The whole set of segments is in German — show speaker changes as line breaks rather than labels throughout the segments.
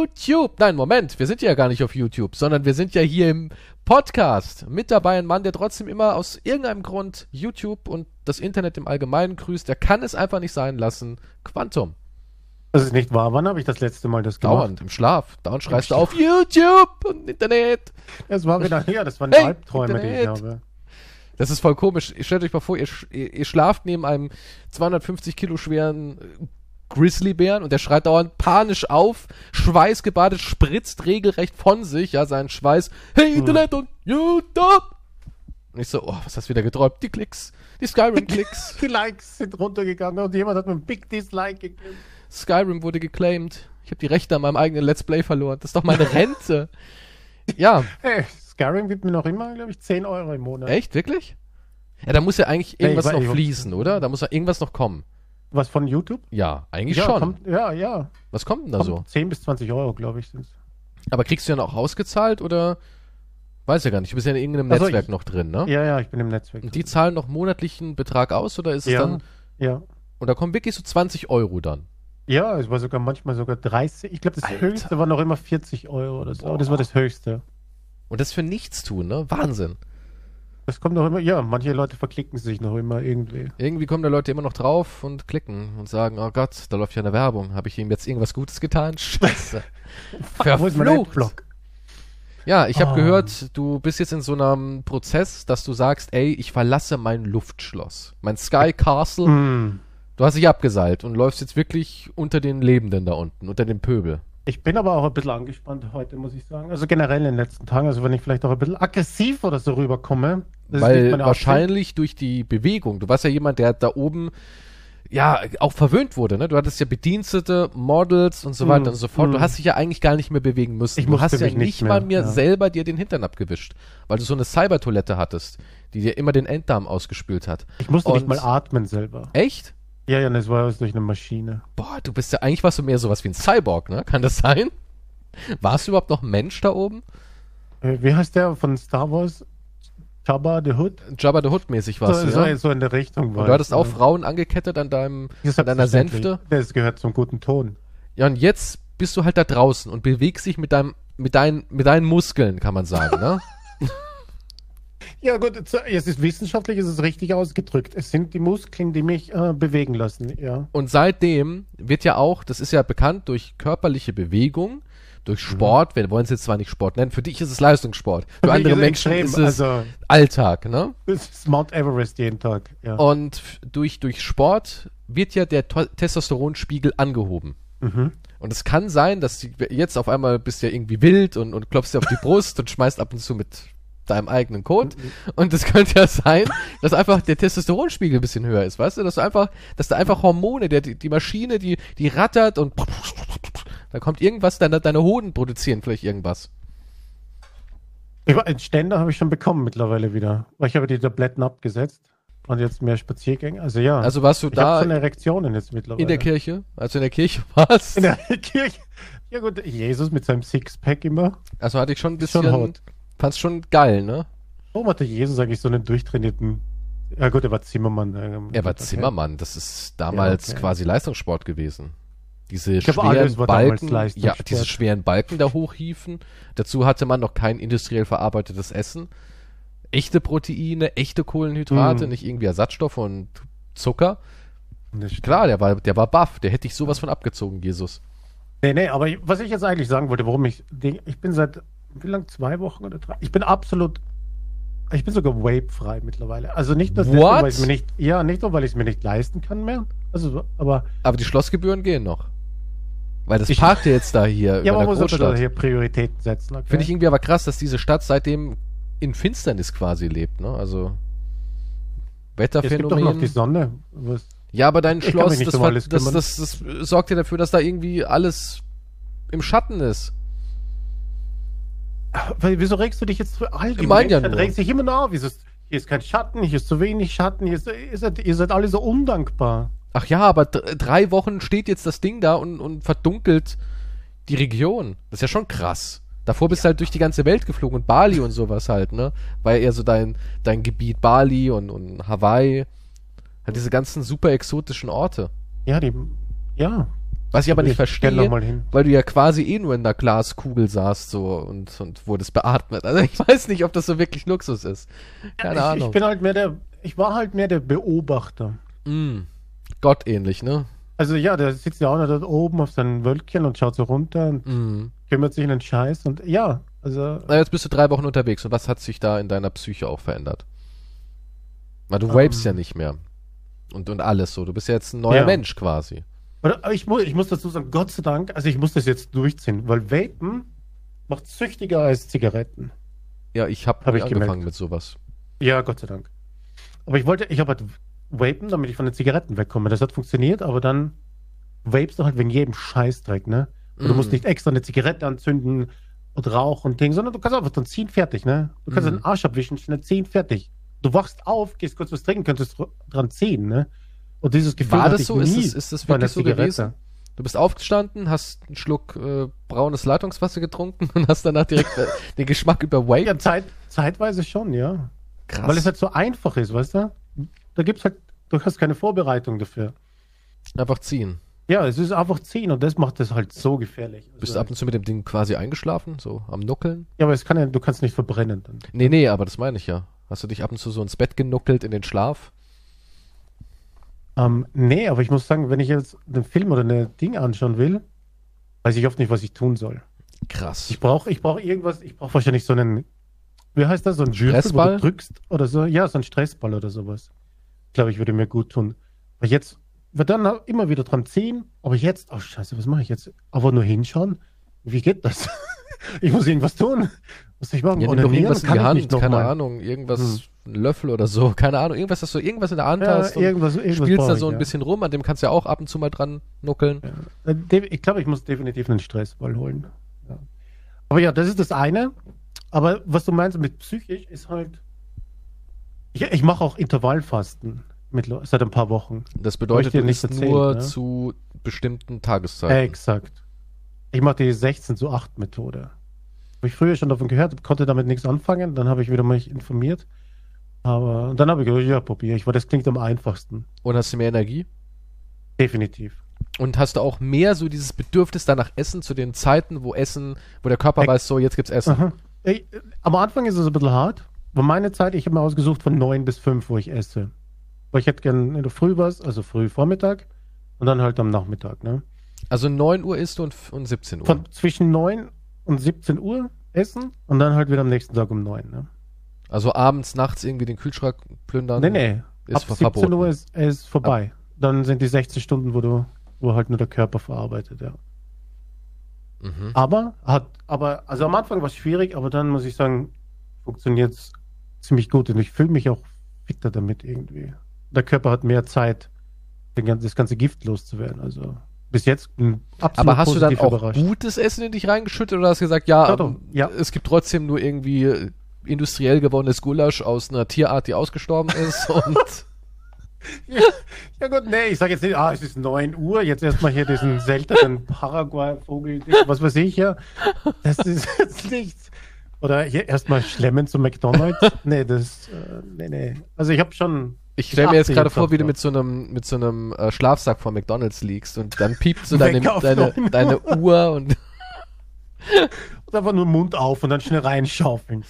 YouTube. Nein, Moment, wir sind ja gar nicht auf YouTube, sondern wir sind ja hier im Podcast. Mit dabei ein Mann, der trotzdem immer aus irgendeinem Grund YouTube und das Internet im Allgemeinen grüßt. Der kann es einfach nicht sein lassen. Quantum.
Das ist nicht wahr. Wann habe ich das letzte Mal das gemacht?
Dauernd, im Schlaf. Dauernd schreist du auf YouTube und Internet.
Das war wieder, ja, das waren
Hey,
Albträume, die ich
Internet.
habe.
Das ist voll komisch. Stellt euch mal vor, ihr, ihr, ihr schlaft neben einem 250 Kilo schweren äh, Grizzlybären und der schreit dauernd panisch auf, schweißgebadet, spritzt regelrecht von sich, ja, seinen Schweiß. Hey, Internet und YouTube! Und ich so, oh, was hast du wieder geträumt? Die Klicks, die Skyrim-Klicks.
Die Likes sind runtergegangen und jemand hat mir ein Big Dislike gegeben.
Skyrim wurde geclaimed. Ich habe die Rechte an meinem eigenen Let's Play verloren. Das ist doch meine Rente. ja,
Hey, Skyrim gibt mir noch immer, glaube ich, 10 Euro im Monat.
echt, wirklich? Ja, da muss ja eigentlich irgendwas
weiß-
noch fließen, oder? Da muss ja irgendwas noch kommen.
Was von YouTube?
Ja, eigentlich
ja,
schon.
Kommt, ja, ja.
Was kommt denn da
Kommt
so?
10 bis 20 Euro, glaube ich, sind
Aber kriegst du ja noch ausgezahlt oder? Weiß ja gar nicht. Du bist ja in irgendeinem
Also
Netzwerk
ich-
noch drin, ne?
Ja, ja, ich bin im Netzwerk.
Und die zahlen noch monatlichen Betrag aus oder ist es
ja,
dann.
ja.
Und da kommen wirklich so 20 Euro dann.
Ja, es war sogar manchmal sogar 30. Ich glaube, das
Alter.
höchste war noch immer 40 Euro oder so. Aber das war das höchste.
Und das für nichts tun, ne? Wahnsinn.
Das kommt noch immer, ja, manche Leute verklicken sich noch immer irgendwie.
Irgendwie kommen da Leute immer noch drauf und klicken und sagen, oh Gott, da läuft ja eine Werbung. Habe ich ihm jetzt irgendwas Gutes getan? Scheiße. Verflucht. Ja, ich habe
Ah.
gehört, du bist jetzt in so einem Prozess, dass du sagst, ey, ich verlasse mein Luftschloss. Mein Sky Castle.
Hm.
Du hast dich abgeseilt und läufst jetzt wirklich unter den Lebenden da unten, unter dem Pöbel.
Ich bin aber auch ein bisschen angespannt heute, muss ich sagen. Also generell in den letzten Tagen. Also wenn ich vielleicht auch ein bisschen aggressiv oder so rüberkomme. nicht
Weil wahrscheinlich durch die Bewegung, du warst ja jemand, der da oben ja auch verwöhnt wurde, ne? Du hattest ja Bedienstete, Models und so weiter
Hm,
und so fort. Du
hm.
hast dich ja eigentlich gar nicht mehr bewegen müssen.
Ich
du hast ja
nicht
nicht mal
mehr,
mehr
ja.
selber dir den Hintern abgewischt, weil du so eine Cybertoilette hattest, die dir immer den Enddarm ausgespült hat.
Absicht. Ich musste nicht
Und-
mal atmen selber.
Echt?
Ja, ja, das war alles durch eine Maschine.
Boah, du bist ja eigentlich warst du mehr sowas wie ein Cyborg, ne? Kann das sein? Warst du überhaupt noch ein Mensch da oben?
Äh, Wie heißt der von Star Wars? Jabba the Hood?
Jabba the Hutt mäßig warst
so,
du,
so,
ja?
so in der Richtung war
Und du hattest
es,
auch. Frauen angekettet an deinem, an deiner. Sänfte.
Das gehört zum guten Ton.
Ja, und jetzt bist du halt da draußen und bewegst dich mit deinem, mit deinen, mit deinen Muskeln, kann man sagen, ne?
Ja gut, es ist wissenschaftlich, es ist richtig ausgedrückt. Es sind die Muskeln, die mich äh, bewegen lassen, ja.
Und seitdem wird ja auch, das ist ja bekannt durch körperliche Bewegung, durch
Mhm.
Sport, wir wollen es jetzt zwar nicht Sport nennen, für dich ist es Leistungssport, für,
mich
andere
ist
Menschen
extrem,
ist es
also-
Alltag, ne?
Es ist Mount Everest jeden Tag, ja.
Und durch, durch Sport wird ja der To Testosteronspiegel angehoben.
Mhm.
Und es kann sein, dass jetzt auf einmal bist du ja irgendwie wild und, und klopfst dir auf die Brust und schmeißt ab und zu mit deinem eigenen Code. Und es könnte ja sein, dass einfach der Testosteronspiegel ein bisschen höher ist, weißt du? Dass du einfach, dass da einfach Hormone, der, die, Maschine, die, die rattert und da kommt irgendwas, deine, deine Hoden produzieren vielleicht irgendwas.
Einen Ständer habe ich schon bekommen mittlerweile wieder. Weil ich habe die Tabletten abgesetzt und jetzt mehr Spaziergänge. Also ja.
Also warst du
ich
da
schon Erektionen jetzt mittlerweile.
in der Kirche, als du in der Kirche warst,
In der Kirche. Ja gut, Jesus mit seinem Sixpack immer.
also hatte ich schon ein
schon
bisschen,
hot.
Fand's schon geil, ne?
Warum hatte Jesus eigentlich so einen durchtrainierten... Ja gut, er war Zimmermann. ähm,
Er war
okay.
Zimmermann, das ist damals
Ja, okay.
quasi Leistungssport gewesen. Diese schweren Balken, ja, diese schweren Balken da hochhieven. Dazu hatte man noch kein industriell verarbeitetes Essen. Echte Proteine, echte Kohlenhydrate,
Mhm.
nicht irgendwie Ersatzstoffe und Zucker. Klar, der war, der war baff, der hätte ich sowas von abgezogen, Jesus.
Nee, nee, aber was ich jetzt eigentlich sagen wollte, warum ich... Ich bin seit... Wie lang? Zwei Wochen oder drei? Ich bin absolut... Ich bin sogar vape-frei mittlerweile. Also nicht nur deswegen, weil ich mir nicht... Ja, nicht nur, weil ich es mir nicht leisten kann mehr. Also, so- aber...
Aber die Schlossgebühren gehen noch. Weil das
Ich-
parkt ja jetzt da hier
Ja, man muss da hier Prioritäten setzen. Okay?
Finde ich irgendwie aber krass, dass diese Stadt seitdem in Finsternis quasi lebt, ne? Also
es gibt doch noch
Wetterphänomen.
die Sonne. Was,
Ja, aber dein Schloss, das,
um
das, das, das, sorgt ja dafür, dass da irgendwie alles im Schatten ist.
Wieso regst du dich jetzt so alt?
Ich mein ja nur.
regt sich immer noch auf. Wieso ist, hier ist kein Schatten, hier ist zu wenig Schatten, hier ist, ihr, seid, ihr seid alle so undankbar.
Ach ja, aber drei Wochen steht jetzt das Ding da und, und verdunkelt die Region. Das ist ja schon krass. Davor bist du halt durch die ganze Welt geflogen und Bali und sowas halt, ne? War ja eher so dein, dein Gebiet Bali und, und Hawaii. Halt diese ganzen super exotischen Orte.
Ja, die, ja.
Was ich aber nicht verstehe, weil du ja quasi eh nur in der Glaskugel saßt so und, und wurdest beatmet. Also ich weiß nicht, ob das so wirklich Luxus ist. Keine
ich,
Ahnung.
Ich bin halt mehr der, ich war halt mehr der Beobachter.
mm, gottähnlich, ne?
Also ja, der sitzt ja auch noch dort oben auf seinem Wölkchen und schaut so runter und
Mm.
kümmert sich um den Scheiß und ja, also
Na, jetzt bist du drei Wochen unterwegs und was hat sich da in deiner Psyche auch verändert? Weil du
Ähm.
vapest ja nicht mehr. Und, und alles so. Du bist ja jetzt ein neuer
Ja.
Mensch quasi.
Ich, muss, ich muss dazu sagen, Gott sei Dank, also ich muss das jetzt durchziehen, weil Vapen macht süchtiger als Zigaretten.
Ja, ich habe
Hab
hab
ich
angefangen
gemerkt.
mit sowas.
Ja, Gott sei Dank. Aber ich wollte, ich habe halt Vapen, damit ich von den Zigaretten wegkomme. Das hat funktioniert, aber dann vapest du halt wegen jedem Scheißdreck, ne? Und du
Mhm.
musst nicht extra eine Zigarette anzünden und rauchen und Ding, sondern du kannst einfach dann ziehen, fertig, ne? Du kannst
Mhm.
den Arsch abwischen, schnell ziehen, fertig. Du wachst auf, gehst kurz was trinken, könntest dr- dran ziehen, ne? Und dieses Gefühl
War das so? Ist das, ist das wirklich so
Zigarette.
gewesen? Du bist aufgestanden, hast einen Schluck äh, braunes Leitungswasser getrunken und hast danach direkt äh, den Geschmack über Vape.
Ja, Zeit, zeitweise schon, ja.
Krass.
Weil es halt so einfach ist, weißt du? Da gibt's halt, du hast keine Vorbereitung dafür.
Einfach ziehen.
Ja, es ist einfach ziehen und das macht das halt so gefährlich.
Bist
Also,
du ab und zu mit dem Ding quasi eingeschlafen? So am Nuckeln?
ja, aber es kann ja, du kannst nicht verbrennen dann.
Nee, nee, aber das meine ich ja. Hast du dich ab und zu so ins Bett genuckelt in den Schlaf?
Ähm, nee, aber ich muss sagen, wenn ich jetzt einen Film oder eine Ding anschauen will, weiß ich oft nicht, was ich tun soll.
Krass.
Ich brauche ich brauch irgendwas, ich brauche wahrscheinlich so einen, wie heißt das, so ein Würfel, wo
Stressball?
du drückst oder so. Ja, so ein Stressball oder sowas. Ich glaube, ich würde mir gut tun. Weil jetzt, wird dann immer wieder dran ziehen, aber jetzt, oh scheiße, was mache ich jetzt? Aber nur hinschauen? Wie geht das? ich muss irgendwas tun. Was soll ich machen?
Ja, nimm doch irgendwas in die
ich
Hand, keine. Ahnung, irgendwas, ein Löffel oder so, keine Ahnung, irgendwas, dass du irgendwas in der Hand
Ja,
hast und
irgendwas, irgendwas
spielst da so ein
ja.
bisschen rum, an dem kannst du ja auch ab und zu mal dran nuckeln.
Äh, de- Ich glaube, ich muss definitiv einen Stressball holen. Ja. Aber ja, das ist das eine. Aber was du meinst mit psychisch ist halt. Ich, ich mache auch Intervallfasten mittler- seit ein paar Wochen.
Das bedeutet, du
nicht erzählt,
nur
ne?
zu bestimmten Tageszeiten.
Exakt. Ich mache die 16 zu 8 Methode. Habe ich früher schon davon gehört, konnte damit nichts anfangen. Dann habe ich wieder mich informiert. Aber und dann habe ich gesagt, ja, probiere ich, weil das klingt am einfachsten.
Und hast du mehr Energie?
Definitiv.
Und hast du auch mehr so dieses Bedürfnis danach Essen zu den Zeiten, wo Essen, wo der Körper
Ex-
weiß, so jetzt gibt's Essen.
Ich, am Anfang ist es ein bisschen hart. Aber meine Zeit, ich habe mir ausgesucht von 9 bis 5, wo ich esse. Weil ich hätte gern in der Früh was, also früh Vormittag und dann halt am Nachmittag. Ne?
Also 9 Uhr isst du und, und 17 Uhr.
Von zwischen 9 und 17 Uhr essen und dann halt wieder am nächsten Tag um 9. Ne?
Also abends, nachts irgendwie den Kühlschrank plündern.
Nee, nee.
Ist
Ab
ver-
17
verboten.
Uhr ist es vorbei. Dann sind die 16 Stunden, wo du, wo halt nur der Körper verarbeitet, ja.
Mhm.
Aber hat, aber, also am Anfang war es schwierig, aber dann muss ich sagen, funktioniert es ziemlich gut und ich fühle mich auch fitter damit irgendwie. Der Körper hat mehr Zeit, den, gan- das ganze Gift loszuwerden. Also bis jetzt absolut
Aber hast du dann auch
überrascht.
gutes Essen in dich reingeschüttet oder hast du gesagt, ja,
Ja, doch, ja.
es gibt trotzdem nur irgendwie industriell gewonnenes Gulasch aus einer Tierart, die ausgestorben ist und
Ja gut, nee, ich sage jetzt nicht, ah, es ist 9 Uhr, jetzt erstmal hier diesen seltenen Paraguay-Vogel, was weiß ich ja. Das ist jetzt nichts. Oder hier erstmal schlemmen zu McDonalds. Nee, das, äh, nee, nee. Also ich habe schon,
ich stelle mir jetzt gerade vor, wie du mit so einem mit so einem äh, Schlafsack von McDonald's liegst und dann piept so deine deine,
9 Uhr.
deine Uhr und
einfach nur Mund auf und dann schnell reinschaufeln.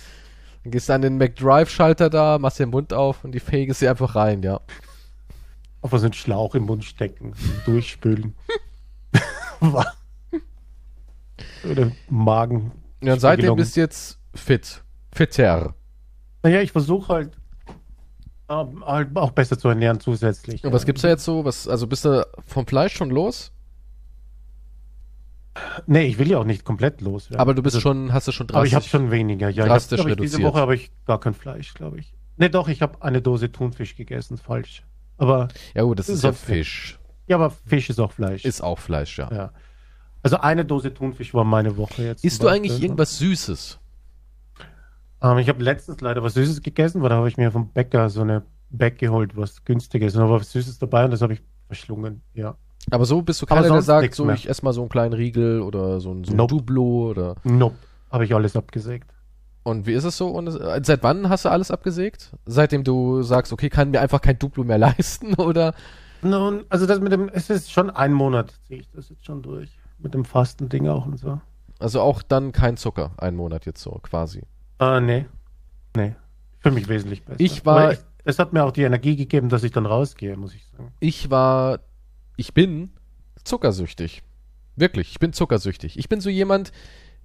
Dann gehst du an den McDrive-Schalter da, machst den Mund auf und die fegest sie einfach rein, ja.
Einfach so einen Schlauch im Mund stecken, durchspülen. Oder Magen.
Ja, und seitdem bist du jetzt fit. Fitter.
Naja, ich versuche halt, äh, halt auch besser zu ernähren zusätzlich.
Und was gibt's da jetzt so? Was, also bist du vom Fleisch schon los?
Nee, ich will ja auch nicht komplett los. Ja.
Aber du bist schon, hast du schon
Aber ich habe
drastisch.
schon weniger. Ja,
drastisch
ich hab, ich, Diese. Woche habe ich gar kein Fleisch, glaube ich. Nee, doch, ich habe eine Dose Thunfisch gegessen, falsch. Aber
ja gut, das ist ja. Fisch.
ja, aber Fisch ist auch Fleisch.
Ist auch Fleisch, ja.
ja. Also eine Dose Thunfisch war meine Woche jetzt.
Isst du eigentlich
Beispiel.
irgendwas Süßes?
Ähm, ich habe letztens leider was Süßes gegessen, weil da habe ich mir vom Bäcker so eine Bag geholt, was günstiges. Und da war was Süßes dabei und das habe ich verschlungen. Ja.
Aber so bist du keiner, der sagt, so
mehr.
ich esse mal so einen kleinen Riegel oder so ein, so ein
Nope.
Duplo oder.
Nope. Habe ich alles abgesägt.
Und wie ist es so? Und es- äh, seit wann hast du alles abgesägt? Seitdem du sagst, okay, kann mir einfach kein Duplo mehr leisten oder?
Nun, also das mit dem, es ist schon ein Monat, ziehe ich das jetzt schon durch. Mit dem Fastending auch und so.
Also auch dann kein Zucker, einen Monat jetzt so quasi.
Ah, nee. Nee. Für mich wesentlich besser.
Ich war-
ich, es hat mir auch die Energie gegeben, dass ich dann rausgehe, muss ich sagen.
Ich war, ich bin zuckersüchtig. Wirklich, ich bin zuckersüchtig. Ich bin so jemand,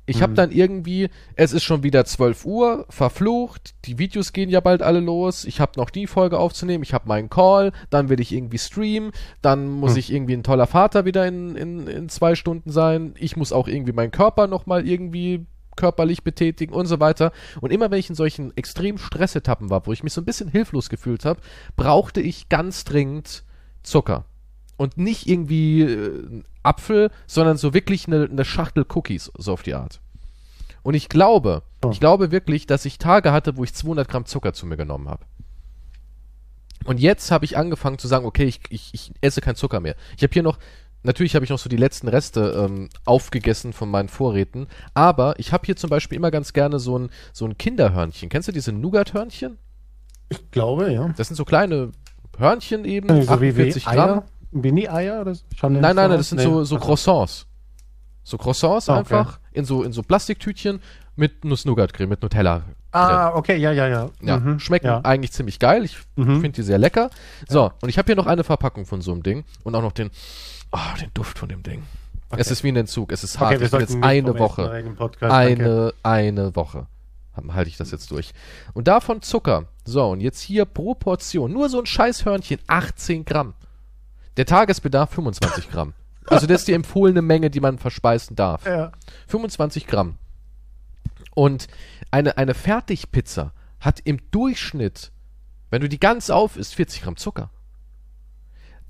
ich habe
Mhm.
dann irgendwie, es ist schon wieder 12 Uhr, verflucht, die Videos gehen ja bald alle los, ich habe noch die Folge aufzunehmen, ich habe meinen Call, dann will ich irgendwie streamen, dann muss
Hm.
ich irgendwie ein toller Vater wieder in, in, in zwei Stunden sein, ich muss auch irgendwie meinen Körper nochmal irgendwie körperlich betätigen und so weiter. Und immer wenn ich in solchen extremen Stressetappen war, wo ich mich so ein bisschen hilflos gefühlt habe, brauchte ich ganz dringend Zucker. Und nicht irgendwie äh, ein Apfel, sondern so wirklich eine, eine Schachtel Cookies, so auf die Art. Und ich glaube,
Oh.
ich glaube wirklich, dass ich Tage hatte, wo ich 200 Gramm Zucker zu mir genommen habe. Und jetzt habe ich angefangen zu sagen, okay, ich, ich, ich esse kein Zucker mehr. Ich habe hier noch, natürlich habe ich noch so die letzten Reste ähm, aufgegessen von meinen Vorräten, aber ich habe hier zum Beispiel immer ganz gerne so ein, so ein Kinderhörnchen. Kennst du diese Nougat-Hörnchen?
Ich glaube, ja.
Das sind so kleine Hörnchen eben,
So wie, wie
48 Gramm.
Eier, Mini-Eier oder so?
Nein, nein, nein, das sind
Nee.
so, so Croissants. So Croissants
Ah, okay.
einfach in so, in so Plastiktütchen mit Nuss-Nougat-Creme, mit Nutella.
Ah, okay, ja, ja, ja.
Ja,
Mhm,
schmecken
ja.
eigentlich ziemlich geil. Ich
Mhm.
finde die sehr lecker. So, und ich habe hier noch eine Verpackung von so einem Ding und auch noch den, oh, den Duft von dem Ding. Es ist wie ein Entzug, es ist hart.
Okay, wir
ich bin jetzt eine Woche, eine, eine Woche halte ich das jetzt durch. Und davon Zucker. So, und jetzt hier pro Portion, nur so ein Scheißhörnchen, 18 Gramm. Der Tagesbedarf 25 Gramm. Also das ist die empfohlene Menge, die man verspeisen darf.
Ja.
25 Gramm. Und eine, eine Fertigpizza hat im Durchschnitt, wenn du die ganz auf isst, 40 Gramm Zucker.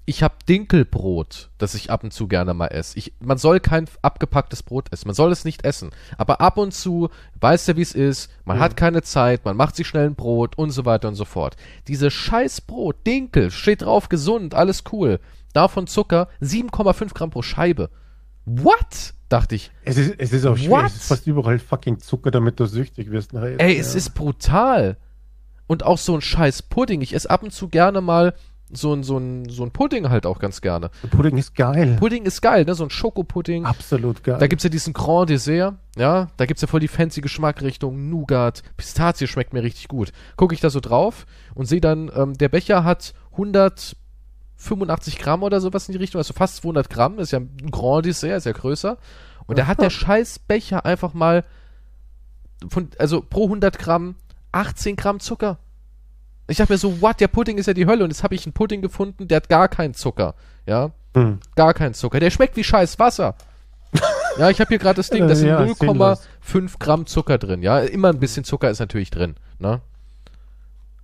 Ich habe Dinkelbrot, das ich ab und zu gerne mal esse. Ich, man soll kein abgepacktes Brot essen. Man soll es nicht essen. Aber ab und zu, weiß ja, wie es ist, man hat keine Zeit, man macht sich schnell ein Brot und so weiter und so fort. Diese scheiß Brot, Dinkel, steht drauf, gesund, alles cool. Davon Zucker, 7,5 Gramm pro Scheibe. What? Dachte ich.
Es ist, es ist auch schwierig.
What?
Es ist fast überall fucking Zucker, damit du süchtig wirst. nachher.
Ey,
ja.
es ist brutal. Und auch so ein scheiß Pudding. Ich esse ab und zu gerne mal so ein, so ein, so ein Pudding halt auch ganz gerne.
Pudding ist geil.
Pudding ist geil, ne? So ein Schokopudding.
Absolut geil.
Da gibt's ja diesen Grand Dessert, ja? Da gibt's ja voll die fancy Geschmackrichtung. Nougat, Pistazie schmeckt mir richtig gut. Gucke ich da so drauf und sehe dann, ähm, der Becher hat 185 Gramm oder sowas in die Richtung, also fast 200 Gramm. Ist ja ein Grand Dessert, ist ja größer. Und da hat der scheiß Becher einfach mal von, also pro 100 Gramm 18 Gramm Zucker. Ich dachte mir so, what, der Pudding ist ja die Hölle. Und jetzt habe ich einen Pudding gefunden, der hat gar keinen Zucker. Ja,
Hm.
gar keinen Zucker. Der schmeckt wie scheiß Wasser. ja, ich habe hier gerade das Ding, da sind
Ja,
0,5 Gramm Zucker drin. Ja, immer ein bisschen Zucker ist natürlich drin. Ne?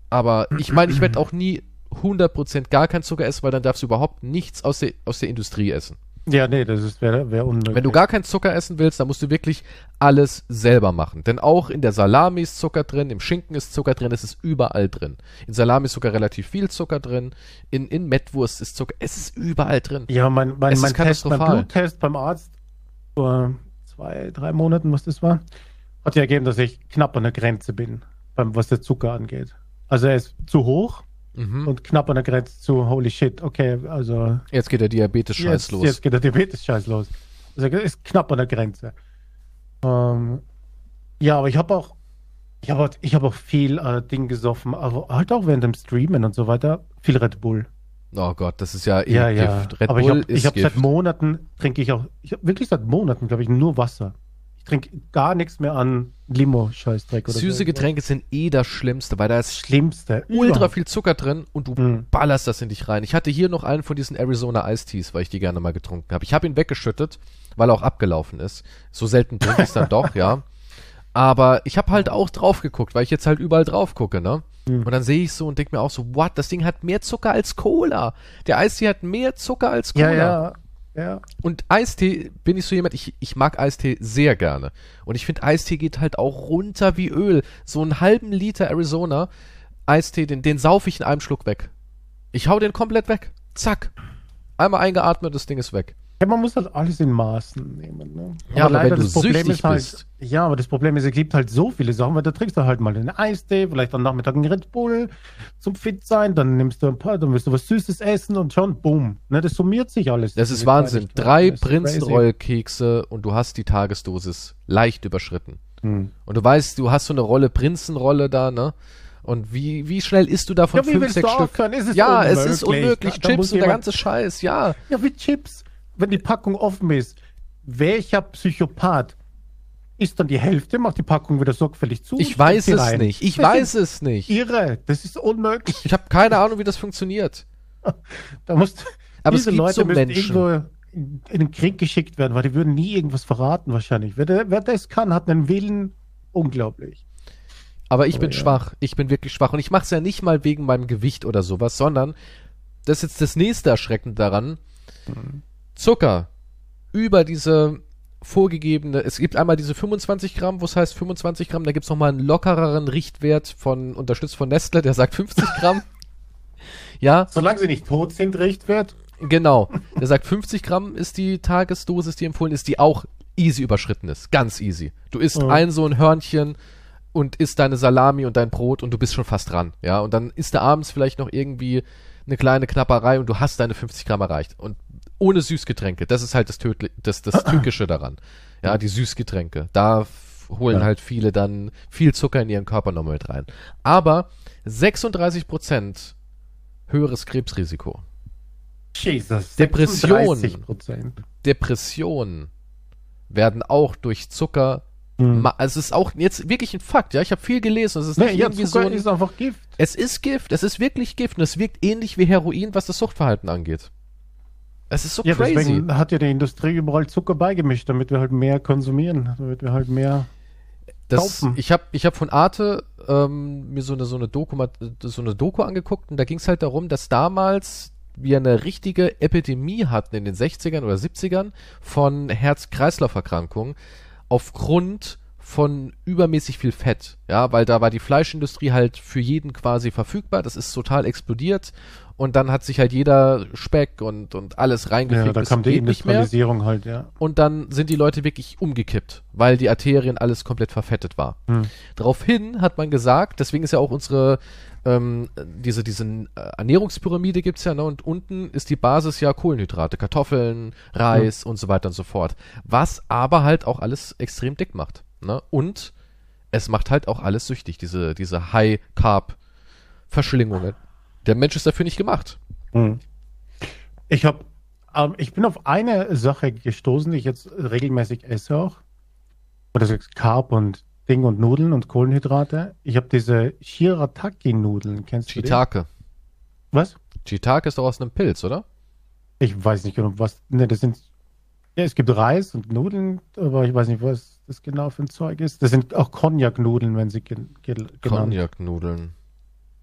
Aber ich meine, ich werde auch nie 100% gar kein Zucker essen, weil dann darfst du überhaupt nichts aus der, aus der Industrie essen.
Ja, nee, das wäre wär unmöglich.
Wenn du gar keinen Zucker essen willst, dann musst du wirklich alles selber machen. Denn auch in der Salami ist Zucker drin, im Schinken ist Zucker drin, es ist überall drin. In Salami ist sogar relativ viel Zucker drin, in, in Mettwurst ist Zucker, es ist überall drin.
Ja, mein, mein,
Es
mein, Test, mein. Bluttest beim Arzt vor zwei, drei Monaten, was das war, hat ja ergeben, dass ich knapp an der Grenze bin, beim, was der Zucker angeht. Also er ist zu hoch
Mhm.
und knapp an der Grenze zu holy shit. Okay, also
Jetzt geht der Diabetes-Scheiß
jetzt,
los.
jetzt geht der Diabetes-Scheiß los. Also er ist knapp an der Grenze. Ähm, ja, aber ich habe auch, ich habe ich hab auch viel äh, Ding gesoffen, aber halt auch während dem Streamen und so weiter, viel Red Bull.
Oh Gott, das ist ja, eh
Ja, ja.
Gift. Red
aber
Bull
ich habe
ist
ich hab
Gift.
seit Monaten trinke ich auch, ich habe wirklich seit Monaten, glaube ich, nur Wasser. Ich trinke gar nichts mehr an Limo-Scheißdreck oder
Süße
so.
Getränke sind eh das Schlimmste, weil da
Das
ist
Schlimmste.
ultra
überhaupt.
viel Zucker drin und du
Mhm.
ballerst das in dich rein. Ich hatte hier noch einen von diesen Arizona Ice Teas, weil ich die gerne mal getrunken habe. Ich habe ihn weggeschüttet, weil er auch abgelaufen ist. So selten trinke ich es dann doch, ja. Aber ich habe halt auch drauf geguckt, weil ich jetzt halt überall drauf gucke, ne?
Mhm.
Und dann sehe ich so und denke mir auch so, what, das Ding hat mehr Zucker als Cola. Der Eistee hat mehr Zucker als Cola.
Ja, ja, ja.
Und Eistee bin ich so jemand, ich, ich mag Eistee sehr gerne. Und ich finde, Eistee geht halt auch runter wie Öl. So einen halben Liter Arizona Eistee, den, den sauf ich in einem Schluck weg. Ich hau den komplett weg. Zack. Einmal eingeatmet, das Ding ist weg.
Ja, man muss halt alles in Maßen nehmen. Ne?
Ja, aber
leider
wenn du
das Problem ist halt,
bist.
Ja, aber das Problem ist, es gibt halt so viele Sachen, weil da trinkst du halt mal einen Eistee, vielleicht am Nachmittag einen Red Bull zum fit sein, dann nimmst du ein paar, dann willst du was Süßes essen und schon, boom. Ne, das summiert sich alles.
Das ist Wahnsinn. Drei. Prinzenrollkekse und du hast die Tagesdosis leicht überschritten.
Hm.
Und du weißt, du hast so eine Rolle Prinzenrolle da, ne? Und wie, wie schnell isst du davon
Ja,
fünf, sechs Stück?
Es
ja, es
unmöglich.
ist unmöglich.
Muss
Chips und der ganze Scheiß, ja.
Ja, wie Chips. Wenn die Packung offen ist, welcher Psychopath isst dann die Hälfte, macht die Packung wieder sorgfältig zu?
Ich weiß es
rein?
nicht. Ich
Das
weiß
ist
es nicht.
Irre. Das ist unmöglich.
Ich habe keine Ahnung, wie das funktioniert.
Da musst,
Aber es
diese
gibt
Leute
so Menschen.
irgendwo in den Krieg geschickt werden, weil die würden nie irgendwas verraten wahrscheinlich. Wer, der- wer das kann, hat einen Willen unglaublich.
Aber ich
Aber
bin
ja.
schwach. Ich bin wirklich schwach. Und ich mache es ja nicht mal wegen meinem Gewicht oder sowas, sondern das ist jetzt das nächste Erschreckende daran. Zucker über diese vorgegebene, es gibt einmal diese 25 Gramm, wo es heißt 25 Gramm, da gibt es nochmal einen lockereren Richtwert von, unterstützt von Nestle, der sagt 50 Gramm. ja,
Solange sie nicht tot sind, Richtwert.
genau. Der sagt 50 Gramm ist die Tagesdosis, die empfohlen ist, die auch easy überschritten ist. Ganz easy. Du isst
Mhm.
ein so ein Hörnchen und isst deine Salami und dein Brot und du bist schon fast dran. Ja, und dann isst du abends vielleicht noch irgendwie eine kleine Knapperei und du hast deine 50 Gramm erreicht. Und ohne Süßgetränke. Das ist halt das, Tödli das, das Tückische daran. Ja, die Süßgetränke. Da holen
Ja.
halt viele dann viel Zucker in ihren Körper nochmal mit rein. Aber 36 Prozent höheres Krebsrisiko.
Jesus.
Depression.
36%.
Depressionen werden auch durch Zucker. Also es ist auch jetzt wirklich ein Fakt, ja. Ich habe viel gelesen. Es ist
Nee,
nicht
ja, Zucker
so. Ein,
ist einfach Gift.
es ist Gift. Es ist wirklich Gift und es wirkt ähnlich wie Heroin, was das Suchtverhalten angeht. Es ist so
Ja,
crazy.
deswegen hat ja die Industrie überall Zucker beigemischt, damit wir halt mehr konsumieren, damit wir halt mehr.
Das, ich habe ich hab von Arte ähm, mir so eine, so, eine Doku, so eine Doku angeguckt und da ging es halt darum, dass damals wir eine richtige Epidemie hatten in den 60ern oder 70ern von Herz-Kreislauf-Erkrankungen aufgrund von übermäßig viel Fett. Ja, weil da war die Fleischindustrie halt für jeden quasi verfügbar. Das ist total explodiert. Und dann hat sich halt jeder Speck und, und alles reingekriegt.
Ja, da kam die Industrialisierung halt, ja.
und dann sind die Leute wirklich umgekippt, weil die Arterien alles komplett verfettet war.
Hm.
Daraufhin hat man gesagt, deswegen ist ja auch unsere ähm, diese diese äh, Ernährungspyramide gibt's ja, ne? Und unten ist die Basis ja Kohlenhydrate, Kartoffeln, Reis und so weiter und so fort. Was aber halt auch alles extrem dick macht. Ne? Und es macht halt auch alles süchtig, diese, diese High Carb Verschlingungen. Der Mensch ist dafür nicht gemacht.
Hm. Ich habe, ähm, ich bin auf eine Sache gestoßen, die ich jetzt regelmäßig esse auch. Oder so Carb und Ding und Nudeln und Kohlenhydrate. Ich habe diese Shirataki-Nudeln. Kennst du die?
Shiitake.
Was?
Shiitake ist doch aus einem Pilz, oder?
Ich weiß nicht genau, was. Ne, das sind. Ja, es gibt Reis und Nudeln, aber ich weiß nicht, was das genau für ein Zeug ist. Das sind auch Cognac-Nudeln, wenn sie gen, gen, genannt
Cognac-Nudeln.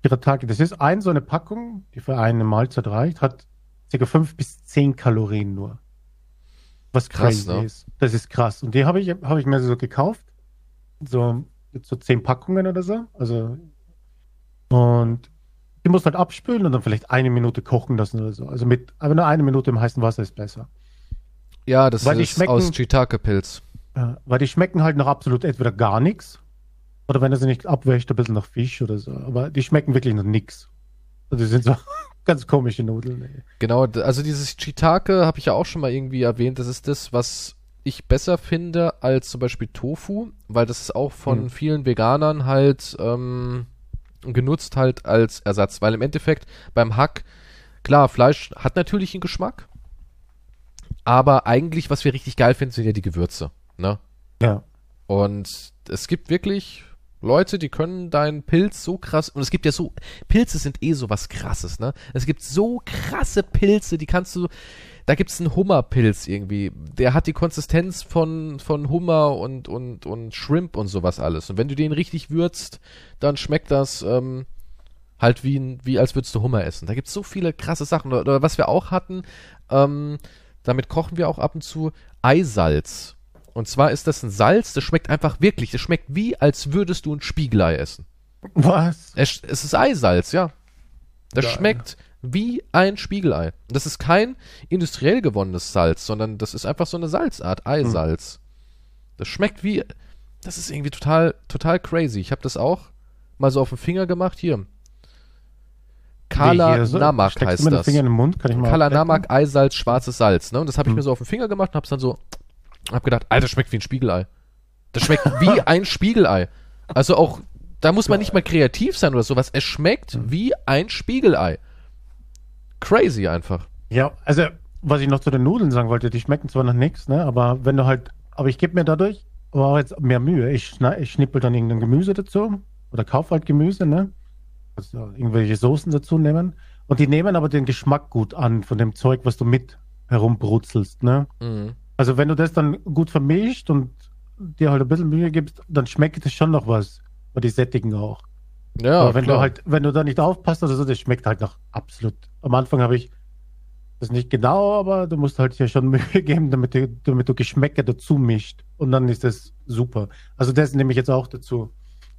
Das ist ein so eine Packung, die für eine Mahlzeit reicht, hat ca. 5 bis 10 Kalorien nur. Was
Krass,
crazy
ne?
ist. Das ist krass. Und die habe ich, hab ich mir so gekauft. So, so 10 Packungen oder so. Also, und die muss halt abspülen und dann vielleicht eine Minute kochen lassen oder so. Also mit, aber nur eine Minute im heißen Wasser ist besser.
Ja, das
Weil
ist aus Shiitake-Pilz.
Ja, weil die schmecken halt nach absolut entweder gar nichts oder wenn er sie nicht abwäscht, ein bisschen nach Fisch oder so. Aber die schmecken wirklich nach nix. Also die sind so ganz komische Nudeln. Ey.
Genau, also dieses Shiitake habe ich ja auch schon mal irgendwie erwähnt. Das ist das, was ich besser finde als zum Beispiel Tofu, weil das ist auch von
Mhm.
vielen Veganern halt ähm, genutzt halt als Ersatz. Weil im Endeffekt beim Hack, klar, Fleisch hat natürlich einen Geschmack, aber eigentlich, was wir richtig geil finden, sind ja die Gewürze. Ne?
Ja.
Und es gibt wirklich Leute, die können deinen Pilz so krass, und es gibt ja so, Pilze sind eh so was krasses, ne? Es gibt so krasse Pilze, die kannst du, da gibt's einen Hummerpilz irgendwie, der hat die Konsistenz von, von Hummer und, und, und Shrimp und sowas alles. Und wenn du den richtig würzt, dann schmeckt das, ähm, halt wie, ein, wie als würdest du Hummer essen. Da gibt's so viele krasse Sachen. Oder, oder was wir auch hatten, ähm, damit kochen wir auch ab und zu Eisalz. Und zwar ist das ein Salz, das schmeckt einfach wirklich, das schmeckt wie, als würdest du ein Spiegelei essen.
Was?
Es, es ist Eisalz, ja. Das
Geil.
schmeckt wie ein Spiegelei. Und das ist kein industriell gewonnenes Salz, sondern das ist einfach so eine Salzart, Eisalz. Das schmeckt wie, das ist irgendwie total, total crazy. Ich habe das auch mal so auf den Finger gemacht. Hier. Kala
Wie hier so?
Namak heißt das.
Finger in den Mund? Kann ich mal
Kala? Namak, Eisalz, schwarzes Salz. Ne? Und das habe ich
Hm.
mir so auf den Finger gemacht und hab's dann so, hab gedacht, Alter, schmeckt wie ein Spiegelei. Das schmeckt wie ein Spiegelei. Also auch, da muss man nicht mal kreativ sein oder sowas. Es schmeckt
Hm.
wie ein Spiegelei. Crazy einfach.
Ja, also was ich noch zu den Nudeln sagen wollte, die schmecken zwar nach nichts, ne, aber wenn du halt, aber ich gebe mir dadurch aber auch jetzt mehr Mühe. Ich, schna- ich schnippel dann irgendein Gemüse dazu oder kauf halt Gemüse, ne, also irgendwelche Soßen dazu nehmen und die nehmen aber den Geschmack gut an von dem Zeug, was du mit herumbrutzelst, ne.
Mhm.
Also wenn du das dann gut vermischt und dir halt ein bisschen Mühe gibst, dann schmeckt es schon noch was, weil die sättigen auch.
Ja,
Aber wenn
klar.
du halt, wenn du da nicht aufpasst oder so, das schmeckt halt noch absolut. Am Anfang habe ich das nicht genau, aber du musst halt ja schon Mühe geben, damit du, damit du Geschmäcker dazu mischt. Und dann ist das super. Also das nehme ich jetzt auch dazu,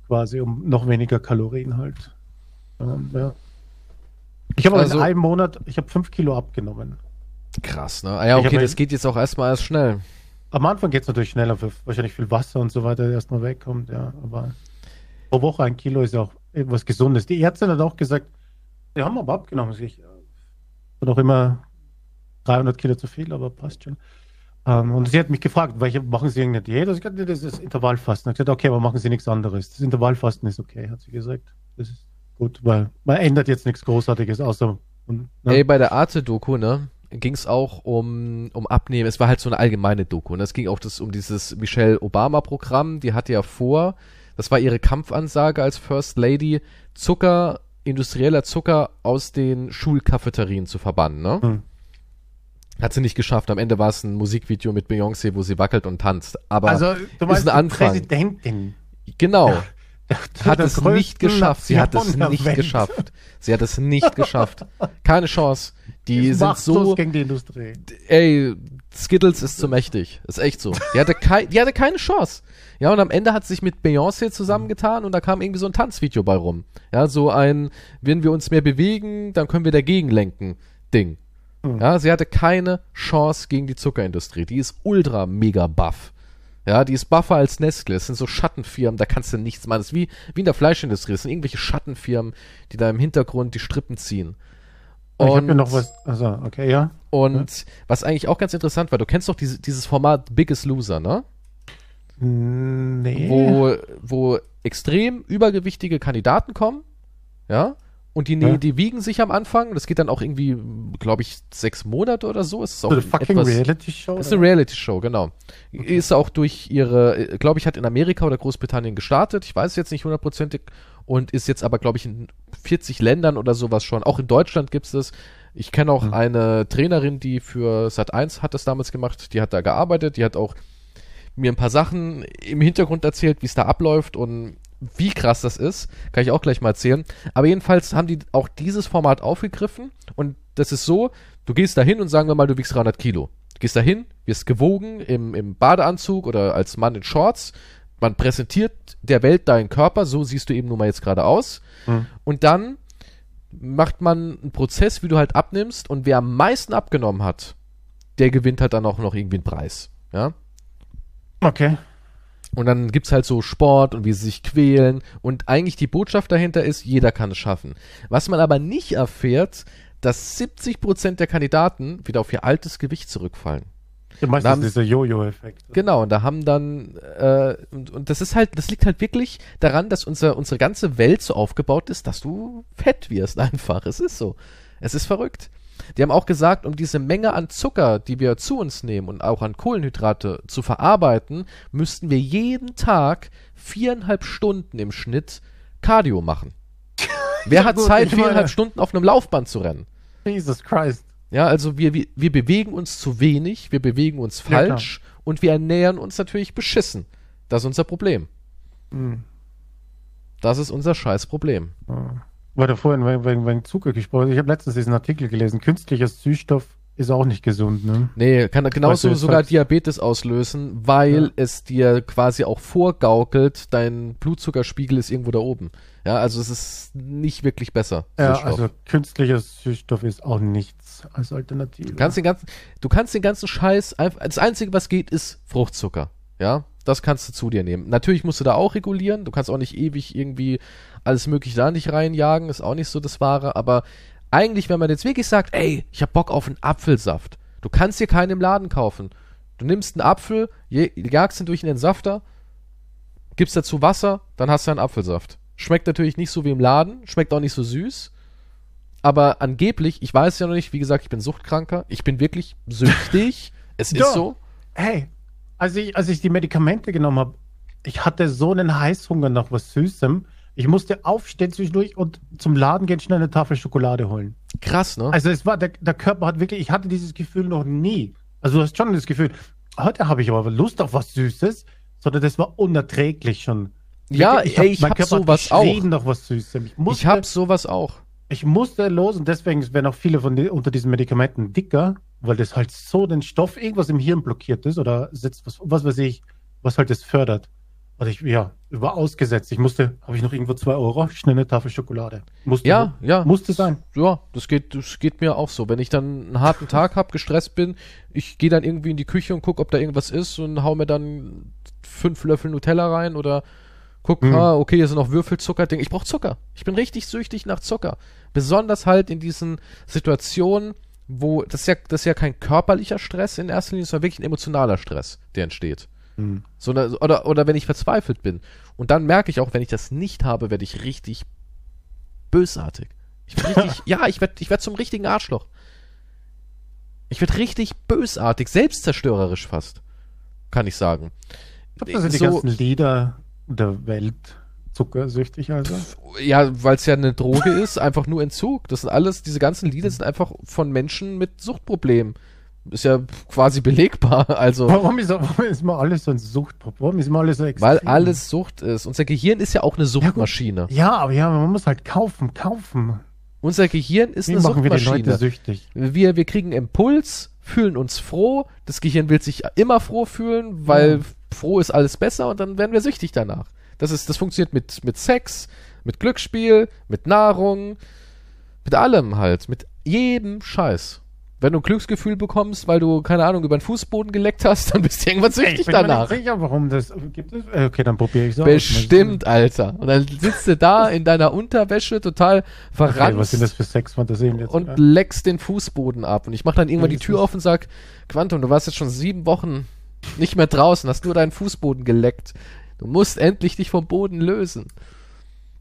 quasi, um noch weniger Kalorien halt. Ähm, ja. Ich habe
Also-
in einem Monat, ich habe fünf Kilo abgenommen.
Krass, ne? Ah ja, okay, das geht jetzt auch erstmal erst schnell.
Am Anfang geht es natürlich schneller, weil wahrscheinlich viel Wasser und so weiter erstmal wegkommt, ja. Aber pro Woche ein Kilo ist ja auch etwas Gesundes. Die Ärztin hat auch gesagt, die haben aber abgenommen. Ich war noch immer 300 Kilo zu viel, aber passt schon. Ähm, und sie hat mich gefragt, welche machen Sie irgendeine Diät? Und ich gesagt, nee, das ist Intervallfasten. Ich gesagt, okay, aber machen Sie nichts anderes. Das Intervallfasten ist okay, hat sie gesagt. Das ist gut, weil man ändert jetzt nichts Großartiges, außer und, ne?
Ey, bei der Arte-Doku, ne, ging es auch um, um Abnehmen. Es war halt so eine allgemeine Doku. Ne? Es ging auch das, um dieses Michelle Obama-Programm. Die hatte ja vor, das war ihre Kampfansage als First Lady, Zucker, industrieller Zucker aus den Schulcafeterien zu verbannen. Ne?
Hm.
Hat sie nicht geschafft. Am Ende war es ein Musikvideo mit Beyoncé, wo sie wackelt und tanzt. Aber
also, du meinst
ein
die
Anfang.
Präsidentin.
genau.
der-
hat es nicht geschafft. Sie hat es nicht geschafft. Sie hat es nicht geschafft. Keine Chance. Die sind so,
gegen die Industrie.
ey, Skittles ist zu mächtig. Ist echt so. Die hatte, kei die hatte keine Chance. Ja, und am Ende hat sie sich mit Beyoncé zusammengetan und da kam irgendwie so ein Tanzvideo bei rum. Ja, so ein, wenn wir uns mehr bewegen, dann können wir dagegen lenken, Ding.
Hm.
Ja, sie hatte keine Chance gegen die Zuckerindustrie. Die ist ultra mega buff. Ja, die ist buffer als Nestle. Es sind so Schattenfirmen, da kannst du nichts machen. Das ist wie, wie in der Fleischindustrie. Das sind irgendwelche Schattenfirmen, die da im Hintergrund die Strippen ziehen.
Ich habe
Und-
mir noch was. Also, okay, ja.
Und was eigentlich auch ganz interessant war, du kennst doch diese, dieses Format Biggest Loser, ne?
Nee.
Wo, wo extrem übergewichtige Kandidaten kommen, ja? Und die,
Ja.
die wiegen sich am Anfang. Das geht dann auch irgendwie, glaube ich, sechs Monate oder so. Es ist auch
so eine fucking
etwas,
Reality Show.
ist eine Reality-Show, genau. Ist auch durch ihre, glaube ich, hat in Amerika oder Großbritannien gestartet. Ich weiß es jetzt nicht hundertprozentig. Und ist jetzt aber, glaube ich, in 40 Ländern oder sowas schon. Auch in Deutschland gibt es das. Ich kenne auch
Mhm.
eine Trainerin, die für Sat1 hat das damals gemacht. Die hat da gearbeitet. Die hat auch mir ein paar Sachen im Hintergrund erzählt, wie es da abläuft und wie krass das ist. Kann ich auch gleich mal erzählen. Aber jedenfalls haben die auch dieses Format aufgegriffen und das ist so, du gehst da hin und sagen wir mal, du wiegst 300 Kilo. Du gehst da hin, wirst gewogen im, im Badeanzug oder als Mann in Shorts. Man präsentiert der Welt deinen Körper, so siehst du eben nun mal jetzt gerade aus.
Hm.
Und dann macht man einen Prozess, wie du halt abnimmst und wer am meisten abgenommen hat, der gewinnt halt dann auch noch irgendwie einen Preis. Ja?
Okay.
Und dann gibt's halt so Sport und wie sie sich quälen. Und eigentlich die Botschaft dahinter ist, jeder kann es schaffen. Was man aber nicht erfährt, dass 70% der Kandidaten wieder auf ihr altes Gewicht zurückfallen.
Ja, meistens
Haben-
dieser Jojo-Effekt.
Genau, und da haben dann, äh, und, und das ist halt, das liegt halt wirklich daran, dass unser, unsere ganze Welt so aufgebaut ist, dass du fett wirst einfach. Es ist so. Es ist verrückt. Die haben auch gesagt, um diese Menge an Zucker, die wir zu uns nehmen und auch an Kohlenhydrate zu verarbeiten, müssten wir jeden Tag viereinhalb Stunden im Schnitt Cardio machen. Wer hat
gut,
Zeit,
meine-
viereinhalb Stunden auf einem Laufband zu rennen?
Jesus Christ.
Ja, also wir, wir, wir bewegen uns zu wenig, wir bewegen uns
Ja,
falsch und wir ernähren uns natürlich beschissen. Das ist unser Problem.
Hm.
Das ist unser Scheißproblem.
Ja. Weil du vorhin wegen, wegen, Zucker gesprochen. Ich habe letztens diesen Artikel gelesen. Künstlicher Süßstoff ist auch nicht gesund, ne?
Nee, kann genauso sogar. Diabetes auslösen, weil
Ja.
es dir quasi auch vorgaukelt, dein Blutzuckerspiegel ist irgendwo da oben. Ja, also es ist nicht wirklich besser.
Ja,
Süßstoff.
also künstlicher Süßstoff ist auch nichts als Alternative.
Du kannst den ganzen, du kannst den ganzen Scheiß einfach, das einzige, was geht, ist Fruchtzucker. Ja, das kannst du zu dir nehmen. Natürlich musst du da auch regulieren. Du kannst auch nicht ewig irgendwie alles mögliche da nicht reinjagen. Ist auch nicht so das Wahre. Aber eigentlich, wenn man jetzt wirklich sagt, ey, ich hab Bock auf einen Apfelsaft. Du kannst dir keinen im Laden kaufen. Du nimmst einen Apfel, jagst ihn durch in den Safter, gibst dazu Wasser, dann hast du einen Apfelsaft. Schmeckt natürlich nicht so wie im Laden, schmeckt auch nicht so süß. Aber angeblich, ich weiß ja noch nicht, wie gesagt, ich bin Suchtkranker, ich bin wirklich süchtig. es
Ja.
ist so.
Hey, als ich, als ich die Medikamente genommen habe, ich hatte so einen Heißhunger nach was Süßem. Ich musste aufstehen zwischendurch und zum Laden gehen, schnell eine Tafel Schokolade holen.
Krass, ne?
Also es war, der, der Körper hat wirklich, ich hatte dieses Gefühl noch nie. Also du hast schon das Gefühl, heute habe ich aber Lust auf was Süßes, sondern das war unerträglich schon.
ja,
Wirklich,
ey, ich
mein
hab
Körper
sowas auch.
nach was Süßem. Ich musste,
Ich hab sowas auch.
ich musste los und deswegen werden auch viele von die, unter diesen Medikamenten dicker, weil das halt so den Stoff, irgendwas im Hirn blockiert ist oder setzt was, was weiß ich, was halt das fördert. Und ich, ja, war ausgesetzt. Ich musste, habe ich noch irgendwo zwei Euro, schnell eine Tafel Schokolade. Musste,
Ja, ja.
Musste sein.
Ja, das geht, das geht mir auch so. Wenn ich dann einen harten Tag hab, gestresst bin, ich gehe dann irgendwie in die Küche und guck, ob da irgendwas ist und hau mir dann fünf Löffel Nutella rein oder guck,
Mhm.
ah, okay, hier sind noch Würfelzucker-Ding. Ich brauch Zucker. Ich bin richtig süchtig nach Zucker. Besonders halt in diesen Situationen, wo das ist ja, das ist ja kein körperlicher Stress in erster Linie, sondern wirklich ein emotionaler Stress, der entsteht.
Mhm.
So oder, oder wenn ich verzweifelt bin. Und dann merke ich auch, wenn ich das nicht habe, werde ich richtig bösartig. Ich richtig, ja, ich werde ich werd zum richtigen Arschloch. Ich werde richtig bösartig, selbstzerstörerisch fast. Kann ich sagen.
Ich glaube, das sind die
So-
ganzen Lieder der Welt zuckersüchtig, also.
Ja, weil es ja eine Droge ist, einfach nur Entzug. Das sind alles, diese ganzen Lieder sind einfach von Menschen mit Suchtproblemen. Ist ja quasi belegbar. Also,
Warum ist, warum ist mal alles so ein Suchtproblem? Warum ist mal alles so extrem?
weil alles Sucht ist. Unser Gehirn ist ja auch eine Suchtmaschine.
Ja, aber ja, man muss halt kaufen, kaufen.
Unser Gehirn ist
Wie
eine
machen wir die
Suchtmaschine.
Leute süchtig?
Wir, wir kriegen Impuls, fühlen uns froh. Das Gehirn will sich immer froh fühlen, weil
Ja.
froh ist alles besser und dann werden wir süchtig danach. Das ist, das funktioniert mit, mit Sex, mit Glücksspiel, mit Nahrung, mit allem halt, mit jedem Scheiß. Wenn du ein Glücksgefühl bekommst, weil du, keine Ahnung, über den Fußboden geleckt hast, dann bist du irgendwann süchtig
ich bin mir
danach.
nicht sicher, warum das gibt es. äh, Okay, dann probiere ich es aus.
Bestimmt, Alter. Und dann sitzt du da in deiner Unterwäsche total
Okay,
verrannt.
was sind das für Sexfantasien jetzt?
und
ja?
leckst den Fußboden ab. Und ich mach dann irgendwann die Tür auf und sag, Quantum, du warst jetzt schon sieben Wochen nicht mehr draußen, hast nur deinen Fußboden geleckt. Du musst endlich dich vom Boden lösen.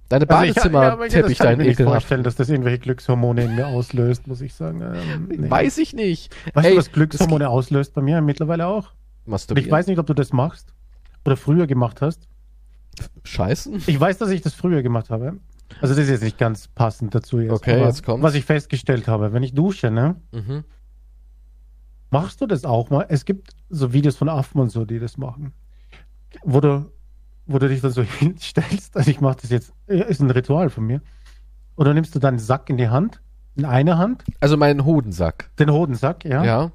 Deine
Also
Badezimmerteppich,
das kann ich
dein
mir vorstellen, dass das irgendwelche Glückshormone in mir auslöst, muss ich sagen. Ähm, nee.
Weiß ich nicht.
weißt
Ey,
du, was Glückshormone auslöst bei mir mittlerweile auch? Ich weiß nicht, ob du das machst oder früher gemacht hast.
Scheißen?
Ich weiß, dass ich das früher gemacht habe. Also das ist jetzt nicht ganz passend dazu jetzt.
Okay, jetzt kommt's.
Was ich festgestellt habe, wenn ich dusche, ne,
Mhm.
machst du das auch mal? Es gibt so Videos von Affen und so, die das machen. Wo du, wo du dich dann so hinstellst, also ich mache das jetzt, ja, ist ein Ritual von mir. Oder nimmst du deinen Sack in die Hand, in einer Hand,
Also meinen Hodensack.
den Hodensack, ja,
Ja.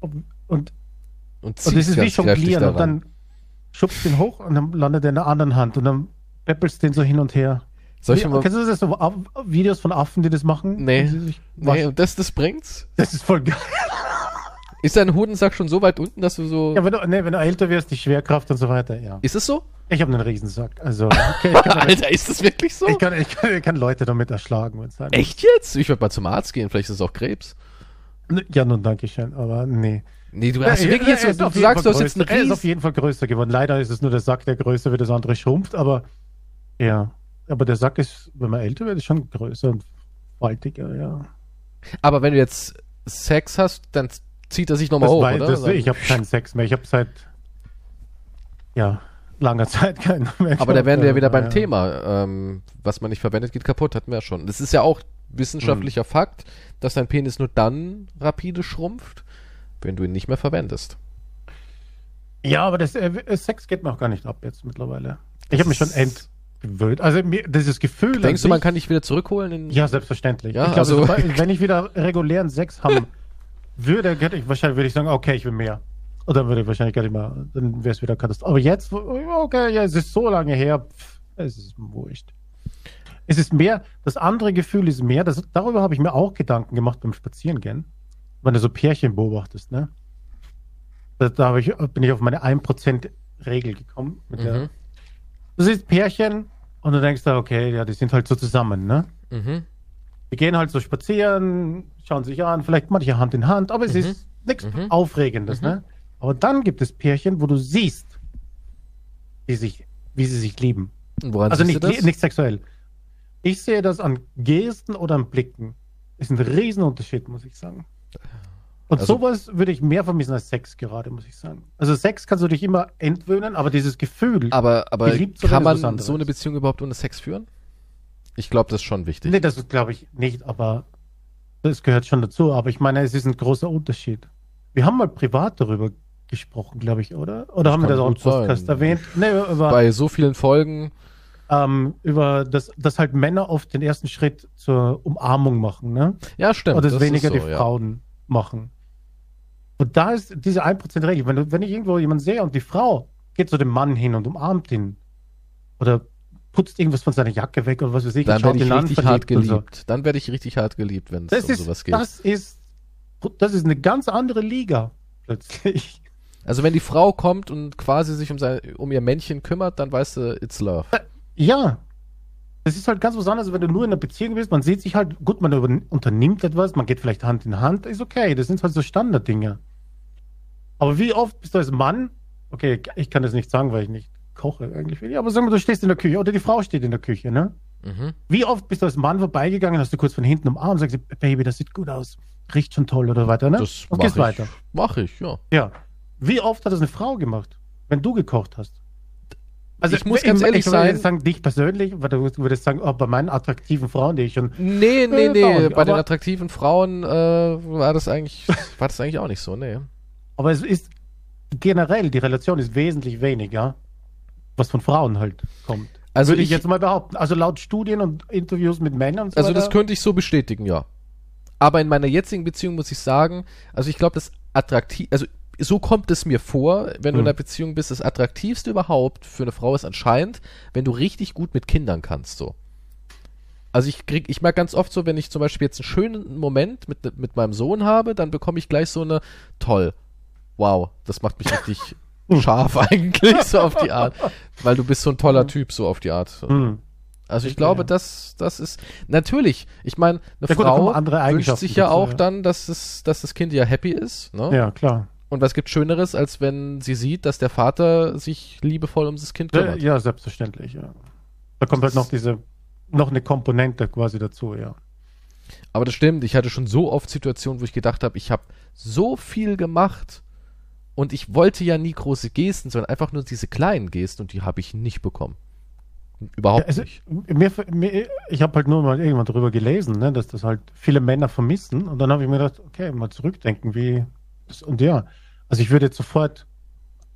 und, und,
Und,
und das ist wie Jonglieren und dann schubst den hoch und dann landet er in der anderen Hand und dann peppelst den so hin und her.
Soll ich mal...
Kennst du das so Videos von Affen, die das machen?
Nee.
Und
Nee, und das, das bringt's?
Das ist voll geil.
Ist dein Hodensack schon so weit unten, dass du so...
Ja, wenn du, nee, wenn du älter wirst, die Schwerkraft und so weiter, ja.
Ist es so?
Ich habe einen Riesensack. Also, okay,
Alter, ist das wirklich so?
ich, kann, ich, kann, ich kann Leute damit erschlagen. wenn's sein
Echt jetzt? Ich würde mal zum Arzt gehen, vielleicht ist es auch Krebs.
Ja, nun, danke schön, aber nee.
Nee, du hast
Ja,
wirklich jetzt, du,
auf
du
jeden
sagst, du
Fall
hast jetzt einen
größer. Er ist auf
Riesen.
jeden Fall größer geworden. Leider ist es nur der Sack, der größer wird, das andere schrumpft, aber ja. Aber der Sack ist, wenn man älter wird, ist schon größer und faltiger, ja.
Aber wenn du jetzt Sex hast, dann zieht er sich nochmal hoch,
war-
oder?
das, ich habe keinen Sex mehr. Ich habe seit ja, langer Zeit keinen mehr.
aber da wären wir ja wieder beim
Ja.
Thema. Ähm, was man nicht verwendet, geht kaputt, hatten wir ja schon. Das ist ja auch wissenschaftlicher
Hm.
Fakt, dass dein Penis nur dann rapide schrumpft, wenn du ihn nicht mehr verwendest.
Ja, aber das äh, Sex geht mir auch gar nicht ab jetzt mittlerweile. Ich habe mich schon
ist-
entgewöhnt. Also mir, dieses Gefühl.
Denkst du, man kann dich wieder zurückholen? In
Ja, selbstverständlich.
Ja,
ich glaube,
also-
sobald- wenn ich wieder regulären Sex haben würde, wahrscheinlich würde ich sagen, okay, ich will mehr. Und dann würde ich wahrscheinlich gar nicht mehr, dann wäre es wieder Katastrophe. Aber jetzt, okay, ja, es ist so lange her, pff, es ist wurscht. Es ist mehr, das andere Gefühl ist mehr, das, darüber habe ich mir auch Gedanken gemacht beim Spazierengehen, wenn du so Pärchen beobachtest, ne? Da, da ich, bin ich auf meine 1%-Regel gekommen. Mit der,
Mhm.
du siehst Pärchen und du denkst da, okay, ja, die sind halt so zusammen, ne?
Mhm.
Die gehen halt so spazieren, schauen sich an, vielleicht manche Hand in Hand, aber es
Mhm.
ist nichts
Mhm.
Aufregendes,
Mhm.
ne? Aber dann gibt es Pärchen, wo du siehst, wie, sich, wie sie sich lieben.
Woran
Also nicht, nicht sexuell. Ich sehe das an Gesten oder an Blicken. Ist ein Riesenunterschied, muss ich sagen. Und
Also-
sowas würde ich mehr vermissen als Sex gerade, muss ich sagen. Also Sex kannst du dich immer entwöhnen, aber dieses Gefühl.
aber aber kann man so eine Beziehung überhaupt ohne Sex führen? Ich glaube, das ist schon wichtig.
Nee, das glaube ich nicht, aber das gehört schon dazu. Aber ich meine, es ist ein großer Unterschied. Wir haben mal privat darüber gesprochen, glaube ich, oder? Oder
Das
haben wir das auch im
gut sein.
Podcast erwähnt? Nee, über,
Bei so vielen Folgen,
ähm, über das, dass halt Männer oft den ersten Schritt zur Umarmung machen, ne?
ja, stimmt.
Oder es
das
weniger
so,
die
ja.
Frauen machen. Und da ist diese 1%-Regel. Wenn, wenn ich irgendwo jemanden sehe und die Frau geht zu dem Mann hin und umarmt ihn oder putzt irgendwas von seiner Jacke weg oder was weiß ich,
Dann
und
werde ich richtig hart
verliebt und so.
geliebt. Dann werde ich richtig hart geliebt, wenn es um
ist,
sowas geht.
das ist, das ist eine ganz andere Liga plötzlich.
Also wenn die Frau kommt und quasi sich um, sein, um ihr Männchen kümmert, dann weißt du, it's love.
Ja. Das ist halt ganz was anderes, wenn du nur in einer Beziehung bist. Man sieht sich halt, gut, man unternimmt etwas, man geht vielleicht Hand in Hand, ist okay. Das sind halt so Standarddinge. Aber wie oft bist du als Mann, okay, ich kann das nicht sagen, weil ich nicht koche eigentlich viel, aber sagen wir, du stehst in der Küche oder die Frau steht in der Küche, ne?
Mhm.
Wie oft bist du als Mann vorbeigegangen, hast du kurz von hinten umarmt und sagst, Baby, das sieht gut aus, riecht schon toll oder weiter, ne?
Das
und gehst
ich.
weiter.
Mach ich, ja.
Ja. Wie oft hat das eine Frau gemacht, wenn du gekocht hast? Also
Ich muss ganz ehrlich
ich
sein-
sagen, dich persönlich, weil du würdest sagen, oh, bei meinen attraktiven Frauen, die ich schon.
Nee, nee,
Äh,
nee. Bei den attraktiven Frauen äh, war das eigentlich, war das eigentlich auch nicht so, nee.
Aber es ist generell, die Relation ist wesentlich weniger, was von Frauen halt kommt.
Also
würde ich,
ich-
jetzt mal behaupten. Also laut Studien und Interviews mit Männern so
Also das
weiter.
könnte ich so bestätigen, ja. Aber in meiner jetzigen Beziehung muss ich sagen, also ich glaube, das attraktiv, also so kommt es mir vor, wenn du in
Hm.
einer Beziehung bist, das attraktivste überhaupt für eine Frau ist anscheinend, wenn du richtig gut mit Kindern kannst, so. Also ich krieg, ich merke ganz oft so, wenn ich zum Beispiel jetzt einen schönen Moment mit, mit meinem Sohn habe, dann bekomme ich gleich so eine, toll, wow, das macht mich richtig scharf eigentlich, so auf die Art. Weil du bist so ein toller Typ, so auf die Art.
Hm.
Also ich glaube,
ja.
das, das ist natürlich. Ich meine, eine
Ja gut,
Frau
andere
wünscht sich ja auch
ja.
dann, dass es, dass das Kind ja happy ist. Ne?
Ja, klar.
Und was gibt Schöneres, als wenn sie sieht, dass der Vater sich liebevoll um das Kind kümmert?
ja, selbstverständlich, ja. Da kommt halt noch diese, noch eine Komponente quasi dazu, ja.
Aber das stimmt. Ich hatte schon so oft Situationen, wo ich gedacht habe, ich habe so viel gemacht und ich wollte ja nie große Gesten, sondern einfach nur diese kleinen Gesten und die habe ich nicht bekommen. Überhaupt
Ja, also,
nicht.
mir, mir, ich habe halt nur mal irgendwann darüber gelesen, ne, dass das halt viele Männer vermissen. Und dann habe ich mir gedacht, okay, mal zurückdenken, wie. Das, und ja, also ich würde jetzt sofort.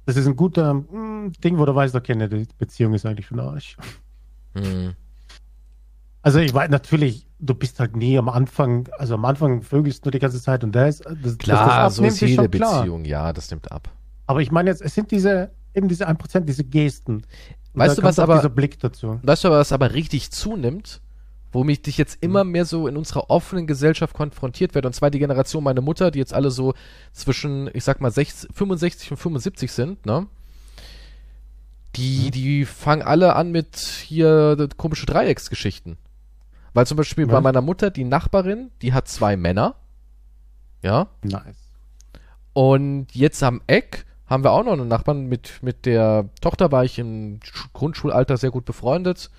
Das ist ein guter mm, Ding, wo du weißt, okay, ne, die Beziehung ist eigentlich für den Arsch.
Hm.
Also ich weiß natürlich, du bist halt nie am Anfang, also am Anfang vögelst du die ganze Zeit und da ist das,
Klar,
das
so
abnimmt,
ist jede
schon klar.
Beziehung. Ja, das nimmt ab.
Aber ich meine jetzt, es sind diese, eben diese 1%, diese Gesten. Und
Weißt du, was aber-
dieser Blick dazu.
Weißt du, was aber richtig zunimmt, womit ich jetzt immer mehr so in unserer offenen Gesellschaft konfrontiert werde, und zwar die Generation meiner Mutter, die jetzt alle so zwischen, ich sag mal, 60, 65 und 75 sind, ne? Die, die fangen alle an mit hier komische Dreiecksgeschichten. Weil zum Beispiel bei
Was?
meiner Mutter, die Nachbarin, die hat zwei Männer. Ja.
Nice.
Und jetzt am Eck haben wir auch noch einen Nachbarn. Mit, mit der Tochter war ich im Sch- Grundschulalter sehr gut befreundet.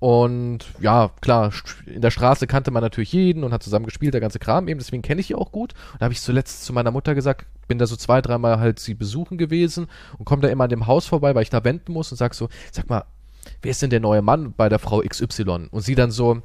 Und ja, klar, in der Straße kannte man natürlich jeden und hat zusammen gespielt, der ganze Kram eben. Deswegen kenne ich die auch gut. Und da habe ich zuletzt zu meiner Mutter gesagt, bin da so zwei, dreimal halt sie besuchen gewesen und komme da immer an dem Haus vorbei, weil ich da wenden muss und sag so, sag mal, wer ist denn der neue Mann bei der Frau XY? Und sie dann so,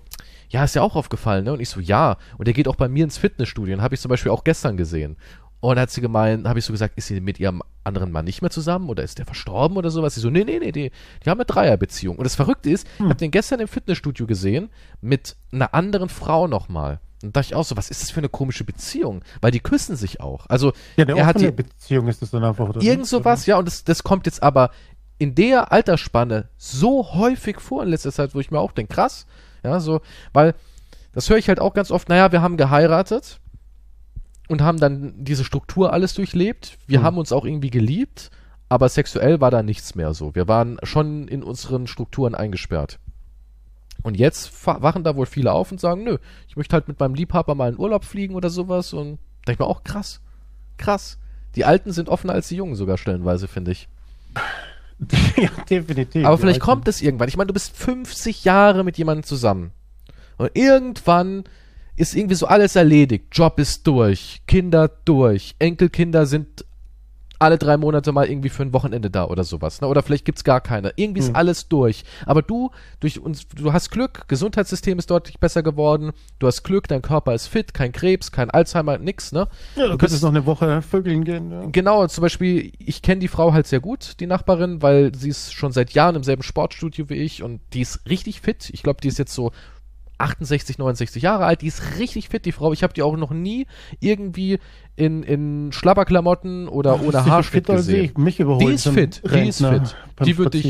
ja, ist ja auch aufgefallen, ne? Und ich so, ja. Und der geht auch bei mir ins Fitnessstudio. Den habe ich zum Beispiel auch gestern gesehen. Und hat sie gemeint, habe ich so gesagt, ist sie mit ihrem anderen Mann nicht mehr zusammen oder ist der verstorben oder sowas? Sie so, nee, nee, nee, die, die haben eine Dreierbeziehung. Und das Verrückte ist, ich habe den gestern im Fitnessstudio gesehen mit einer anderen Frau nochmal. Und da dachte ich auch so, was ist das für eine komische Beziehung? Weil die küssen sich auch. Also
Ja, eine
er hat die,
Beziehung ist das dann einfach. Oder
Irgend sowas, ja, und das, das kommt jetzt aber in der Altersspanne so häufig vor in letzter Zeit, wo ich mir auch denke, krass, ja, so, weil das höre ich halt auch ganz oft, naja, wir haben geheiratet und haben dann diese Struktur alles durchlebt, wir
Hm.
haben uns auch irgendwie geliebt, aber sexuell war da nichts mehr so. Wir waren schon in unseren Strukturen eingesperrt. Und jetzt wachen da wohl viele auf und sagen, nö, ich möchte halt mit meinem Liebhaber mal in Urlaub fliegen oder sowas und da ich mir auch krass, krass. Die Alten sind offener als die Jungen sogar stellenweise, finde ich.
ja, definitiv.
Aber vielleicht kommt es irgendwann. Ich meine, du bist 50 Jahre mit jemandem zusammen. Und irgendwann ist irgendwie so alles erledigt. Job ist durch, Kinder durch, Enkelkinder sind alle drei Monate mal irgendwie für ein Wochenende da oder sowas. Ne? Oder vielleicht gibt's gar keine. Irgendwie ist
Hm.
alles durch. Aber du, durch uns, du hast Glück, Gesundheitssystem ist deutlich besser geworden. Du hast Glück, dein Körper ist fit, kein Krebs, kein Alzheimer, nix, ne?
Ja, du
du
könntest noch eine Woche vögeln gehen. Ja.
Genau, zum Beispiel, ich kenne die Frau halt sehr gut, die Nachbarin, weil sie ist schon seit Jahren im selben Sportstudio wie ich und die ist richtig fit. Ich glaube, die ist jetzt so 68, 69 Jahre alt. Die ist richtig fit, die Frau. Ich habe die auch noch nie irgendwie in, in Schlabberklamotten oder ohne
Sicher
Haarschnitt gesehen.
ich. Mich überholt
Die ist fit, die ist fit. Die würde ich, die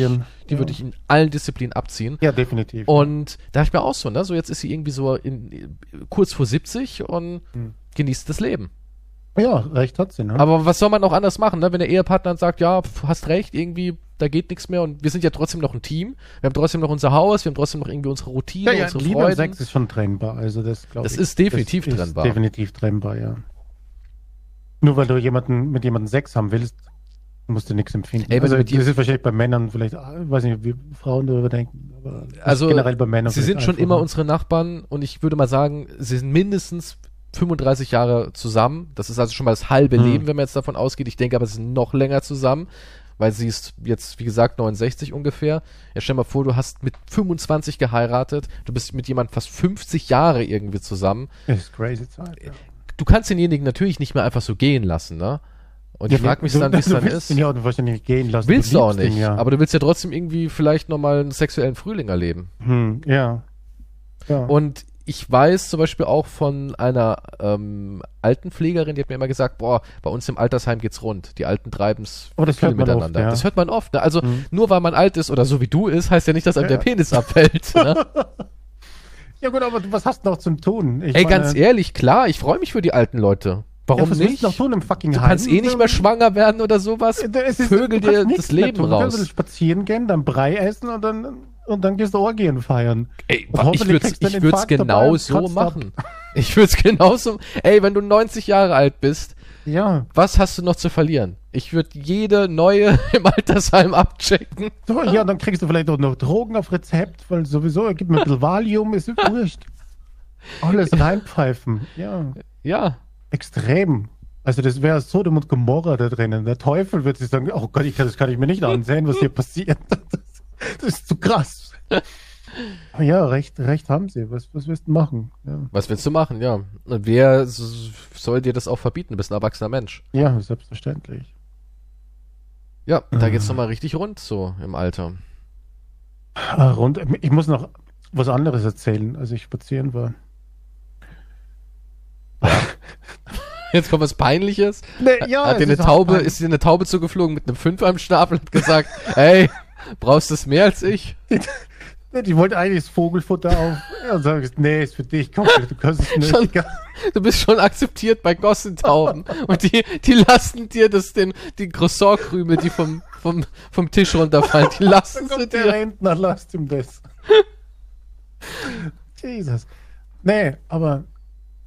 Ja.
würde ich in allen Disziplinen abziehen.
Ja, definitiv.
Und da dachte ich mir auch so, ne, so jetzt ist sie irgendwie so in, kurz vor 70 und
Hm.
genießt das Leben.
ja, recht hat sie, ne?
Aber was soll man auch anders machen, ne? wenn der Ehepartner dann sagt, ja, pf, hast recht, irgendwie, da geht nichts mehr und wir sind ja trotzdem noch ein Team. Wir haben trotzdem noch unser Haus, wir haben trotzdem noch irgendwie unsere Routine,
ja, ja,
unsere
Liebe
Freuden.
Sex ist schon trennbar. Also das glaube
Das
ich.
ist definitiv
das
trennbar.
Ist definitiv trennbar, ja. Nur weil du jemanden mit jemandem Sex haben willst, musst du nichts empfinden.
Ey,
also das ist wahrscheinlich bei Männern vielleicht, ich weiß nicht, wie Frauen darüber denken, aber das
Also,
generell bei Männern
Sie sind schon immer unsere Nachbarn und ich würde mal sagen, sie sind mindestens 35 Jahre zusammen. Das ist also schon mal das halbe
Hm.
Leben, wenn man jetzt davon ausgeht. Ich denke aber, sie sind noch länger zusammen, weil sie ist jetzt, wie gesagt, 69 ungefähr. Ja, stell mal vor, du hast mit 25 geheiratet, du bist mit jemandem fast 50 Jahre irgendwie zusammen.
Das ist crazy Zeit. Ja.
Du kannst denjenigen natürlich nicht mehr einfach so gehen lassen, ne? Und ich frage mich
du,
dann, wie es
du
dann
willst
ist.
ihn ja auch wahrscheinlich nicht gehen lassen.
Willst du auch
liebst ihn
nicht,
ja.
aber du willst ja trotzdem irgendwie vielleicht nochmal einen sexuellen Frühling erleben.
hm, ja. ja.
Und ich weiß zum Beispiel auch von einer ähm, Altenpflegerin, die hat mir immer gesagt, boah, bei uns im Altersheim geht's rund. Die Alten treiben's
Oh, das
viel
man oft,
miteinander.
ja.
Das hört man oft. Ne? Also
Mhm.
nur weil man alt ist oder so wie du ist, heißt ja nicht, dass einem
Ja.
der Penis abfällt. ne?
ja gut, aber du- was hast du noch zum Tun? Ich
Ey,
meine,
ganz ehrlich, klar, ich freue mich für die alten Leute. Warum
ja,
nicht?
du noch tun im fucking
Du
Heim?
kannst eh nicht mehr schwanger werden oder sowas.
Es ist-
Vögel dir das Leben
tun. Du kannst
raus.
spazieren gehen, dann Brei essen und dann, und dann gehst du Orgien feiern.
Ey, ich würde
kriegst du
ich würd's genau so
kotzt ab.
machen. Ich würde es genauso. Ey, wenn du 90 Jahre alt bist,
Ja.
was hast du noch zu verlieren? Ich würde jede neue im Altersheim abchecken.
So, ja, dann kriegst du vielleicht auch noch Drogen auf Rezept, weil sowieso, gib mir ein bisschen Valium, ist wurscht. Alles reinpfeifen. Ja,
Ja.
extrem. Also das wäre Sodom und Gomorra da drinnen. Der Teufel wird sich sagen, oh Gott, ich kann, das kann ich mir nicht ansehen, was hier passiert. Das, ist zu krass. Aber ja, recht, recht haben sie. Was, was willst du machen? Ja,
Was willst du machen, ja? Und wer soll dir das auch verbieten? Du bist ein erwachsener Mensch.
ja selbstverständlich.
Ja, da geht's nochmal richtig rund so im Alter.
Ah, rund, ich muss noch was anderes erzählen, als ich spazieren war.
Jetzt kommt was Peinliches.
Nee, ja,
hat dir eine
ist
Taube, ist dir eine Taube zugeflogen mit einem Fünfer im Schnabel und gesagt, hey, brauchst du es mehr als ich?
Die wollte eigentlich das Vogelfutter auf. Und sagst, nee, ist für dich, komm, du kannst es nicht.
Schon- Du bist schon akzeptiert bei Gossentauben. und die, die lassen dir das, den, die Croissant-Krümel, die vom, vom, vom Tisch runterfallen, die lassen
Dann
sie
kommt der
dir.
Rentner, lasst ihm das. Jesus. Nee, aber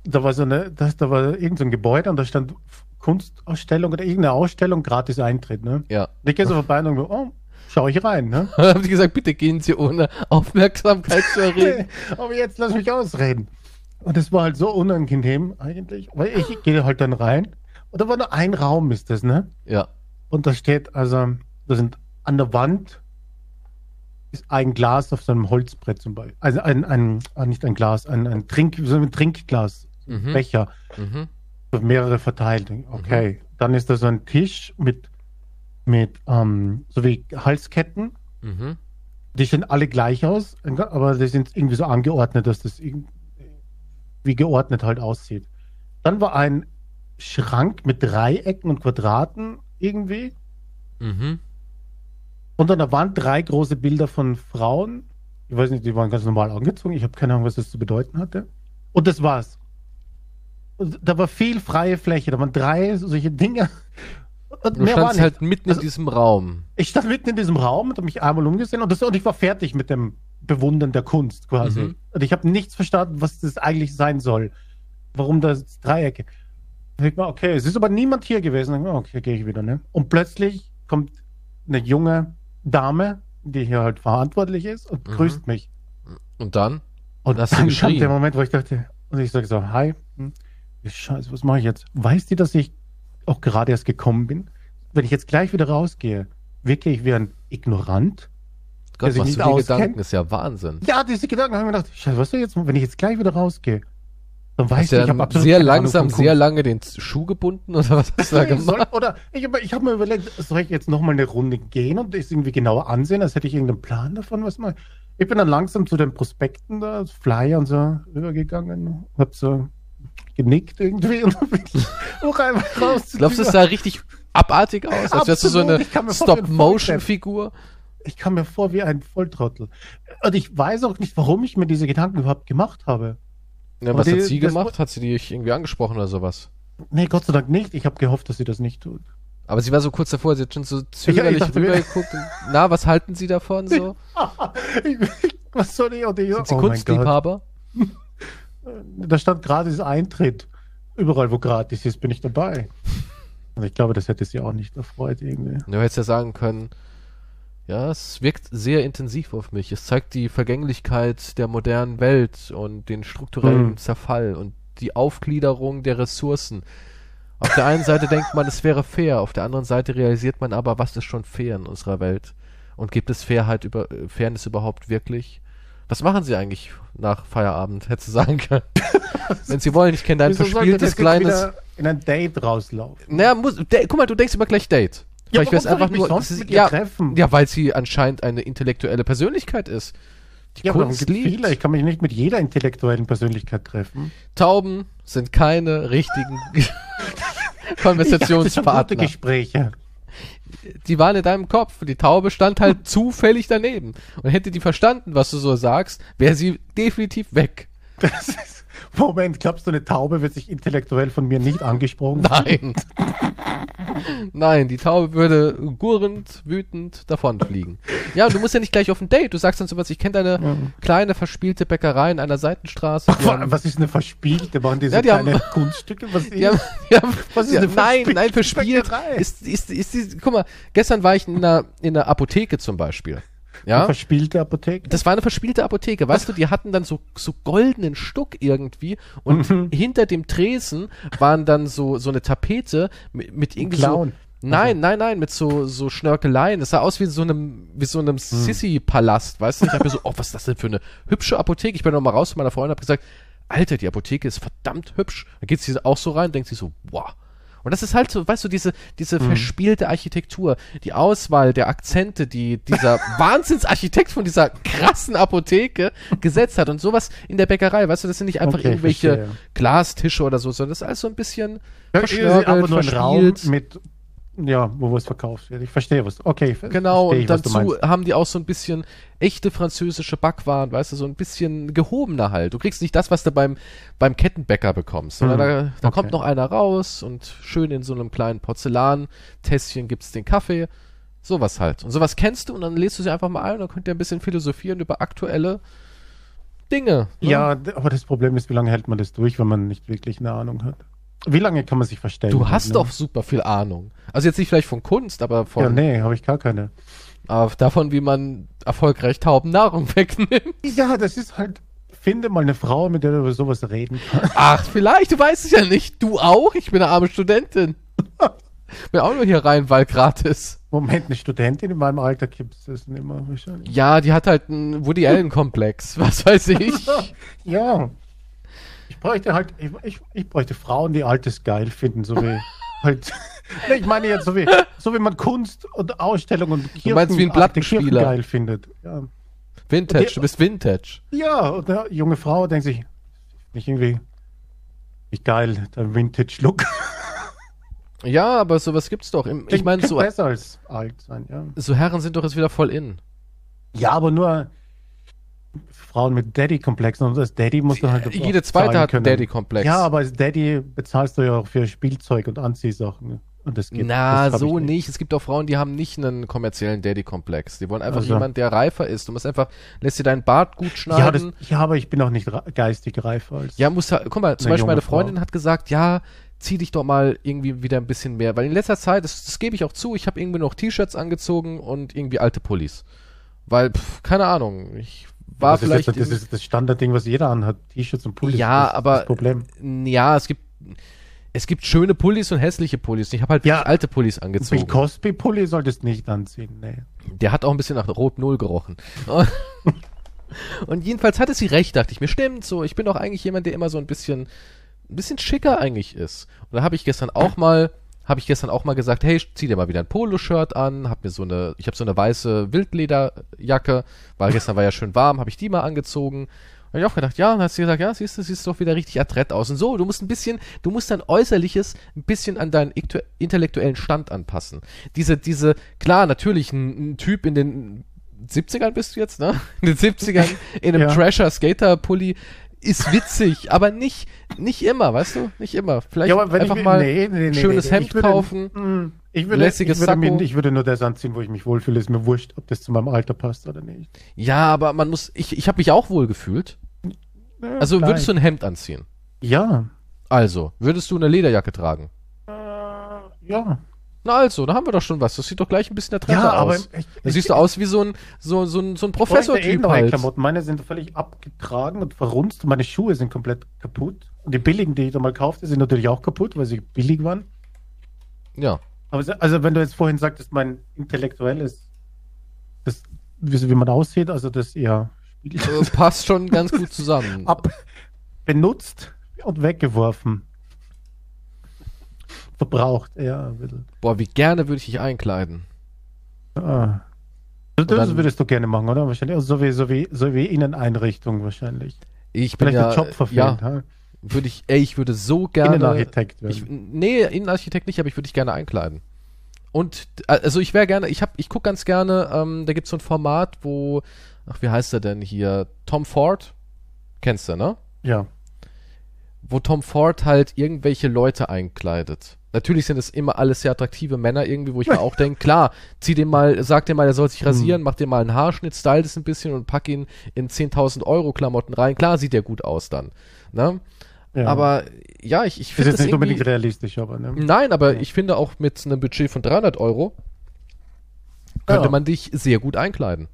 da war so eine, das, da war irgendein so ein Gebäude und da stand Kunstausstellung oder irgendeine Ausstellung, gratis Eintritt, ne?
Ja.
Und ich gehe so vorbei und denke, oh, schau ich rein, ne?
Dann haben die gesagt, bitte gehen Sie ohne Aufmerksamkeit zu erregen.
aber jetzt lass mich ausreden. Und das war halt so unangenehm eigentlich, weil ich gehe halt dann rein und da war nur ein Raum ist das, ne?
Ja.
Und da steht, also, da sind an der Wand ist ein Glas auf so einem Holzbrett zum Beispiel. Also ein, ein, ah, nicht ein Glas, ein, ein Trink, so ein Trinkglas,
Mhm.
Becher.
Mhm.
mehrere verteilt. Okay. Dann ist da so ein Tisch mit, mit ähm, so wie Halsketten.
Mhm.
Die sehen alle gleich aus, aber die sind irgendwie so angeordnet, dass das irgendwie geordnet halt aussieht. Dann war ein Schrank mit Dreiecken und Quadraten irgendwie.
Mhm.
Und an der Wand drei große Bilder von Frauen. Ich weiß nicht, die waren ganz normal angezogen. Ich habe keine Ahnung, was das zu bedeuten hatte. Und das war's. Und da war viel freie Fläche. Da waren drei solche Dinge. Und
Du standst halt mitten
Also-
in diesem Raum.
Ich stand mitten in diesem Raum und habe mich einmal umgesehen und, das, und ich war fertig mit dem Bewundern der Kunst quasi.
Mhm.
Und ich habe nichts verstanden, was das eigentlich sein soll. Warum das Dreiecke. Ich war, okay, es ist aber niemand hier gewesen. Ich okay, gehe ich wieder. Ne? Und plötzlich kommt eine junge Dame, die hier halt verantwortlich ist und
Mhm.
grüßt mich.
Und dann?
Und dann kam
geschrien?
der Moment, wo ich dachte, und ich sage so, hi, hm, Scheiße, was mache ich jetzt? Weiß die, dass ich auch gerade erst gekommen bin? Wenn ich jetzt gleich wieder rausgehe, wirke ich wie ein Ignorant?
Gott, was
nicht
für die? Gedanken ist ja Wahnsinn.
Ja, diese Gedanken haben mir gedacht, Scheiße, was soll jetzt, wenn ich jetzt gleich wieder rausgehe? Dann weiß
Hast
ich, ich habe absolut
sehr langsam, sehr lange den Schuh gebunden oder was hast du da
Ich soll,
gemacht?
oder ich habe hab mir überlegt, soll ich jetzt nochmal eine Runde gehen und das irgendwie genauer ansehen, als hätte ich irgendeinen Plan davon, was mal. Ich bin dann langsam zu den Prospekten da, Flyer und so rübergegangen, hab so genickt irgendwie und auch einfach raus.
Glaubst du, es sah richtig abartig aus? Als wärst du so eine Stop-Motion-Figur?
ich kam mir vor wie ein Volltrottel. Und ich weiß auch nicht, warum ich mir diese Gedanken überhaupt gemacht habe.
Ja, was
die-
hat sie gemacht? Hat sie dich irgendwie angesprochen oder sowas?
Nee, Gott sei Dank nicht. Ich habe gehofft, dass sie das nicht tut.
Aber sie war so kurz davor, sie hat schon so zögerlich rübergeguckt. Na, was halten Sie davon so?
Was soll ich? Und ich
Sind Sie
oh.
Kunstliebhaber?
Da stand gratis Eintritt. Überall, wo gratis ist, bin ich dabei. Und ich glaube, das hätte sie auch nicht erfreut irgendwie.
Du hättest ja sagen können, ja, es wirkt sehr intensiv auf mich. Es zeigt die Vergänglichkeit der modernen Welt und den strukturellen
Hm.
Zerfall und die Aufgliederung der Ressourcen. Auf der einen Seite denkt man, es wäre fair, auf der anderen Seite realisiert man aber, was ist schon fair in unserer Welt? Und gibt es Fairheit über, äh, Fairness überhaupt wirklich? Was machen Sie eigentlich nach Feierabend? Hättest du sagen können. Wenn Sie wollen, ich kenne dein verspieltes kleines.
in ein Date rauslaufen?
Naja, muss, de, guck mal, du denkst immer gleich Date.
Ja,
Vielleicht wäre es einfach nur.
sonst
ist- ja,
treffen?
ja, weil sie anscheinend eine intellektuelle Persönlichkeit ist. Die
Ja, aber
Kunst
gibt
liebt.
viele. Ich kann mich nicht mit jeder intellektuellen Persönlichkeit treffen.
Tauben sind keine richtigen
schon gute
Konversationspartner.
Gespräche.
Die waren in deinem Kopf. Die Taube stand halt zufällig daneben. Und hätte die verstanden, was du so sagst, wäre sie definitiv weg.
Das ist, Moment, glaubst du, eine Taube wird sich intellektuell von mir nicht angesprochen?
Nein. Nein, die Taube würde gurrend, wütend davonfliegen. Ja, und du musst ja nicht gleich auf ein Date. Du sagst dann sowas, ich kenne deine
Mhm.
kleine verspielte Bäckerei in einer Seitenstraße. Haben-
Was ist eine verspielte? Machen die so
Ja, die
kleine
haben-
Kunststücke? Was ist?
Die haben, die haben,
Was ist
ja,
eine
nein,
verspielte
nein, verspielt.
Bäckerei?
Ist, ist, ist, die, guck mal, gestern war ich in einer, in einer Apotheke zum Beispiel.
Eine
Ja,
verspielte Apotheke?
das war eine verspielte Apotheke. Weißt du, die hatten dann so, so goldenen Stuck irgendwie und
Mhm.
hinter dem Tresen waren dann so, so eine Tapete mit, mit irgendwie so,
Clown.
Nein, nein, nein, mit so, so Schnörkeleien. Das sah aus wie so einem, wie so einem Sissy-Palast, weißt du? Ich hab mir so, oh, was ist das denn für eine hübsche Apotheke? Ich bin noch mal raus zu meiner Freundin und hab gesagt, Alter, die Apotheke ist verdammt hübsch. Da geht sie auch so rein und denkt sich so, wow. Und das ist halt so, weißt du, diese, diese
Hm.
verspielte Architektur, die Auswahl der Akzente, die dieser Wahnsinnsarchitekt von dieser krassen Apotheke gesetzt hat und sowas in der Bäckerei, weißt du, das sind nicht einfach
Okay,
irgendwelche
verstehe.
Glastische oder so, sondern das ist alles so ein bisschen
Ja,
verschnörkelt,
einfach nur ein Raum mit, ja, wo was verkauft wird. Ich verstehe was. Okay, ver-
Genau, und dazu haben die auch so ein bisschen echte französische Backwaren, weißt du, so ein bisschen gehobener halt. Du kriegst nicht das, was du beim, beim Kettenbäcker bekommst, sondern
Mhm,
da, da
okay.
kommt noch einer raus und schön in so einem kleinen Porzellantässchen gibt's den Kaffee. Sowas halt. Und sowas kennst du und dann lädst du sie einfach mal ein und dann könnt ihr ein bisschen philosophieren über aktuelle Dinge. ne?
Ja, aber das Problem ist, wie lange hält man das durch, wenn man nicht wirklich eine Ahnung hat? Wie lange kann man sich verstellen?
Du hast
ne?
doch super viel Ahnung. Also jetzt nicht vielleicht von Kunst, aber von
Ja, nee, habe ich gar keine.
aber davon, wie man erfolgreich Taubennahrung wegnimmt.
Ja, das ist halt. Finde mal eine Frau, mit der du über sowas reden kannst.
Ach, vielleicht, du weißt es ja nicht. Du auch? Ich bin eine arme Studentin. bin auch nur hier rein, weil gratis.
Moment, eine Studentin in meinem Alter gibt es das nicht mehr wahrscheinlich.
Ja, die hat halt einen Woody Allen-Komplex. Was weiß ich.
Ja, Ich bräuchte halt, ich, ich, ich bräuchte Frauen, die Altes geil finden, so wie halt. Ich meine jetzt so wie, so wie man Kunst und Ausstellung und
Du meinst wie ein Plattenspieler.
geil findet. Ja.
Vintage,
Die-
du bist Vintage.
Ja, und eine junge Frau denkt sich, nicht irgendwie, wie geil, der Vintage-Look.
Ja, aber sowas gibt's doch. Im, ich meine, so,
besser als alt sein, ja.
so Herren sind doch jetzt wieder voll in.
Ja, aber nur Frauen mit Daddy-Komplexen und als Daddy muss dann halt.
Jede
auch
zweite hat einen. Daddy-Komplex.
Ja, aber als Daddy bezahlst du ja auch für Spielzeug und Anziehsachen. Und das geht.
Na,
das
so
ich
nicht. Es gibt auch Frauen, die haben nicht einen kommerziellen Daddy-Komplex. Die wollen einfach
Also.
jemand, der reifer ist. Du musst einfach, lässt dir deinen Bart gut
Ja, das,
schneiden.
ja, aber ich bin auch nicht geistig reifer als.
Ja, muss guck mal, zum Beispiel meine
Frau.
Freundin hat gesagt, ja, zieh dich doch mal irgendwie wieder ein bisschen mehr. Weil in letzter Zeit, das, das gebe ich auch zu, ich habe irgendwie noch T-Shirts angezogen und irgendwie alte Pullis. Weil, pff, keine Ahnung, ich war
das
vielleicht.
Ist das
in-
ist das Standardding, was jeder anhat. T-Shirts und Pullis.
Ja,
das
aber-
Das Problem.
ja, es gibt. Es gibt schöne Pullis und hässliche Pullis. Ich habe halt
Ja.
wirklich alte Pullis
Bill
angezogen.
Cosby-Pulli solltest nicht anziehen. Nee.
Der hat auch ein bisschen nach Rot Null gerochen. Und jedenfalls hatte sie recht, dachte ich mir. Stimmt, so, ich bin doch eigentlich jemand, der immer so ein bisschen, ein bisschen schicker eigentlich ist. Und da habe ich gestern auch mal, habe ich gestern auch mal gesagt, hey, zieh dir mal wieder ein Poloshirt an, hab mir so eine, ich habe so eine weiße Wildlederjacke, weil gestern war ja schön warm, habe ich die mal angezogen. Habe ich auch gedacht, ja, und hast du gesagt, ja, siehst du, siehst doch wieder richtig adrett aus. Und so, du musst ein bisschen, du musst dein Äußerliches ein bisschen an deinen intellektuellen Stand anpassen. Diese, diese, klar, natürlich, ein, ein Typ in den 70ern bist du jetzt, ne? In den 70ern in einem
Ja.
Trasher-Skater-Pulli ist witzig, aber nicht, nicht immer, weißt du? Nicht immer. Vielleicht
Ja,
einfach
ich,
mal
nee, nee, nee,
ein schönes. Hemd
würde,
kaufen.
Mm, Ich würde,
lässiges
ich, würde
Sakko.
mir, ich würde nur das anziehen, wo ich mich wohlfühle. Ist mir wurscht, ob das zu meinem Alter passt oder nicht.
Ja, aber man muss, ich, ich habe mich auch wohl gefühlt.
Ja,
Also
vielleicht.
würdest du ein Hemd anziehen?
Ja.
Also, würdest du eine Lederjacke tragen?
Äh, ja.
Na also, da haben wir doch schon was. Das sieht doch gleich ein bisschen adretter
Ja, aber
aus.
ich,
Da siehst du aus wie so ein, so, so ein, so ein
eh
Professor-Typ
neue
halt.
Klamotten. Meine sind völlig abgetragen und verrunzt. Meine Schuhe sind komplett kaputt. Und die billigen, die ich da mal kaufte, sind natürlich auch kaputt, weil sie billig waren.
Ja.
Aber also wenn du jetzt vorhin sagtest, mein intellektuelles, das, wie, wie man aussieht, also das eher
Äh, passt schon ganz gut zusammen.
ab benutzt und weggeworfen. Verbraucht, ja. ein bisschen.
Boah, wie gerne würde ich dich einkleiden.
Ah. Das
dann-
würdest du gerne machen, oder? Wahrscheinlich. Also so wie, so wie, so wie Inneneinrichtung wahrscheinlich.
Ich bin
Vielleicht
ja,
der Job verfehlt,
ja, würde ich, ey, ich würde so gerne.
Innenarchitekt werden.
Ich, nee, Innenarchitekt nicht, aber ich würde dich gerne einkleiden. Und äh, also ich wäre gerne, ich hab, ich guck ganz gerne, ähm, da gibt's so ein Format, wo, ach, wie heißt er denn hier? Tom Ford? Kennst du, ne?
ja.
Wo Tom Ford halt irgendwelche Leute einkleidet. Natürlich sind es immer alles sehr attraktive Männer irgendwie, wo ich mir auch denke, klar, zieh den mal, sag dir mal, er soll sich rasieren, mach dir mal einen Haarschnitt, style das ein bisschen und pack ihn in 10.000 Euro Klamotten rein. Klar sieht der gut aus dann. Ne?
ja.
Aber ja, ich, ich
ist
finde
jetzt
das
nicht unbedingt realistisch, aber ne?
Nein, aber
Ja.
ich finde auch mit einem Budget von 300 Euro könnte
Ja.
man dich sehr gut einkleiden.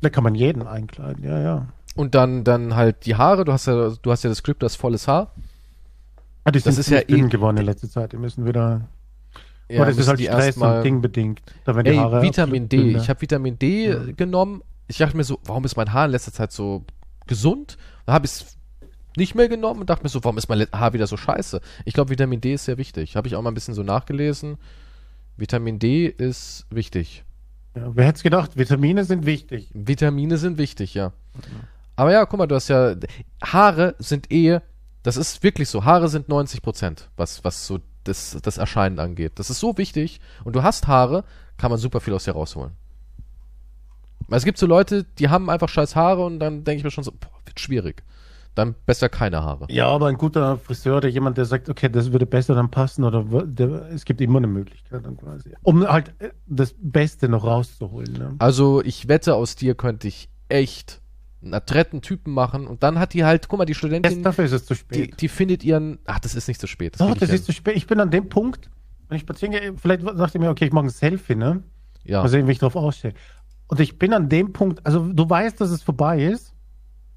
Da kann man jeden einkleiden, ja, ja.
Und dann, dann halt die Haare, du hast ja, du hast ja das du hast volles Haar.
Ah, die
Das
sind
ist ja
dünn
eh-
geworden in letzter Zeit. Die müssen wieder.
Ja,
das ist halt
die
Stress und Ding bedingt. Da werden die Haare
Vitamin D.
dünner.
Ich habe Vitamin D
Ja.
genommen. Ich dachte mir so, warum ist mein Haar in letzter Zeit so gesund? Da habe ich es nicht mehr genommen und dachte mir so, warum ist mein Haar wieder so scheiße? Ich glaube, Vitamin D ist sehr wichtig. Habe ich auch mal ein bisschen so nachgelesen. Vitamin D ist wichtig.
ja, wer hätte es gedacht? Vitamine sind wichtig.
Vitamine sind wichtig, ja. Aber ja, guck mal, du hast ja. Haare sind eh. Das ist wirklich so. Haare sind 90 Prozent, was, was so das, das Erscheinen angeht. Das ist so wichtig. Und du hast Haare, kann man super viel aus dir rausholen. Weil es gibt so Leute, die haben einfach scheiß Haare und dann denke ich mir schon so, boah, wird schwierig. Dann besser keine Haare.
Ja, aber ein guter Friseur oder jemand, der sagt, okay, das würde besser dann passen oder der, es gibt immer eine Möglichkeit dann quasi. Um halt äh, das Beste noch rauszuholen. Ne?
Also ich wette, aus dir könnte ich echt adretten Typen machen und dann hat die halt, guck mal, die
Jetzt,
Studentin,
dafür ist es zu
die,
spät.
die findet ihren, ach, das ist nicht zu spät. Das
Doch, das ist zu spät. Ich bin an dem Punkt, wenn ich spazieren gehe, vielleicht sagt ihr mir, okay, ich mache ein Selfie, ne?
ja.
Mal sehen, wie ich drauf ausstehe. Und ich bin an dem Punkt, also du weißt, dass es vorbei ist,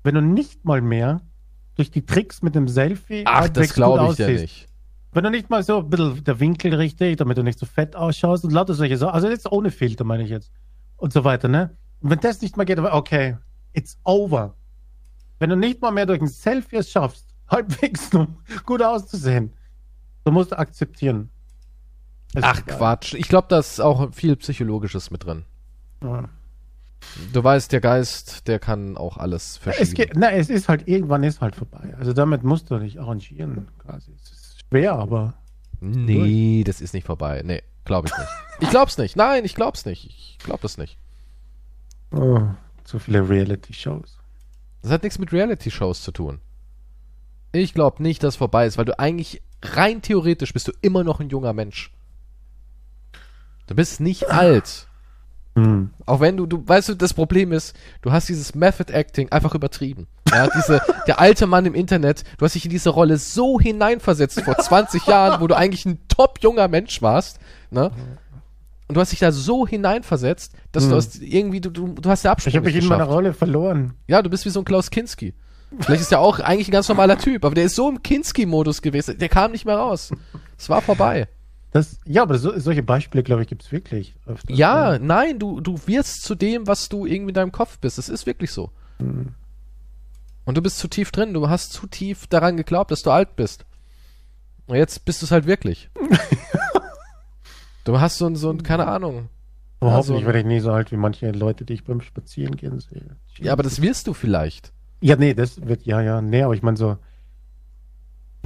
wenn du nicht mal mehr durch die Tricks mit dem Selfie
Ach,
halbwegs
das glaube ich ja
aussiehst.
nicht.
Wenn du nicht mal so ein bisschen der Winkel richtig, damit du nicht so fett ausschaust und lauter solche Sachen, also jetzt ohne Filter meine ich jetzt und so weiter, ne? Und wenn das nicht mal geht, aber okay, it's over. Wenn du nicht mal mehr durch ein Selfie es schaffst, halbwegs nur gut auszusehen, du musst akzeptieren. Es
Ach. Quatsch. Ich glaube, da ist auch viel Psychologisches mit drin.
Ja.
Du weißt, der Geist, der kann auch alles
Es,
verschieben.
geht, na, es ist halt, irgendwann ist halt vorbei. Also damit musst du dich arrangieren, quasi. Es ist schwer, aber
Nee, das ist nicht vorbei. Nee, glaube ich nicht. Ich glaub's nicht. Nein, ich glaub's nicht. Ich glaub das nicht.
oh, zu viele Reality-Shows.
Das hat nichts mit Reality-Shows zu tun. Ich glaube nicht, dass es vorbei ist, weil du eigentlich rein theoretisch bist du immer noch ein junger Mensch. Du bist nicht alt.
Hm.
Auch wenn du, du, weißt du, das Problem ist, du hast dieses Method Acting einfach übertrieben. Ja, diese, der alte Mann im Internet, du hast dich in diese Rolle so hineinversetzt vor 20 Jahren, wo du eigentlich ein top junger Mensch warst, ne? Und du hast dich da so hineinversetzt, dass du
Hm.
aus irgendwie, du, du, du hast der Absprung
Ich habe mich in meiner. Rolle verloren.
Ja, du bist wie so ein Klaus Kinski. Vielleicht ist er auch eigentlich ein ganz normaler Typ, aber der ist so im Kinski-Modus gewesen, der kam nicht mehr raus. Es war vorbei.
Das, ja, aber so, solche Beispiele, glaube ich, gibt es wirklich. öfter.
Ja, nein, du, du wirst zu dem, was du irgendwie in deinem Kopf bist. Es ist wirklich so.
Hm.
Und du bist zu tief drin. Du hast zu tief daran geglaubt, dass du alt bist. Und jetzt bist du es halt wirklich. du hast so ein, so ein, keine Ahnung.
Aber
Ja,
hoffentlich werde ich nie so alt wie manche Leute, die ich beim Spazierengehen sehe.
Ja, aber das wirst du vielleicht.
Ja, nee, das wird, ja, ja, nee, aber ich meine so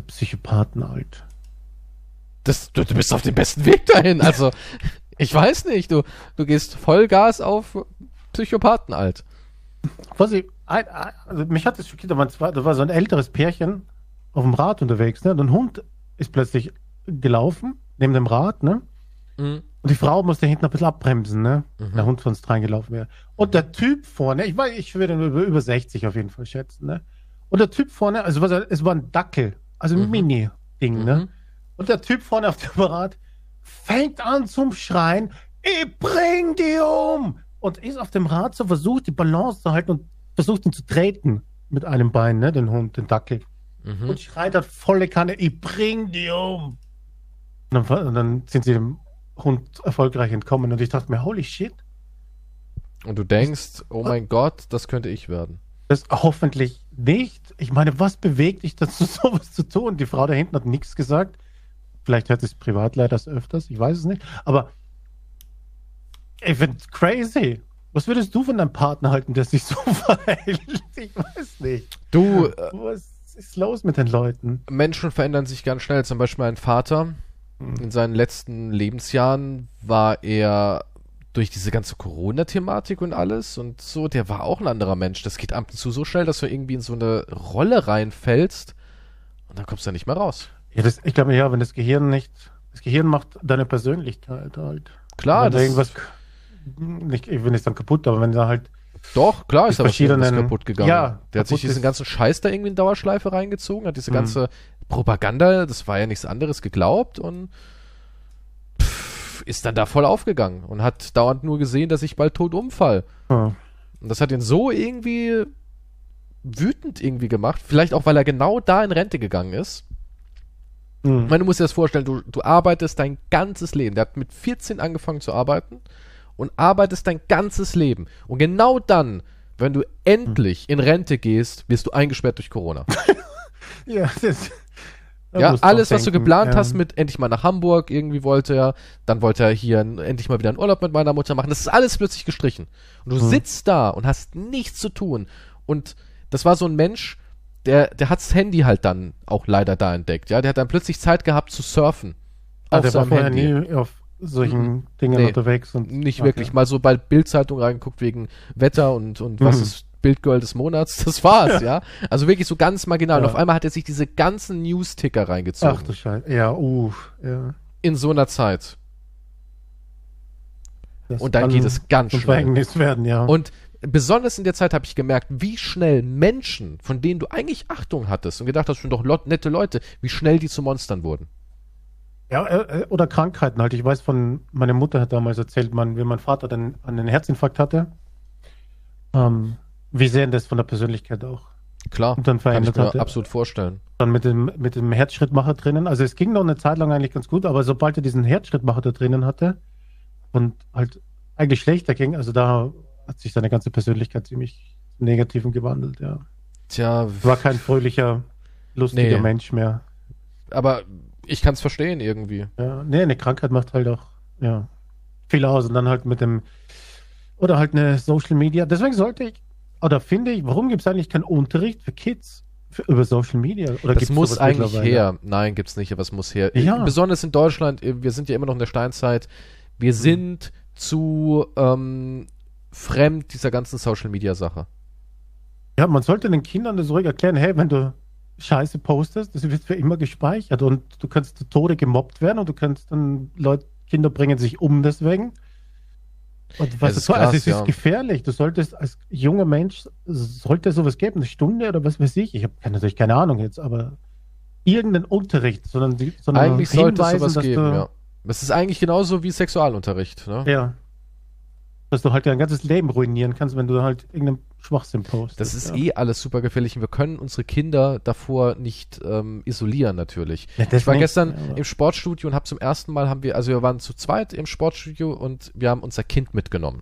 Psychopathen alt.
Das, du, du bist auf dem besten Weg dahin. Also, ich weiß nicht. Du, du gehst Vollgas auf Psychopathen alt.
Was ich, ein, ein, also mich hat das schockiert, da war, da war so ein älteres Pärchen auf dem Rad unterwegs, ne? Und ein Hund ist plötzlich gelaufen, neben dem Rad, ne?
Mhm.
Und die Frau musste hinten ein bisschen abbremsen, ne?
Mhm.
Der Hund von uns reingelaufen wäre. Und der Typ vorne, ich weiß, ich würde ihn über, über 60 auf jeden Fall schätzen, ne? Und der Typ vorne, also was, es war ein Dackel, also ein
Mhm.
Mini-Ding, ne?
Mhm.
Und der Typ vorne auf dem Rad fängt an zum Schreien, ich bring die um! Und ist auf dem Rad so versucht, die Balance zu halten und versucht ihn zu treten mit einem Bein, ne, den Hund, den Dackel.
Mhm.
Und schreit halt volle Kanne, ich bring die um! Und dann, und dann sind sie dem Hund erfolgreich entkommen und ich dachte mir, holy shit,
Und du denkst, oh mein Gott, das könnte ich werden.
das hoffentlich nicht. Ich meine, was bewegt dich dazu, sowas zu tun? Die Frau da hinten hat nichts gesagt. Vielleicht hört es privat leider öfters, ich weiß es nicht. Aber ich finde crazy. Was würdest du von deinem Partner halten, der sich so verhält? Ich weiß nicht.
Du, äh,
Was ist los mit den Leuten?
Menschen verändern sich ganz schnell. Zum Beispiel mein Vater, in seinen letzten Lebensjahren war er durch diese ganze Corona-Thematik und alles und so, der war auch ein anderer Mensch. Das geht ab und zu so schnell, dass du irgendwie in so eine Rolle reinfällst und dann kommst du nicht mehr raus.
Ja, das, ich glaube, ja, wenn das Gehirn nicht, das Gehirn macht deine Persönlichkeit halt.
Klar,
wenn da
das,
irgendwas, nicht, ich will nicht sagen kaputt, aber wenn da halt
doch, klar ist irgendwas
verschiedenen-
kaputt gegangen.
Ja,
der hat sich diesen ganzen Scheiß da irgendwie in Dauerschleife reingezogen, hat diese
Mhm.
ganze Propaganda, das war ja nichts anderes geglaubt und pff, ist dann da voll aufgegangen und hat dauernd nur gesehen, dass ich bald tot umfall.
ja,
Und das hat ihn so irgendwie wütend irgendwie gemacht. Vielleicht auch, weil er genau da in Rente gegangen ist. Ich
hm.
meine, du musst dir das vorstellen, du, du arbeitest dein ganzes Leben. Der hat mit 14 angefangen zu arbeiten und arbeitest dein ganzes Leben. Und genau dann, wenn du endlich in Rente gehst, wirst du eingesperrt durch Corona.
Ja, das, da
ja, alles, was du geplant
ja.
hast mit endlich mal nach Hamburg, irgendwie wollte er, dann wollte er hier endlich mal wieder einen Urlaub mit meiner Mutter machen. Das ist alles plötzlich gestrichen. Und du
Hm.
sitzt da und hast nichts zu tun. Und das war so ein Mensch, der, der hat das Handy halt dann auch leider da entdeckt. Ja, der hat dann plötzlich Zeit gehabt zu surfen.
Ah,
auf
der war
seinem
vorher
Handy.
nie auf solchen Dingen
Nee,
unterwegs. Und,
Nicht
Ach,
wirklich. Mal so bei Bildzeitung reingeguckt wegen Wetter und, und was
Mhm.
ist Bildgirl des Monats. Das war's, ja. Also wirklich so ganz marginal. Und
Ja.
auf einmal hat er sich diese ganzen News-Ticker reingezogen.
Ach du Scheiße. Ja, uff. Ja.
in so einer Zeit.
Das
Und dann geht es ganz schnell.
Werden, ja.
Und besonders in der Zeit habe ich gemerkt, wie schnell Menschen, von denen du eigentlich Achtung hattest und gedacht hast, schon doch nette Leute, wie schnell die zu Monstern wurden.
ja, äh, äh, oder Krankheiten halt. Ich weiß von, meine Mutter hat damals erzählt, man, wenn mein Vater dann einen Herzinfarkt hatte, ähm, wie sehr ihn das von der Persönlichkeit auch
Klar,
Und dann
kann ich mir
hatte.
absolut vorstellen.
dann mit dem, mit dem Herzschrittmacher drinnen. Also es ging noch eine Zeit lang eigentlich ganz gut, aber sobald er diesen Herzschrittmacher da drinnen hatte und halt eigentlich schlechter ging, also da hat sich seine ganze Persönlichkeit ziemlich zum Negativen gewandelt, ja.
Tja,
War kein fröhlicher, lustiger
Nee.
Mensch mehr.
aber ich kann es verstehen irgendwie.
Ja, nee, eine Krankheit macht halt auch ja, viel aus. Und dann halt mit dem, oder halt eine Social Media. Deswegen sollte ich, oder finde ich, warum gibt es eigentlich keinen Unterricht für Kids für, über Social Media? Oder
Das muss eigentlich her. Nein, gibt's nicht, aber es muss her.
Ja.
Besonders in Deutschland, äh, wir sind ja immer noch in der Steinzeit. Wir
Mhm.
sind zu ähm, fremd dieser ganzen Social Media Sache.
Ja, man sollte den Kindern das ruhig erklären, hey, wenn du Scheiße postest, das wird für immer gespeichert und du kannst zu Tode gemobbt werden und du kannst dann Leute, Kinder bringen sich um deswegen. Und was
Es ist
ist so, also
krass,
es ist
ja.
gefährlich. Du solltest als junger Mensch, sollte es sowas geben, eine Stunde oder was weiß ich. Ich habe natürlich keine Ahnung jetzt, aber irgendeinen Unterricht, sondern, sondern
Eigentlich sollte es sowas geben,
du,
ja. Das ist eigentlich genauso wie Sexualunterricht. Ne?
ja. Dass du halt dein ganzes Leben ruinieren kannst, wenn du halt irgendeinen Schwachsinn postest.
Das ist
ja.
eh alles super gefährlich und wir können unsere Kinder davor nicht ähm, isolieren natürlich.
Ja,
Ich war
nicht,
gestern
aber-
im Sportstudio und habe zum ersten Mal haben wir, also wir waren zu zweit im Sportstudio und wir haben unser Kind mitgenommen.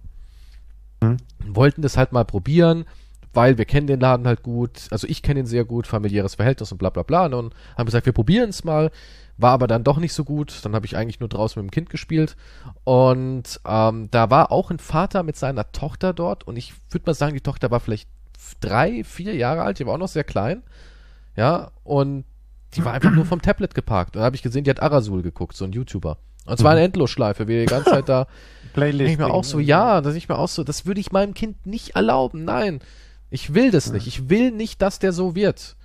Mhm.
Wollten das halt mal probieren, weil wir kennen den Laden halt gut, also ich kenne ihn sehr gut, familiäres Verhältnis und bla bla bla. Und haben gesagt, wir probieren es mal. War aber dann doch nicht so gut. Dann habe ich eigentlich nur draußen mit dem Kind gespielt. Und ähm, da war auch ein Vater mit seiner Tochter dort. Und ich würde mal sagen, die Tochter war vielleicht drei, vier Jahre alt, die war auch noch sehr klein. Ja, und die war einfach nur vom Tablet geparkt. Und da habe ich gesehen, die hat Arasul geguckt, so ein YouTuber. Und es war eine Endlosschleife, wie die ganze Zeit da.
Playlist.
Ich mir auch so, ja, dass ich mir auch so, das würde ich meinem Kind nicht erlauben. Nein, ich will das nicht. Ich will nicht, dass der so wird.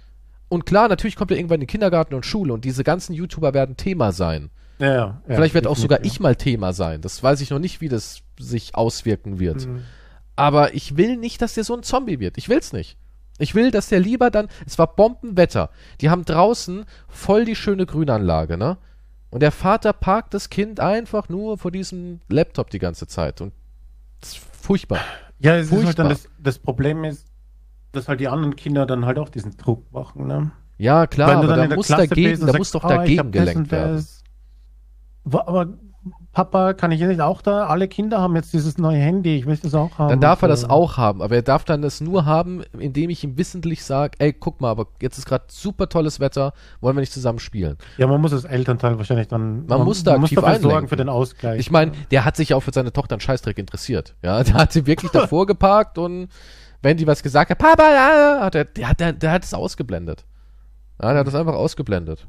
Und klar, natürlich kommt er irgendwann in den Kindergarten und Schule und diese ganzen YouTuber werden Thema sein.
Ja, ja,
Vielleicht wird auch sogar ich mal Thema sein. Das weiß ich noch nicht, wie das sich auswirken wird.
Mhm.
Aber ich will nicht, dass der so ein Zombie wird. Ich will's nicht. Ich will, dass der lieber dann, es war Bombenwetter. Die haben draußen voll die schöne Grünanlage, ne? Und der Vater parkt das Kind einfach nur vor diesem Laptop die ganze Zeit. Und das ist furchtbar.
Ja, es ist halt
Furchtbar.
dann das, das Problem ist, dass halt die anderen Kinder dann halt auch diesen Druck machen, ne?
Ja, klar, aber da muss
Klasse
dagegen, da muss doch
"Ah,
dagegen
das
gelenkt werden.
das." Aber Papa, kann ich nicht auch da? Alle Kinder haben jetzt dieses neue Handy, ich möchte das auch haben.
Dann darf er das
äh,
auch haben, aber er darf dann das nur haben, indem ich ihm wissentlich sage, ey, guck mal, aber jetzt ist gerade super tolles Wetter, wollen wir nicht zusammen spielen?
Ja, man muss als Elternteil wahrscheinlich dann.
Man muss da aktiv
dafür
einlenken.
sorgen für den Ausgleich.
Ich meine, der hat sich auch für seine Tochter einen Scheißdreck interessiert. Ja, der hat sie wirklich davor geparkt und wenn die was gesagt hat, Papa, ja, hat er, der, hat- der, der hat es ausgeblendet. Ja, der hat es einfach ausgeblendet.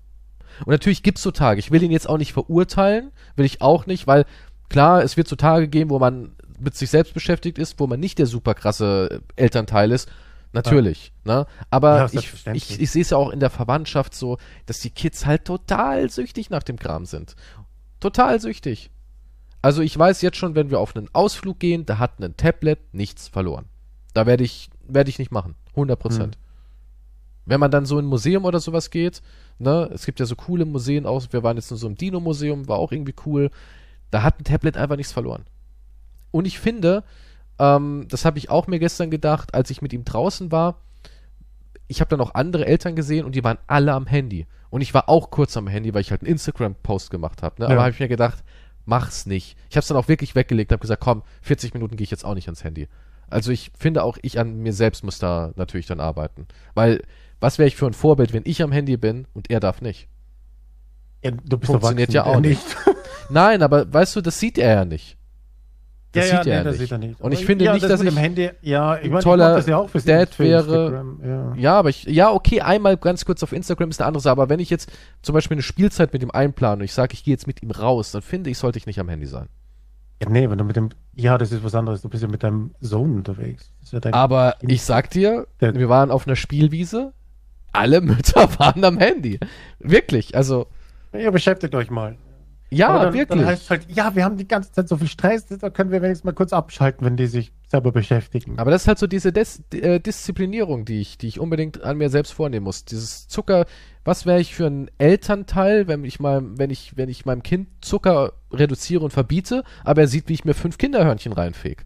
Und natürlich gibt's so Tage. Ich will ihn jetzt auch nicht verurteilen, will ich auch nicht, weil klar, es wird so Tage geben, wo man mit sich selbst beschäftigt ist, wo man nicht der super krasse Elternteil ist. Natürlich, ne? Aber
Ja,
ich, ich, ich sehe es ja auch in der Verwandtschaft so, dass die Kids halt total süchtig nach dem Kram sind. Total süchtig. Also ich weiß jetzt schon, wenn wir auf einen Ausflug gehen, da hat ein Tablet nichts verloren. Da werde ich, werde ich nicht machen. 100 Prozent. Wenn man dann so in ein Museum oder sowas geht, ne, es gibt ja so coole Museen auch, wir waren jetzt in so einem Dino-Museum, war auch irgendwie cool, da hat ein Tablet einfach nichts verloren. Und ich finde, ähm, das habe ich auch mir gestern gedacht, als ich mit ihm draußen war, ich habe dann auch andere Eltern gesehen und die waren alle am Handy. Und ich war auch kurz am Handy, weil ich halt einen Instagram-Post gemacht habe. Ne?
Ja.
Aber habe ich mir gedacht, mach's nicht. Ich habe es dann auch wirklich weggelegt, habe gesagt, komm, 40 Minuten gehe ich jetzt auch nicht ans Handy. Also ich finde auch, ich an mir selbst muss da natürlich dann arbeiten. Weil, was wäre ich für ein Vorbild, wenn ich am Handy bin und er darf nicht?
ja, du bist
funktioniert ja auch nicht. Nein, aber weißt du, das sieht er ja nicht. Das
ja,
sieht
ja,
er
nee, das
nicht.
sieht er nicht.
Und ich finde
ja,
nicht,
das
dass
mit
ich
dem Handy, ja, ich meine,
toller
ich ja auch für,
Dad wäre-
ja.
Ja, aber ich, ja, okay, einmal ganz kurz auf Instagram ist eine andere Sache, aber wenn ich jetzt zum Beispiel eine Spielzeit mit ihm einplane und ich sage, ich gehe jetzt mit ihm raus, dann finde ich, sollte ich nicht am Handy sein.
Ja. Nee, wenn du mit dem, ja, das ist was anderes. Du bist ja mit deinem Sohn unterwegs. Ja
Aber
Kind.
ich sag dir,
Der-
wir waren auf einer Spielwiese, alle Mütter waren am Handy. Wirklich, also,
Ja, beschäftigt euch mal.
Ja,
Aber dann,
wirklich.
Dann heißt halt, ja, wir haben die ganze Zeit so viel Stress, da können wir wenigstens mal kurz abschalten, wenn die sich selber beschäftigen.
Aber das ist halt so diese Des äh, Disziplinierung, die ich, die ich unbedingt an mir selbst vornehmen muss. Dieses Zucker, was wäre ich für ein Elternteil, wenn ich meinem, wenn ich, wenn ich meinem Kind Zucker reduziere und verbiete, aber er sieht, wie ich mir fünf Kinderhörnchen reinfeg.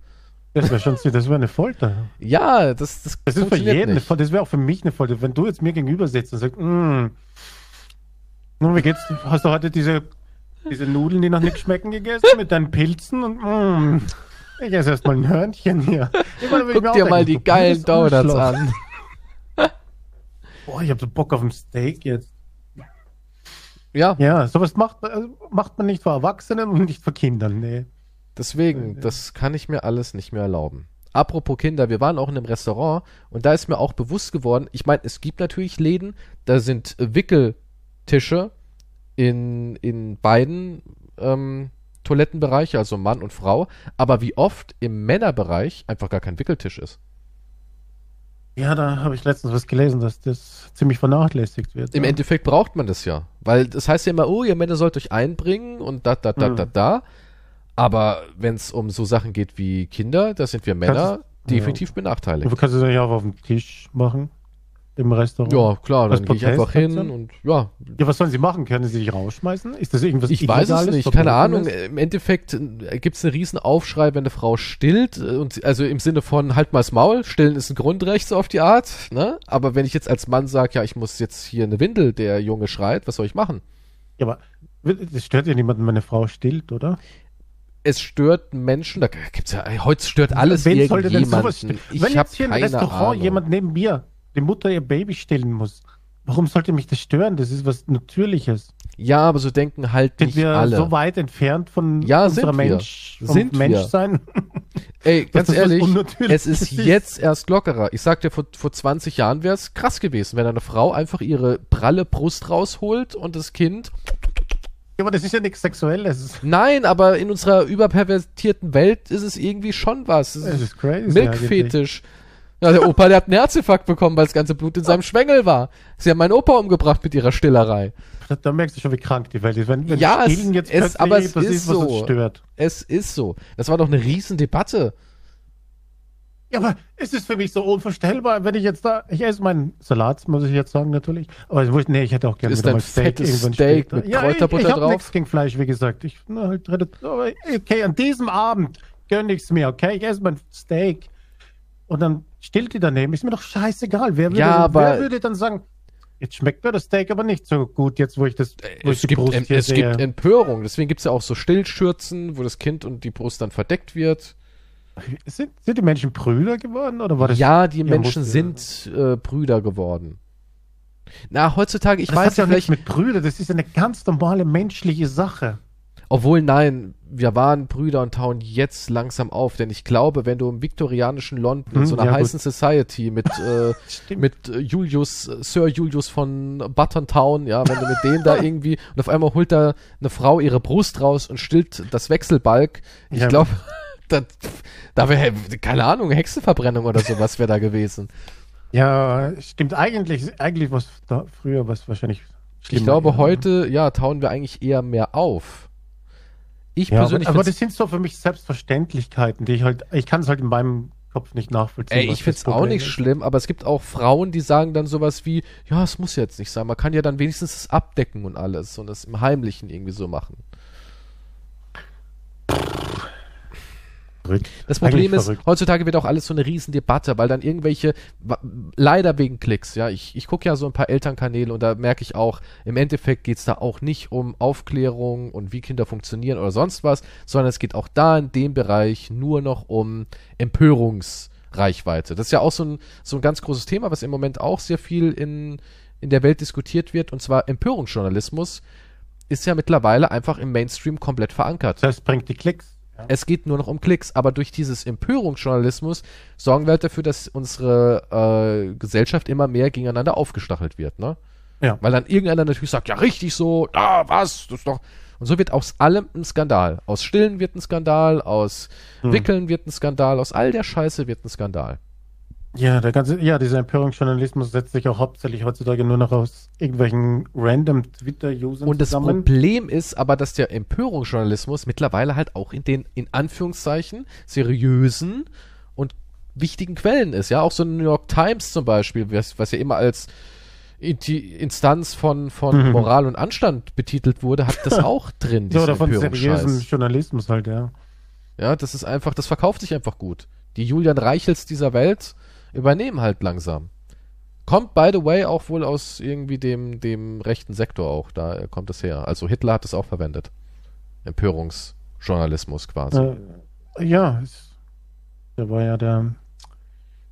Das wäre schon, das wäre eine Folter.
Ja, das, das,
Das ist für jeden eine. Folter. Das wäre auch für mich eine Folter. Wenn du jetzt mir gegenüber sitzt und sagst, mm, nun, wie geht's? Hast du heute diese, diese Nudeln, die noch nicht schmecken, gegessen mit deinen Pilzen und mm, ich esse erstmal ein Hörnchen hier. Ich meine,
Guck dir mal
denken,
die geilen Donuts an.
Boah, ich habe so Bock auf ein Steak jetzt.
Ja,
Ja, sowas macht, man- also macht man nicht für Erwachsene und nicht für Kinder, nee.
deswegen, das kann ich mir alles nicht mehr erlauben. Apropos Kinder, wir waren auch in einem Restaurant und da ist mir auch bewusst geworden, ich meine, es gibt natürlich Läden, da sind äh, Wickeltische in, in beiden ähm, Toilettenbereiche, also Mann und Frau, aber wie oft im Männerbereich einfach gar kein Wickeltisch ist.
Ja, da habe ich letztens was gelesen, dass das ziemlich vernachlässigt wird.
Im
ja.
Endeffekt braucht man das ja. Weil das heißt ja immer, oh, ihr Männer sollt euch einbringen und da, da, da,
Mhm.
da, da. Aber wenn es um so Sachen geht wie Kinder, da sind wir Männer
Kannst
definitiv benachteiligt.
Du kannst es ja auch auf dem Tisch machen. Im Restaurant.
Ja, klar, dann gehe ich einfach hin und ja.
Ja, was sollen sie machen? Können sie sich rausschmeißen? Ist das irgendwas
Ich weiß es nicht, keine? Ahnung. Im Endeffekt gibt es einen riesen Aufschrei, wenn eine Frau stillt. äh, Und, also im Sinne von, halt mal's Maul, stillen ist ein Grundrecht so auf die Art. Ne? Aber wenn ich jetzt als Mann sage, ja, ich muss jetzt hier eine Windel, der Junge schreit, was soll ich machen?
Ja, aber das stört ja niemanden, wenn eine Frau stillt, oder?
es stört Menschen, da gibt's ja, heute stört alles
Wen sollte denn sowas?
Ich
Wenn
habe
jetzt hier im Restaurant
Ahnung.
jemand neben mir, die Mutter ihr Baby stillen muss, warum sollte mich das stören? Das ist was Natürliches.
ja, aber so denken halt
Sind
nicht
wir
alle.
so weit entfernt von
Ja,
unserer. Mensch,
Sind.
Menschsein?
Ey, ganz ehrlich, es ist
ist.
jetzt erst lockerer. Ich sag dir, vor, vor 20 Jahren wäre es krass gewesen, wenn eine Frau einfach ihre pralle Brust rausholt und das Kind.
Ja, aber das ist ja nichts Sexuelles.
Nein, aber in unserer überpervertierten Welt ist es irgendwie schon was. Es
Das
ist
crazy. eigentlich.
Ja, der Opa, der hat einen Herzinfarkt bekommen, weil das ganze Blut in seinem Schwengel war. Sie haben meinen Opa umgebracht mit ihrer Stillerei.
Da, merkst du schon, wie krank die Welt ist. Wenn, wenn
Ja, es-
jetzt
es- aber es ist so.
stört.
Es ist so. Das war doch eine Riesendebatte.
Ja, aber es ist für mich so unvorstellbar, wenn ich jetzt da, ich esse meinen Salat, muss ich jetzt sagen, natürlich. Aber ich, nee, ich hätte auch gerne wieder mal Steak irgendwann
Steak
später.
mit
ja,
Kräuterbutter
ich, ich hab
drauf?
nichts gegen Fleisch, wie gesagt. Ich, na, halt, okay, an diesem Abend gönne ich es mir, okay? Ich esse mein Steak. Und dann stillt die daneben. Ist mir doch scheißegal. Wer würde,
Ja, aber-
wer würde dann sagen, jetzt schmeckt mir das Steak aber nicht so gut, jetzt wo ich das, wo ich
Es
die
gibt,
Brust hier
es
sehe.
gibt Empörung. Deswegen gibt's ja auch so Stillschürzen, wo das Kind und die Brust dann verdeckt wird.
sind, sind die Menschen Brüder geworden oder war das?
ja, die Menschen
muss-
sind äh, Brüder geworden. Na, heutzutage, ich
das
weiß
hat ja
nicht,
mit Brüder, das ist eine ganz normale menschliche Sache.
Obwohl nein, wir waren Brüder und tauen jetzt langsam auf, denn ich glaube, wenn du im viktorianischen London in
Hm,
so einer
ja, gut.
heißen Society mit, äh, mit äh, Julius, äh, Sir Julius von Button Town, ja, wenn du mit dem da irgendwie und auf einmal holt da eine Frau ihre Brust raus und stillt das Wechselbalg. Ich
Ja.
glaube, da, da wäre, keine Ahnung, Hexenverbrennung oder sowas wäre da gewesen.
Ja, stimmt. Eigentlich, eigentlich was da früher was wahrscheinlich schlimmer.
Ich glaube,
ja.
heute, ja, tauen wir eigentlich eher mehr auf. Ich
Ja, aber,
persönlich
aber
find's-
das sind so für mich Selbstverständlichkeiten, die ich halt, ich kann es halt in meinem Kopf nicht nachvollziehen.
Ey, ich find's
das
auch nicht
ist.
schlimm, aber es gibt auch Frauen, die sagen dann sowas wie, ja, es muss jetzt nicht sein, man kann ja dann wenigstens das abdecken und alles und das im Heimlichen irgendwie so machen.
Verrückt.
Das Problem
Eigentlich
ist,
verrückt.
heutzutage wird auch alles so eine Riesendebatte, weil dann irgendwelche, leider wegen Klicks, ja, ich, ich gucke ja so ein paar Elternkanäle und da merke ich auch, im Endeffekt geht's da auch nicht um Aufklärung und wie Kinder funktionieren oder sonst was, sondern es geht auch da in dem Bereich nur noch um Empörungsreichweite. Das ist ja auch so ein, so ein ganz großes Thema, was im Moment auch sehr viel in, in der Welt diskutiert wird, und zwar Empörungsjournalismus ist ja mittlerweile einfach im Mainstream komplett verankert.
Das bringt die Klicks. Ja.
Es geht nur noch um Klicks, aber durch dieses Empörungsjournalismus sorgen wir halt dafür, dass unsere äh, Gesellschaft immer mehr gegeneinander aufgestachelt wird, ne?
Ja.
Weil dann irgendeiner natürlich sagt, ja richtig so, ja was, das ist doch. Und so wird aus allem ein Skandal. Aus Stillen wird ein Skandal, aus
Hm.
Wickeln wird ein Skandal, aus all der Scheiße wird ein Skandal.
Ja, der ganze, ja, dieser Empörungsjournalismus setzt sich auch hauptsächlich heutzutage nur noch aus irgendwelchen random Twitter-Usern
Und das
zusammen.
Problem ist aber, dass der Empörungsjournalismus mittlerweile halt auch in den, in Anführungszeichen, seriösen und wichtigen Quellen ist. Ja, auch so New York Times zum Beispiel, was, was ja immer als Inti- Instanz von, von
Mhm.
Moral und Anstand betitelt wurde, hat das auch drin,
ja, oder von seriösem. Journalismus halt, ja.
Ja, das ist einfach, das verkauft sich einfach gut. Die Julian Reichels dieser Welt übernehmen halt langsam. Kommt, by the way, auch wohl aus irgendwie dem, dem rechten Sektor auch, da kommt es her. Also Hitler hat es auch verwendet. Empörungsjournalismus quasi.
Äh, ja, der war ja der,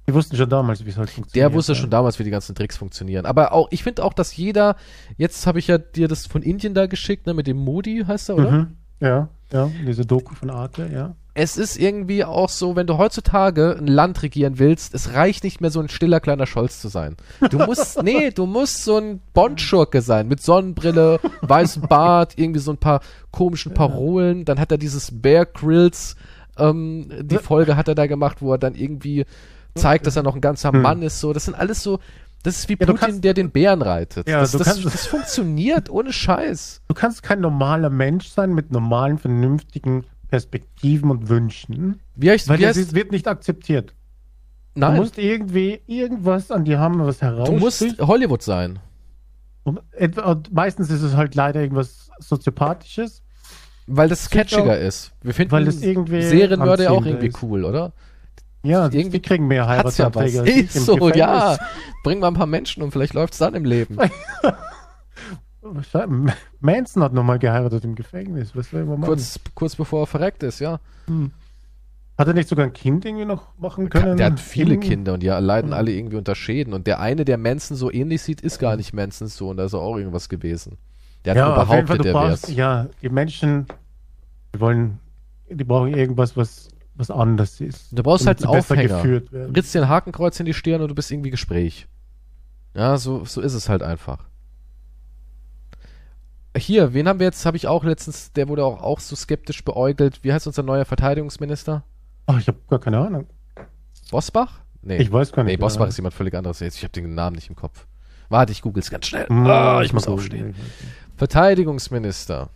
Die wussten schon damals, wie es halt funktioniert.
Der wusste
ja.
schon damals, wie die ganzen Tricks funktionieren. Aber auch, ich finde auch, dass jeder, jetzt habe ich ja dir das von Indien da geschickt, ne, mit dem Modi heißt er, oder?
Mhm. Ja, ja, diese Doku von Arte, ja.
Es ist irgendwie auch so, wenn du heutzutage ein Land regieren willst, es reicht nicht mehr so ein stiller kleiner Scholz zu sein. Du musst, nee, du musst so ein Bond-Schurke sein, mit Sonnenbrille, weißem Bart, irgendwie so ein paar komischen Parolen. Dann hat er dieses Bear Grills, ähm, die Folge hat er da gemacht, wo er dann irgendwie zeigt, dass er noch ein ganzer
Hm.
Mann ist. So, das sind alles so, das ist wie
Ja,
Putin,
kannst-
der den Bären reitet.
Ja,
das, das,
kannst-
das funktioniert ohne Scheiß.
Du kannst kein normaler Mensch sein mit normalen, vernünftigen Perspektiven und Wünschen,
Wie heißt,
weil
wie
das
heißt
wird nicht akzeptiert.
nein,
Du musst irgendwie irgendwas an dir haben, was
du musst. Hollywood sein.
Und und meistens ist es halt leider irgendwas Soziopathisches.
Weil das catchiger ist. Wir finden
Weil das irgendwie
Serienmörder ja auch irgendwie
ist.
cool, oder?
Ja,
Irgendwie
kriegen mehr
Hat's ja was. Ist so, ja. Bring mal ein paar Menschen und vielleicht läuft's dann im Leben.
Manson hat nochmal geheiratet im Gefängnis. Was soll man machen?
kurz, kurz bevor er verreckt ist, ja.
Hat er nicht sogar ein Kind irgendwie noch machen können?
Der hat viele
Hm.
Kinder und die leiden alle irgendwie unter Schäden. Und der eine, der Manson so ähnlich sieht, ist gar nicht Mansons Sohn. Da ist auch irgendwas gewesen. Der hat
Ja, jeden Fall,
der
brauchst,
wär's.
ja, die Menschen, die wollen, die brauchen irgendwas, was, was anders ist.
Du brauchst halt einen Aufhänger. Ritzt dir ein Hakenkreuz in die Stirn und du bist irgendwie Gespräch. Ja, so, so ist es halt einfach. Hier, wen haben wir jetzt? Habe ich auch letztens, der wurde auch, auch so skeptisch beäugelt. Wie heißt unser neuer Verteidigungsminister?
Ach, ich habe gar keine Ahnung.
Bosbach? Nee.
Ich weiß gar nicht.
nee,
genau.
Bosbach ist jemand völlig anderes. Jetzt, Ich habe den Namen nicht im Kopf. Warte, ich google's ganz schnell.
Hm,
Ah, ich muss aufstehen. Verteidigungsminister.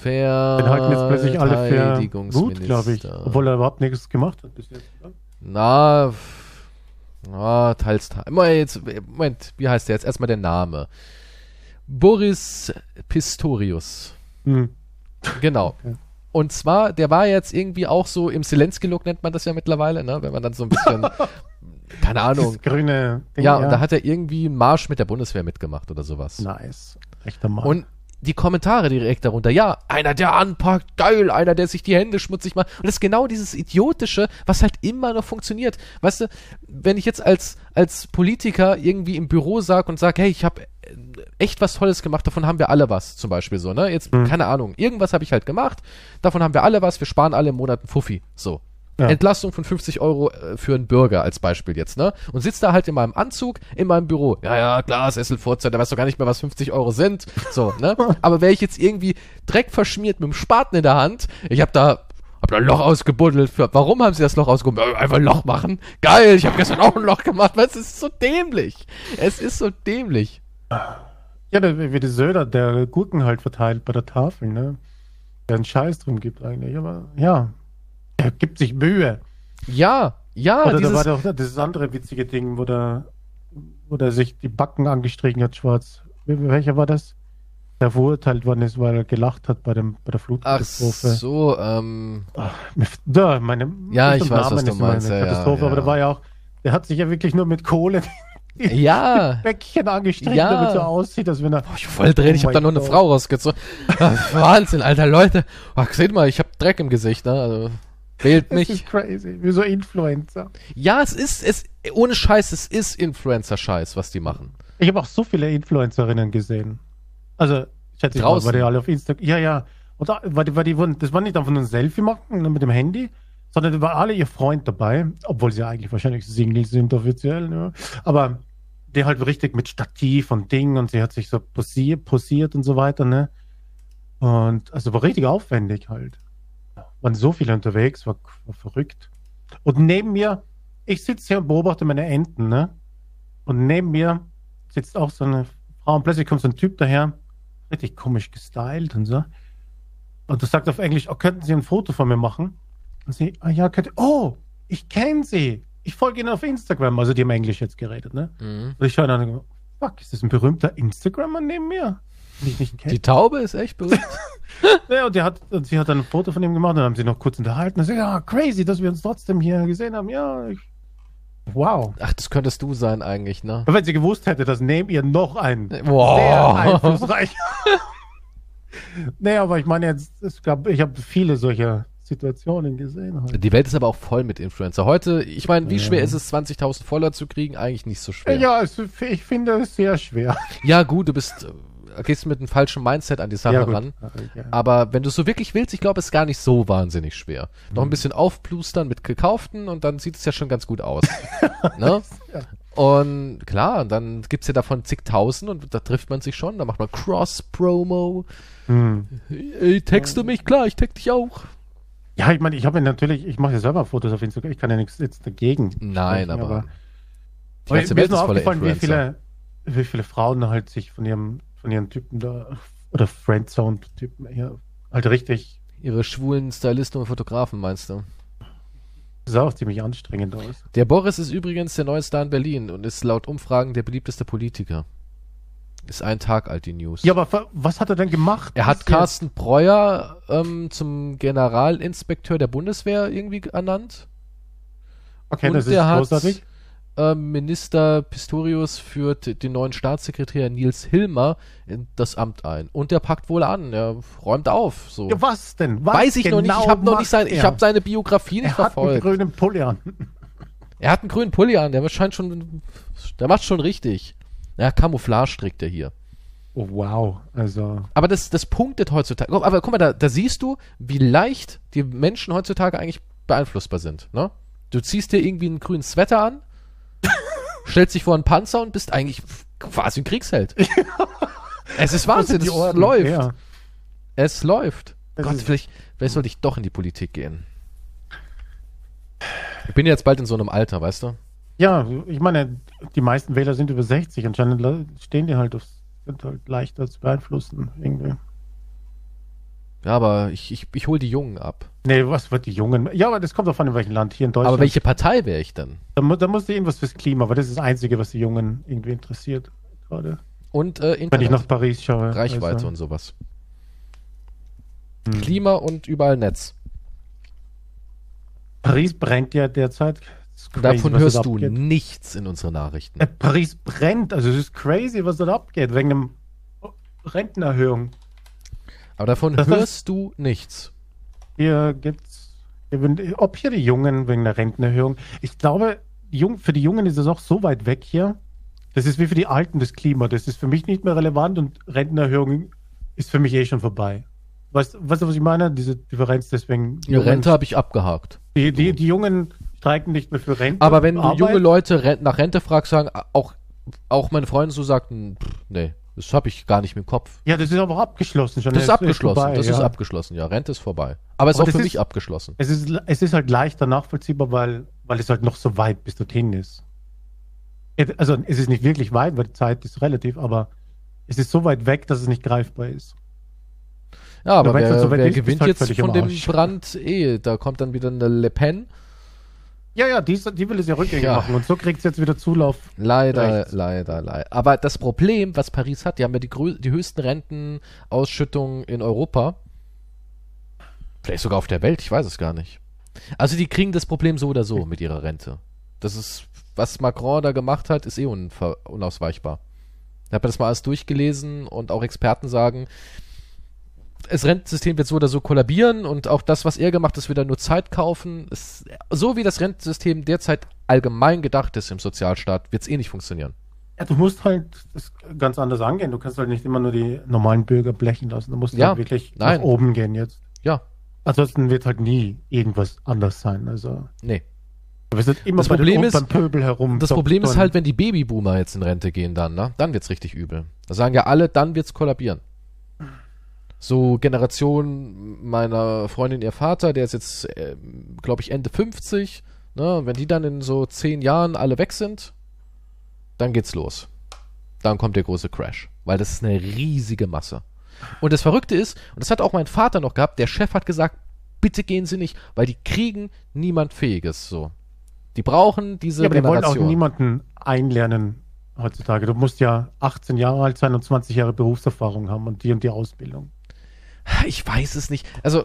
Ver
Den halten jetzt plötzlich alle für gut, glaube ich. Obwohl er überhaupt nichts gemacht hat bis jetzt.
Na, na, teils, teils. Moment, wie heißt der jetzt? Erstmal der Name. Boris Pistorius.
Hm.
Genau.
Okay.
Und zwar, der war jetzt irgendwie auch so im Zelensky-Look nennt man das ja mittlerweile, ne? Wenn man dann so ein bisschen, keine Ahnung.
Das grüne Ding,
Ja, und da hat er irgendwie einen Marsch mit der Bundeswehr mitgemacht oder sowas.
Nice. Echter Mann.
Und die Kommentare direkt darunter, ja, einer, der anpackt, geil, einer, der sich die Hände schmutzig macht. Und das ist genau dieses Idiotische, was halt immer noch funktioniert. Weißt du, wenn ich jetzt als, als Politiker irgendwie im Büro sag und sag, hey, ich habe echt was Tolles gemacht, davon haben wir alle was, zum Beispiel so, ne? Jetzt,
Mhm.
keine Ahnung, irgendwas habe ich halt gemacht, davon haben wir alle was, wir sparen alle im Monat einen Fuffi, so.
Ja.
Entlastung von 50 Euro äh, für einen Bürger als Beispiel jetzt, ne? Und sitzt da halt in meinem Anzug in meinem Büro. Ja, ja, klar, Sesselfurzer, da weißt du gar nicht mehr, was 50 Euro sind. So, ne? Aber wäre ich jetzt irgendwie Dreck verschmiert mit dem Spaten in der Hand, ich habe da hab da ein Loch ausgebuddelt. Für, warum haben sie das Loch ausgebuddelt? Einfach ein Loch machen. Geil, ich habe gestern auch ein Loch gemacht. Was? Es ist so dämlich. Es ist so dämlich.
ja, der, wie der Söder, der Gurken halt verteilt bei der Tafel, ne? Der einen Scheiß drum gibt eigentlich. Aber ja, er gibt sich Mühe.
Ja, ja,
Oder da
dieses,
war doch das andere witzige Ding, wo der, wo der sich die Backen angestrichen hat, schwarz. Wel- Welcher war das? Der verurteilt worden ist, weil er gelacht hat bei, dem, bei der
ach
Flutkatastrophe.
so, ähm,
Ach, da, meine
Ja, ich weiß, was
Namen
du
immer eine
meinst, ja, ja,
Katastrophe, aber
ja.
da war ja auch, der hat sich ja wirklich nur mit Kohle
ja.
Bäckchen angestrichen,
Ja.
damit so aussieht, als wenn er.
Boah, ich voll ich
Oh
habe da
mein
nur eine. Frau rausgezogen. Wahnsinn, alter Leute. Ach, seht mal, ich habe Dreck im Gesicht, ne? Also, wählt
Das
mich.
ist crazy, wie so Influencer.
Ja, es ist, es, ohne Scheiß, es ist Influencer-Scheiß, was die machen.
Ich habe auch so viele Influencerinnen gesehen. Also, schätze ich mal, weil die alle auf Instagram. Ja, ja. Und da, weil die, weil die wurden, das war nicht einfach nur ein Selfie machen ne, mit dem Handy, sondern da war alle ihr Freund dabei, obwohl sie eigentlich wahrscheinlich Single sind offiziell. Ne? Aber der halt richtig mit Stativ und Ding und sie hat sich so posiert, posiert und so weiter, ne? Und also war richtig aufwendig halt. Waren so viele unterwegs, war, war verrückt. Und neben mir, ich sitze hier und beobachte meine Enten, ne? Und neben mir sitzt auch so eine Frau und plötzlich kommt so ein Typ daher, richtig komisch gestylt und so. Und du sagst auf Englisch, oh, könnten Sie ein Foto von mir machen? Und sie, ah ja, könnte, oh, ich kenne Sie. Ich folge Ihnen auf Instagram. Also die haben Englisch jetzt geredet, ne?
Mhm.
Und ich schaue dann fuck, ist das ein berühmter Instagrammer neben mir? Ich nicht kenne.
Die Taube ist echt berühmt.
Ja, und, die hat, sie hat dann ein Foto von ihm gemacht und dann haben sie noch kurz unterhalten. Und sie, ja, crazy, dass wir uns trotzdem hier gesehen haben. Ja, ich, wow.
Ach, das könntest du sein eigentlich, ne?
Wenn sie gewusst hätte, dass neben ihr noch ein
Wow.
sehr einflussreich. nee, aber ich meine jetzt, es gab, ich habe viele solcher Situationen gesehen. Halt.
Die Welt ist aber auch voll mit Influencer. Heute, ich meine, wie
Ja.
schwer ist es, 20.000 Follower zu kriegen? Eigentlich nicht so schwer.
Ja, es, ich finde es sehr schwer.
Ja, gut, du bist, gehst mit einem falschen Mindset an die Sache
ja,
ran.
Ja.
Aber wenn du es so wirklich willst, ich glaube, es ist gar nicht so wahnsinnig schwer. Noch ein
Mhm.
bisschen aufplustern mit gekauften und dann sieht es ja schon ganz gut aus. ne?
Ja.
Und klar, dann gibt's ja davon zigtausend und da trifft man sich schon, da macht man Cross-Promo.
Hm.
Ey, texte mich, klar, ich text dich auch.
Ja, ich meine, ich habe natürlich, ich mache ja selber Fotos auf Instagram, ich kann ja nichts jetzt dagegen.
Nein,
sprechen,
aber die
aber
ganze
mir
Welt
ist
voller
aufgefallen, wie
Influencer.
viele, wie viele Frauen halt sich von ihrem, von ihren Typen da, oder Friendzone-Typen hier, halt richtig,
Ihre schwulen Stylisten und Fotografen, meinst du?
das sah auch ziemlich anstrengend aus.
Der Boris ist übrigens der neue Star in Berlin und ist laut Umfragen der beliebteste Politiker. Ist ein Tag alt, die News.
Ja, aber wa- was hat er denn gemacht?
Er hat
Bis jetzt?
Carsten Breuer ähm, zum Generalinspekteur der Bundeswehr irgendwie ernannt.
Okay,
und
das ist großartig.
Ähm, Minister Pistorius führt den neuen Staatssekretär Nils Hilmer in das Amt ein. Und der packt wohl an, er räumt auf. So.
Ja, was denn? Was
Weiß ich noch nicht,
genau
ich habe noch nicht sein, ich
er?
habe seine Biografie nicht
Er hat einen
verfolgt.
grünen Pulli an.
Er hat einen grünen Pulli an, der scheint schon, der macht schon richtig. Ja, Camouflage trägt er hier.
Oh, wow. Also,
Aber das, das punktet heutzutage. Aber guck mal, da, da siehst du, wie leicht die Menschen heutzutage eigentlich beeinflussbar sind. Ne? Du ziehst dir irgendwie einen grünen Sweater an, stellst dich vor einen Panzer und bist eigentlich quasi ein Kriegsheld. es ist Wahnsinn, es läuft.
Ja.
Es läuft.
Es
Gott, vielleicht, vielleicht sollte ich doch in die Politik gehen. Ich bin jetzt bald in so einem Alter, weißt du?
ja, ich meine, die meisten Wähler sind über 60. Anscheinend stehen die halt auf, sind halt leichter zu beeinflussen. Irgendwie.
Ja, aber ich, ich, ich hole die Jungen ab.
Nee, was wird die Jungen? Ja, aber das kommt auf an, in welchem Land. Hier in Deutschland.
Aber welche Partei wäre ich denn?
Da, mu da muss irgendwas fürs Klima, weil das ist das Einzige, was die Jungen irgendwie interessiert. Gerade.
Und äh,
Wenn ich
Internet.
nach Paris schaue.
Reichweite
also,
und sowas.
hm.
Klima und überall Netz.
Paris brennt ja derzeit. Crazy,
Davon hörst du nichts in unseren Nachrichten.
Äh, Paris brennt, also es ist crazy, was da abgeht, wegen einem Rentenerhöhung.
Aber davon
Das
hörst du nichts.
Hier gibt's, ob hier die Jungen wegen der Rentenerhöhung. Ich glaube, für die Jungen ist es auch so weit weg hier. Das ist wie für die Alten das Klima. Das ist für mich nicht mehr relevant und Rentenerhöhung ist für mich eh schon vorbei. Weißt, weißt du, was ich meine? Diese Differenz deswegen.
Die Rente habe ich abgehakt.
Die, die, die Jungen streiken nicht mehr für Rente.
Aber wenn du
Arbeit.
junge Leute nach Rente fragst, sagen auch, auch meine Freunde so sagten, pff, nee, das habe ich gar nicht mehr im Kopf.
Ja, das ist aber auch abgeschlossen schon.
Das ist
Es
abgeschlossen,
vorbei,
das ist
ja.
abgeschlossen, ja, Rente ist vorbei. Aber es ist
Aber
auch für mich
ist-
abgeschlossen.
Es ist, es ist halt leichter nachvollziehbar, weil, weil es halt noch so weit bis dorthin ist. Also es ist nicht wirklich weit, weil die Zeit ist relativ, aber es ist so weit weg, dass es nicht greifbar ist.
Ja, aber wer,
so
wer
ist,
gewinnt
halt
jetzt von dem. Brand eh? Da kommt dann wieder eine Le Pen.
Ja, ja, die, die will es ja rückgängig
Ja.
machen und so kriegt es jetzt wieder Zulauf.
Leider,
Rechts.
leider, leider. Aber das Problem, was Paris hat, die haben ja die, die höchsten Rentenausschüttungen in Europa. Vielleicht sogar auf der Welt, ich weiß es gar nicht. Also die kriegen das Problem so oder so mit ihrer Rente. Das ist, was Macron da gemacht hat, ist eh unausweichbar. Ich habe das mal alles durchgelesen und auch Experten sagen, das Rentensystem wird so oder so kollabieren und auch das, was er gemacht hat, ist wieder nur Zeit kaufen. Es, so wie das Rentensystem derzeit allgemein gedacht ist im Sozialstaat, wird es eh nicht funktionieren.
Ja, du musst halt das ganz anders angehen. Du kannst halt nicht immer nur die normalen Bürger blechen lassen. Du musst
Ja,
halt wirklich
nein.
nach oben gehen jetzt.
Ja,
Ansonsten wird halt nie irgendwas anders sein. Also
nee.
wirst halt immer
Das
bei
Problem ist-
beim Pöbel herum.
Das Problem ist halt, wenn die Babyboomer jetzt in Rente gehen dann, ne? Dann wird's richtig übel. Da sagen ja alle, dann wird's kollabieren. So Generation meiner Freundin, ihr Vater, der ist jetzt, äh, glaube ich, Ende 50, ne? Wenn die dann in so zehn Jahren alle weg sind, dann geht's los. Dann kommt der große Crash. Weil das ist eine riesige Masse. Und das Verrückte ist, und das hat auch mein Vater noch gehabt, der Chef hat gesagt, bitte gehen Sie nicht, weil die kriegen niemand Fähiges, so. Die brauchen diese
Ja, aber die wollen auch
Generation.
niemanden einlernen heutzutage. Du musst ja 18 Jahre alt sein und 20 Jahre Berufserfahrung haben und die und die Ausbildung.
Ich weiß es nicht. Also,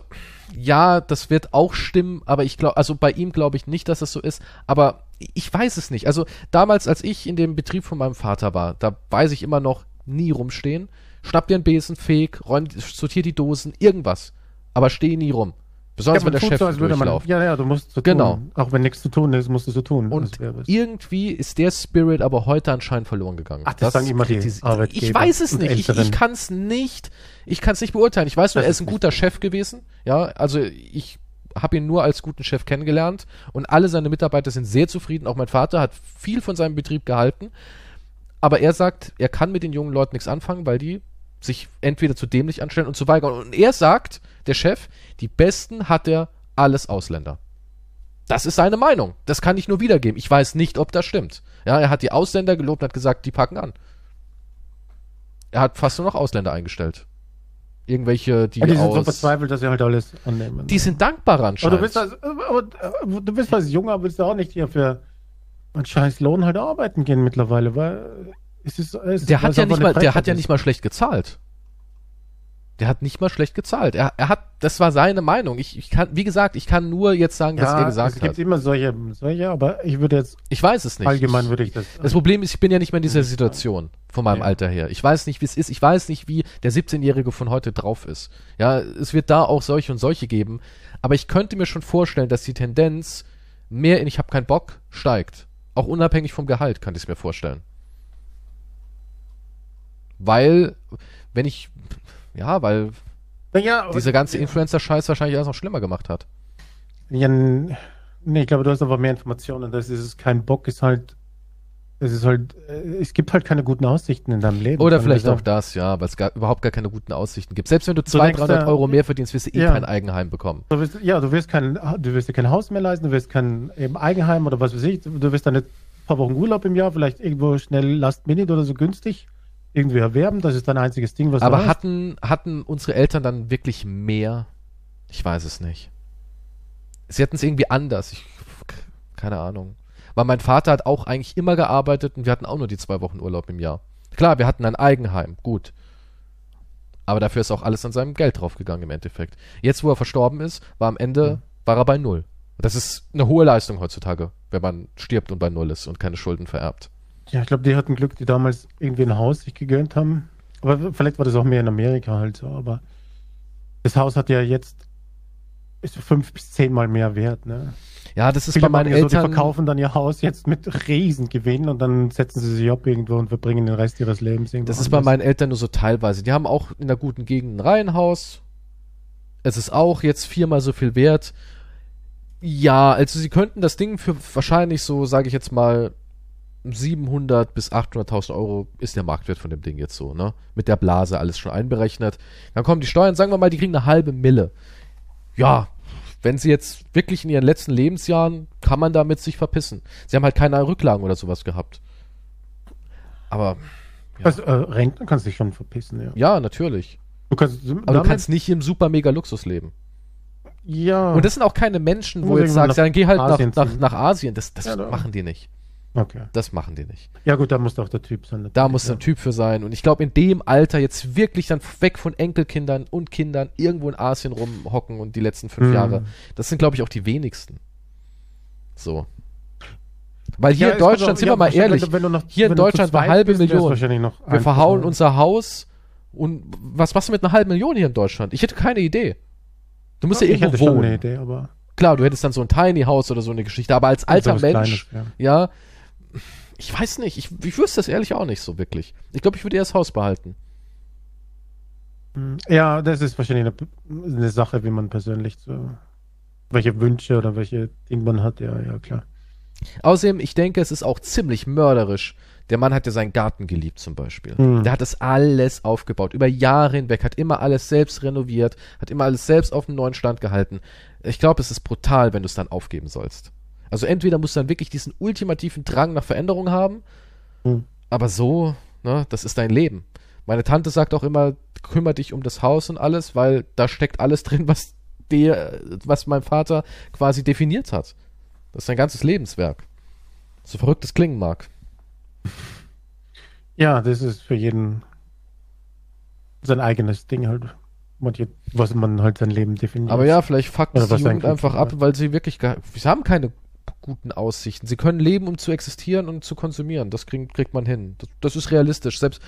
ja, das wird auch stimmen, aber ich glaube, also bei ihm glaube ich nicht, dass das so ist, aber ich weiß es nicht. Also, damals, als ich in dem Betrieb von meinem Vater war, da weiß ich immer noch, nie rumstehen. Schnapp dir einen Besen, feg, räum, sortier die Dosen, irgendwas. Aber steh nie rum. Besonders wenn der Chef
so, würde man. Ja, ja, du musst so
Genau.
tun. Auch wenn nichts zu tun ist, musst du so tun.
Und irgendwie ist der Spirit aber heute anscheinend verloren gegangen.
Ach, das sagen immer die
Ich weiß es nicht. Ich, ich kann es nicht. Ich kann es nicht beurteilen. Ich weiß nur,
Das
er
ist
ein guter Chef gewesen. Ja, also ich habe ihn nur als guten Chef kennengelernt und alle seine Mitarbeiter sind sehr zufrieden. Auch mein Vater hat viel von seinem Betrieb gehalten. Aber er sagt, er kann mit den jungen Leuten nichts anfangen, weil die sich entweder zu dämlich anstellen und zu weigern. Und er sagt, der Chef, die Besten hat er alles Ausländer. Das ist seine Meinung. Das kann ich nur wiedergeben. Ich weiß nicht, ob das stimmt. Ja, er hat die Ausländer gelobt und hat gesagt, die packen an. Er hat fast nur noch Ausländer eingestellt. Irgendwelche, die
Ja, die sind so
aus...
verzweifelt, dass sie halt alles annehmen.
die sind dankbarer
aber
anscheinend.
du bist als, aber, du bist als Junger, willst du auch nicht hier für einen scheiß Lohn halt arbeiten gehen mittlerweile, weil ist, es ist
der hat ja nicht mal, der hat ja nicht mal schlecht gezahlt. Der hat nicht mal schlecht gezahlt. Er, er hat, das war seine Meinung. Ich, ich kann, wie gesagt, ich kann nur jetzt sagen, was
ja,
er gesagt
es gibt
hat.
immer solche, solche, aber ich würde jetzt
Ich weiß es nicht.
allgemein würde ich das.
Das Problem ist, ich bin ja nicht mehr in dieser Situation von meinem
Ja.
Alter her. Ich weiß nicht, wie es ist. Ich weiß nicht, wie der 17-Jährige von heute drauf ist. Ja, es wird da auch solche und solche geben. Aber ich könnte mir schon vorstellen, dass die Tendenz mehr in ich habe keinen Bock steigt. Auch unabhängig vom Gehalt, kann ich es mir vorstellen. Weil, wenn ich, ja, weil
aber-
dieser ganze Influencer-Scheiß wahrscheinlich alles noch schlimmer gemacht hat.
Ja, nee, ich glaube, du hast aber mehr Informationen. Das ist kein Bock, ist halt, es ist halt, äh, es gibt halt keine guten Aussichten in deinem Leben.
Oder vielleicht auch das, ja, weil es gar, überhaupt gar keine guten Aussichten gibt. Selbst wenn du
Du
200,
denkst
300
da-
Euro mehr verdienst, wirst du eh
Ja.
kein Eigenheim bekommen.
Du wirst, ja, du wirst kein, du wirst dir kein Haus mehr leisten, du wirst kein eben Eigenheim oder was weiß ich. Du wirst dann ein paar Wochen Urlaub im Jahr, vielleicht irgendwo schnell Last Minute oder so günstig irgendwie erwerben. Das ist dein einziges Ding, was du
Aber
hast.
hatten, hatten unsere Eltern dann wirklich mehr? Ich weiß es nicht. Sie hatten es irgendwie anders. Ich, keine Ahnung. Weil mein Vater hat auch eigentlich immer gearbeitet und wir hatten auch nur die zwei Wochen Urlaub im Jahr. Klar, wir hatten ein Eigenheim, gut. Aber dafür ist auch alles an seinem Geld draufgegangen im Endeffekt. Jetzt, wo er verstorben ist, war am Ende,
Mhm.
war er bei Null. Das ist eine hohe Leistung heutzutage, wenn man stirbt und bei Null ist und keine Schulden vererbt.
Ja, ich glaube, die hatten Glück, die damals irgendwie ein Haus sich gegönnt haben. Aber vielleicht war das auch mehr in Amerika halt so. Aber das Haus hat ja jetzt ist fünf bis zehnmal mehr wert. Ne?
Ja, das ist
Viele
bei meinen
ja so, die
Eltern.
verkaufen dann ihr Haus jetzt mit Riesengewinn und dann setzen sie sich ab irgendwo und verbringen den Rest ihres Lebens irgendwo.
Das ist bei meinen Eltern nur so teilweise. Die haben auch in einer guten Gegend ein Reihenhaus. Es ist auch jetzt viermal so viel wert. Ja, also sie könnten das Ding für wahrscheinlich so, sage ich jetzt mal, 700 bis 800.000 Euro ist der Marktwert von dem Ding jetzt so, ne? Mit der Blase alles schon einberechnet. Dann kommen die Steuern, sagen wir mal, die kriegen eine halbe Mille. Ja, wenn sie jetzt wirklich in ihren letzten Lebensjahren, kann man damit sich verpissen. Sie haben halt keine Rücklagen oder sowas gehabt. Aber, ja.
Also, äh, Rentner kannst dich schon verpissen, ja.
ja, natürlich.
Du kannst,
Aber du kannst nicht im super mega Luxus leben.
ja.
Und das sind auch keine Menschen,
Du
wo jetzt sagst, ja, dann geh halt nach,
Asien
nach,
ziehen.
nach Asien. Das, das
Ja,
machen die nicht.
Okay.
Das machen die nicht.
Ja gut, da muss auch der Typ sein.
Da muss
ja.
ein Typ für sein. Und ich glaube, in dem Alter jetzt wirklich dann weg von Enkelkindern und Kindern irgendwo in Asien rumhocken und die letzten fünf
Mhm.
Jahre, das sind, glaube ich, auch die wenigsten. So. Weil hier
Ja,
in Deutschland,
auch-
sind
ja,
wir mal ehrlich,
wenn wenn noch-
hier in Deutschland
zweit
halbe
bist,
Million. wir verhauen unser Haus und was machst du mit einer halben Million hier in Deutschland? Ich hätte keine Idee. Du musst ja,
ich
irgendwo
hätte schon
wohnen.
eine Idee, aber
Klar, du hättest dann so ein Tiny House oder so eine Geschichte, aber als alter Mensch,
Kleines,
ja, ich weiß nicht, ich, ich wüsste das ehrlich auch nicht so wirklich. Ich glaube, ich würde eher das Haus behalten.
ja. ja, das ist wahrscheinlich eine, eine Sache, wie man persönlich so, welche Wünsche oder welche Dinge man hat, ja, ja, klar.
Außerdem, ich denke, es ist auch ziemlich mörderisch. Der Mann hat ja seinen Garten geliebt zum Beispiel.
Hm.
Der hat das alles aufgebaut, über Jahre hinweg, hat immer alles selbst renoviert, hat immer alles selbst auf dem neuen Stand gehalten. Ich glaube, es ist brutal, wenn du es dann aufgeben sollst. Also entweder musst du dann wirklich diesen ultimativen Drang nach Veränderung haben,
Hm.
aber so, ne, das ist dein Leben. Meine Tante sagt auch immer, kümmere dich um das Haus und alles, weil da steckt alles drin, was der, was mein Vater quasi definiert hat. Das ist sein ganzes Lebenswerk. So verrückt es klingen mag.
Ja, das ist für jeden sein eigenes Ding halt, was man halt sein Leben definiert.
Aber ja, vielleicht fuckt es die Jugend einfach ab, weil sie wirklich, gar- sie haben keine guten Aussichten. Sie können leben, um zu existieren und zu konsumieren. Das kriegt, kriegt man hin. Das, das ist realistisch. Selbst,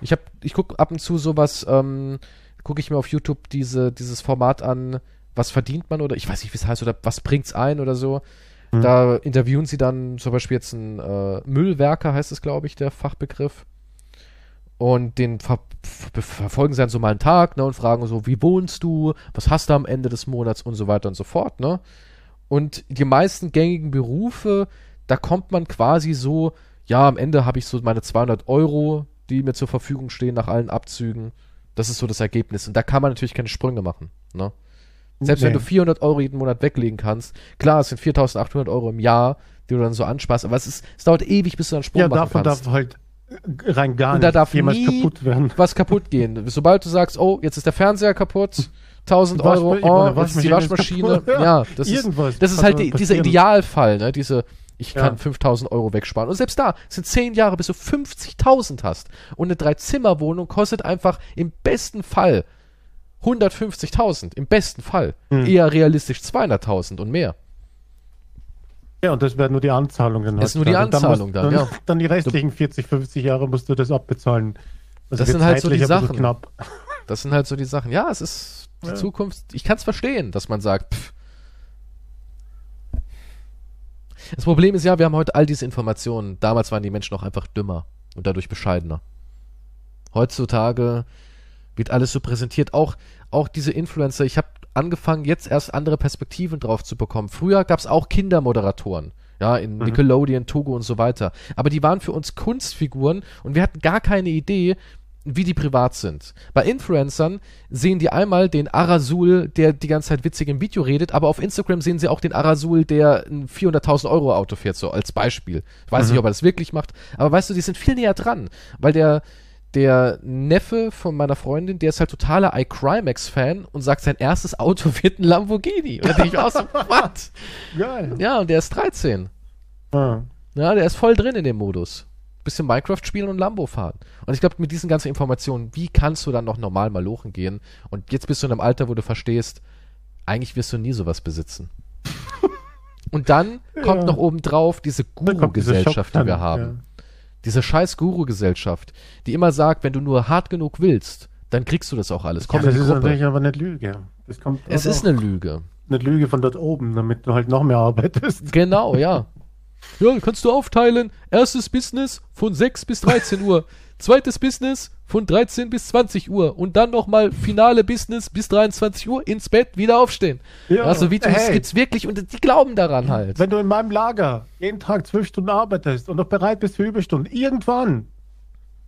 ich hab, ich gucke ab und zu sowas, ähm, gucke ich mir auf YouTube diese, dieses Format an, was verdient man oder ich weiß nicht, wie es heißt, oder was bringt's ein oder so.
Mhm.
Da interviewen sie dann zum Beispiel jetzt einen äh, Müllwerker, heißt es, glaube ich, der Fachbegriff. Und den ver ver verfolgen sie dann so mal einen Tag, ne, und fragen so, wie wohnst du, was hast du am Ende des Monats und so weiter und so fort, ne? Und die meisten gängigen Berufe, da kommt man quasi so, ja, am Ende habe ich so meine 200 Euro, die mir zur Verfügung stehen nach allen Abzügen. Das ist so das Ergebnis. Und da kann man natürlich keine Sprünge machen, ne? Selbst wenn
Nee.
du 400 Euro jeden Monat weglegen kannst, klar, es sind 4800 Euro im Jahr, die du dann so ansparst, aber es, ist, es dauert ewig, bis du einen Sprung
Ja,
machen
davon
kannst.
darf halt rein gar
Und da
nicht
darf
jemals kaputt werden.
was kaputt gehen. Sobald du sagst, oh, jetzt ist der Fernseher kaputt, 1000
Die Waschma-
Euro,
meine,
oh, ist die
Waschmaschine kaputt.
Ja,
Ja,
das ist, das ist halt die, dieser. Idealfall, ne? Diese, ich
Ja.
kann 5000 Euro wegsparen. Und selbst da sind 10 Jahre, bis du 50.000 hast. Und eine Drei-Zimmer-Wohnung kostet einfach im besten Fall 150.000. Im besten Fall.
Hm.
Eher realistisch 200.000 und mehr.
Ja, und das wäre nur die Anzahlung dann.
Das ist nur die.
Und
Anzahlung
musst-
dann, ja.
Dann die restlichen 40, 50 Jahre musst du das abbezahlen.
Das
wird
sind halt so die Sachen.
Knapp.
Das sind halt so die Sachen. Ja, es ist die
Ja.
Zukunft. Ich kann es verstehen, dass man sagt, pff. Das Problem ist ja, wir haben heute all diese Informationen. Damals waren die Menschen noch einfach dümmer und dadurch bescheidener. Heutzutage wird alles so präsentiert. Auch, auch diese Influencer. Ich habe angefangen, jetzt erst andere Perspektiven drauf zu bekommen. Früher gab es auch Kindermoderatoren. Ja, in Nickelodeon, Togo und so weiter. Aber die waren für uns Kunstfiguren und wir hatten gar keine Idee, wie die privat sind. Bei Influencern sehen die einmal den Arasul, der die ganze Zeit witzig im Video redet, aber auf Instagram sehen sie auch den Arasul, der ein 400.000 Euro Auto fährt, so als Beispiel. Ich weiß nicht, ob er das wirklich macht, aber weißt du, die sind viel näher dran, weil der der Neffe von meiner Freundin, der ist halt totaler iCrimex-Fan und sagt, sein erstes Auto wird ein Lamborghini. Und da denke ich auch so, what?
Geil.
Ja, und der ist 13.
Ja.
Ja, der ist voll drin in dem Modus. Bisschen Minecraft spielen und Lambo fahren. Und ich glaube, mit diesen ganzen Informationen, wie kannst du dann noch normal mal lochen gehen? Und jetzt bist du in einem Alter, wo du verstehst, eigentlich wirst du nie sowas besitzen. Und dann kommt
Ja.
noch oben drauf diese
kommt
Guru-Gesellschaft, die wir haben. Diese scheiß Guru-Gesellschaft, die immer sagt, wenn du nur hart genug willst, dann kriegst du das auch alles.
Ja,
Komm
das
in die
ist natürlich aber nicht Lüge. Das kommt
Es ist eine Lüge.
eine Lüge von dort oben, damit du halt noch mehr arbeitest.
Genau, ja. Ja, kannst du aufteilen. Erstes Business von 6 bis 13 Uhr. Zweites Business von 13 bis 20 Uhr. Und dann nochmal finale Business bis 23 Uhr ins Bett, wieder aufstehen.
Ja,
also Videos
hey.
gibt's wirklich und die glauben daran halt.
Wenn du in meinem Lager jeden Tag zwölf Stunden arbeitest und noch bereit bist für Überstunden, irgendwann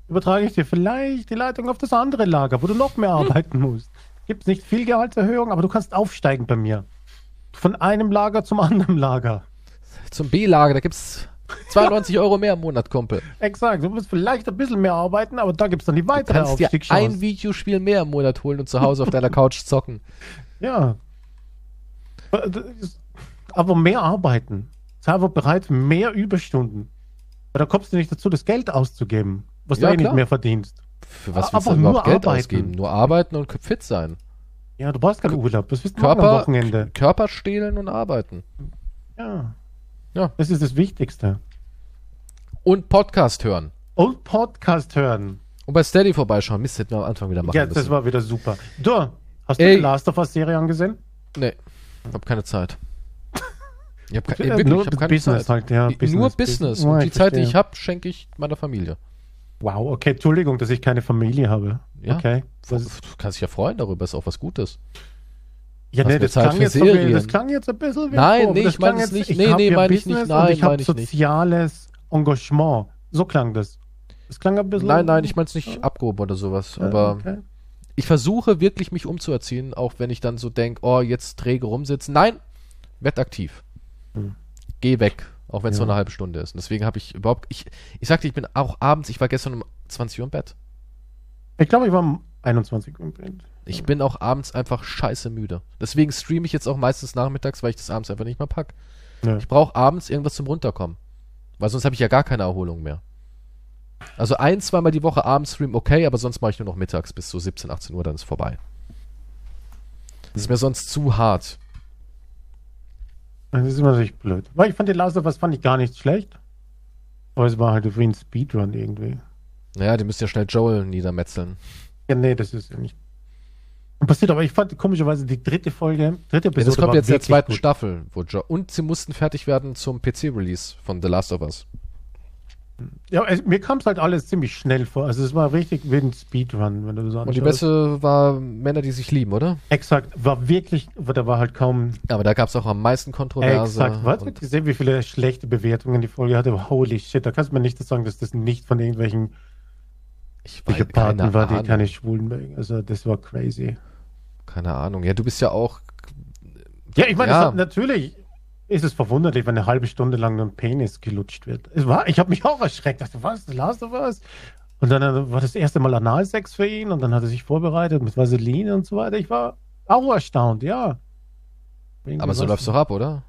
übertrage ich dir vielleicht die Leitung auf das andere Lager, wo du noch mehr
Hm.
arbeiten musst. Gibt nicht viel Gehaltserhöhung, aber du kannst aufsteigen bei mir. Von einem Lager zum anderen Lager.
Zum B-Lager, da gibt's 92 Euro mehr im Monat, Kumpel.
Exakt. Du musst vielleicht ein bisschen mehr arbeiten, aber da gibt es dann die
Du
weitere
kannst dir ein. Videospiel mehr im Monat holen und zu Hause auf deiner Couch zocken.
Ja. Aber mehr arbeiten. Sei einfach bereit mehr Überstunden. Weil da kommst du nicht dazu, das Geld auszugeben, was
Ja,
du eh nicht mehr verdienst.
Für was willst
Aber
du überhaupt Geld
arbeiten.
ausgeben? Nur arbeiten und fit sein.
Ja, du brauchst keinen Urlaub. Das du machen am Wochenende.
Körper stehlen und arbeiten.
Ja.
Ja.
Das ist das Wichtigste.
Und Podcast hören.
Und Podcast hören.
Und bei Steady vorbeischauen. Mist, hätten wir am Anfang wieder machen
Ja,
müssen.
das war wieder super. Du, hast du
Ey.
die Last of Us Serie angesehen?
Nee, hab keine Zeit. Ich hab, ke
Äh,
wirklich,
nur
ich hab keine
Business
Zeit.
halt, ja, Business,
Nur
Business. Ja,
Und
ich
die Zeit, die ich hab, schenke ich meiner Familie.
Wow, okay, Entschuldigung, dass ich keine Familie habe.
Ja.
Okay.
Du kannst dich ja freuen darüber, ist auch was Gutes.
Ja, nee, das
Zeit
klang,
für
jetzt
Serien.
das klang jetzt ein bisschen wie
Nein, nee, ich meine es nicht.
ich
Nee, nee, meine ich nicht. Nein,
ich hab
meine ich nicht.
soziales Engagement. So klang das. Das klang ein bisschen.
Nein, nein, ich meine es nicht abgehoben oder sowas. Aber
okay.
ich versuche wirklich, mich umzuerziehen, auch wenn ich dann so denke, oh, jetzt träge rumsitzen. Nein, werd aktiv.
Hm.
Geh weg, auch wenn es
Ja.
nur eine halbe Stunde ist. Und deswegen habe ich überhaupt, ich, ich sagte, ich bin auch abends, ich war gestern um 20 Uhr im Bett.
Ich glaube, ich war 21 Uhr Bett.
Ich bin auch abends einfach scheiße müde. Deswegen streame ich jetzt auch meistens nachmittags, weil ich das abends einfach nicht mehr pack.
Ja.
Ich brauche abends irgendwas zum Runterkommen. Weil sonst habe ich ja gar keine Erholung mehr. Also ein, zweimal die Woche abends streamen, okay, aber sonst mache ich nur noch mittags bis so 17, 18 Uhr, dann ist vorbei. Das ist mir sonst zu hart.
Das ist immer natürlich blöd. Weil ich fand die Last of Us fand ich gar nicht schlecht. Aber es war halt wie ein Speedrun irgendwie.
Naja, die müssen ja schnell Joel niedermetzeln.
Ja, nee, das ist ja nicht. Passiert, aber ich fand komischerweise die dritte Folge, dritte
Ja, das kommt jetzt in der zweiten Staffel. Wo jo und sie mussten fertig werden zum PC-Release von The Last of Us.
Ja, es, mir kam es halt alles ziemlich schnell vor. Also es war richtig wie ein Speedrun, wenn du so
Und die. Beste war Männer, die sich lieben, oder?
Exakt, war wirklich, da war halt kaum
Aber da gab es auch am meisten Kontroverse.
Exakt. Was?
und-
gesehen, wie viele schlechte Bewertungen die Folge hatte? Holy shit, da kannst du mir nicht sagen, dass das nicht von irgendwelchen
Ich
Psychopathen
keine
war, die keine Schwulen. Also das war crazy.
Keine Ahnung. Ja, du bist ja auch.
Ja, ich meine,
Ja.
es natürlich ist es verwunderlich, wenn eine halbe Stunde lang nur ein Penis gelutscht wird. Es war, ich habe mich auch erschreckt. Dachte, was, The Last of Us? Und dann äh, war das erste Mal Analsex für ihn und dann hat er sich vorbereitet mit Vaseline und so weiter. Ich war auch erstaunt, ja. Irgendwie
Aber so
was-
läuft's doch ab, oder?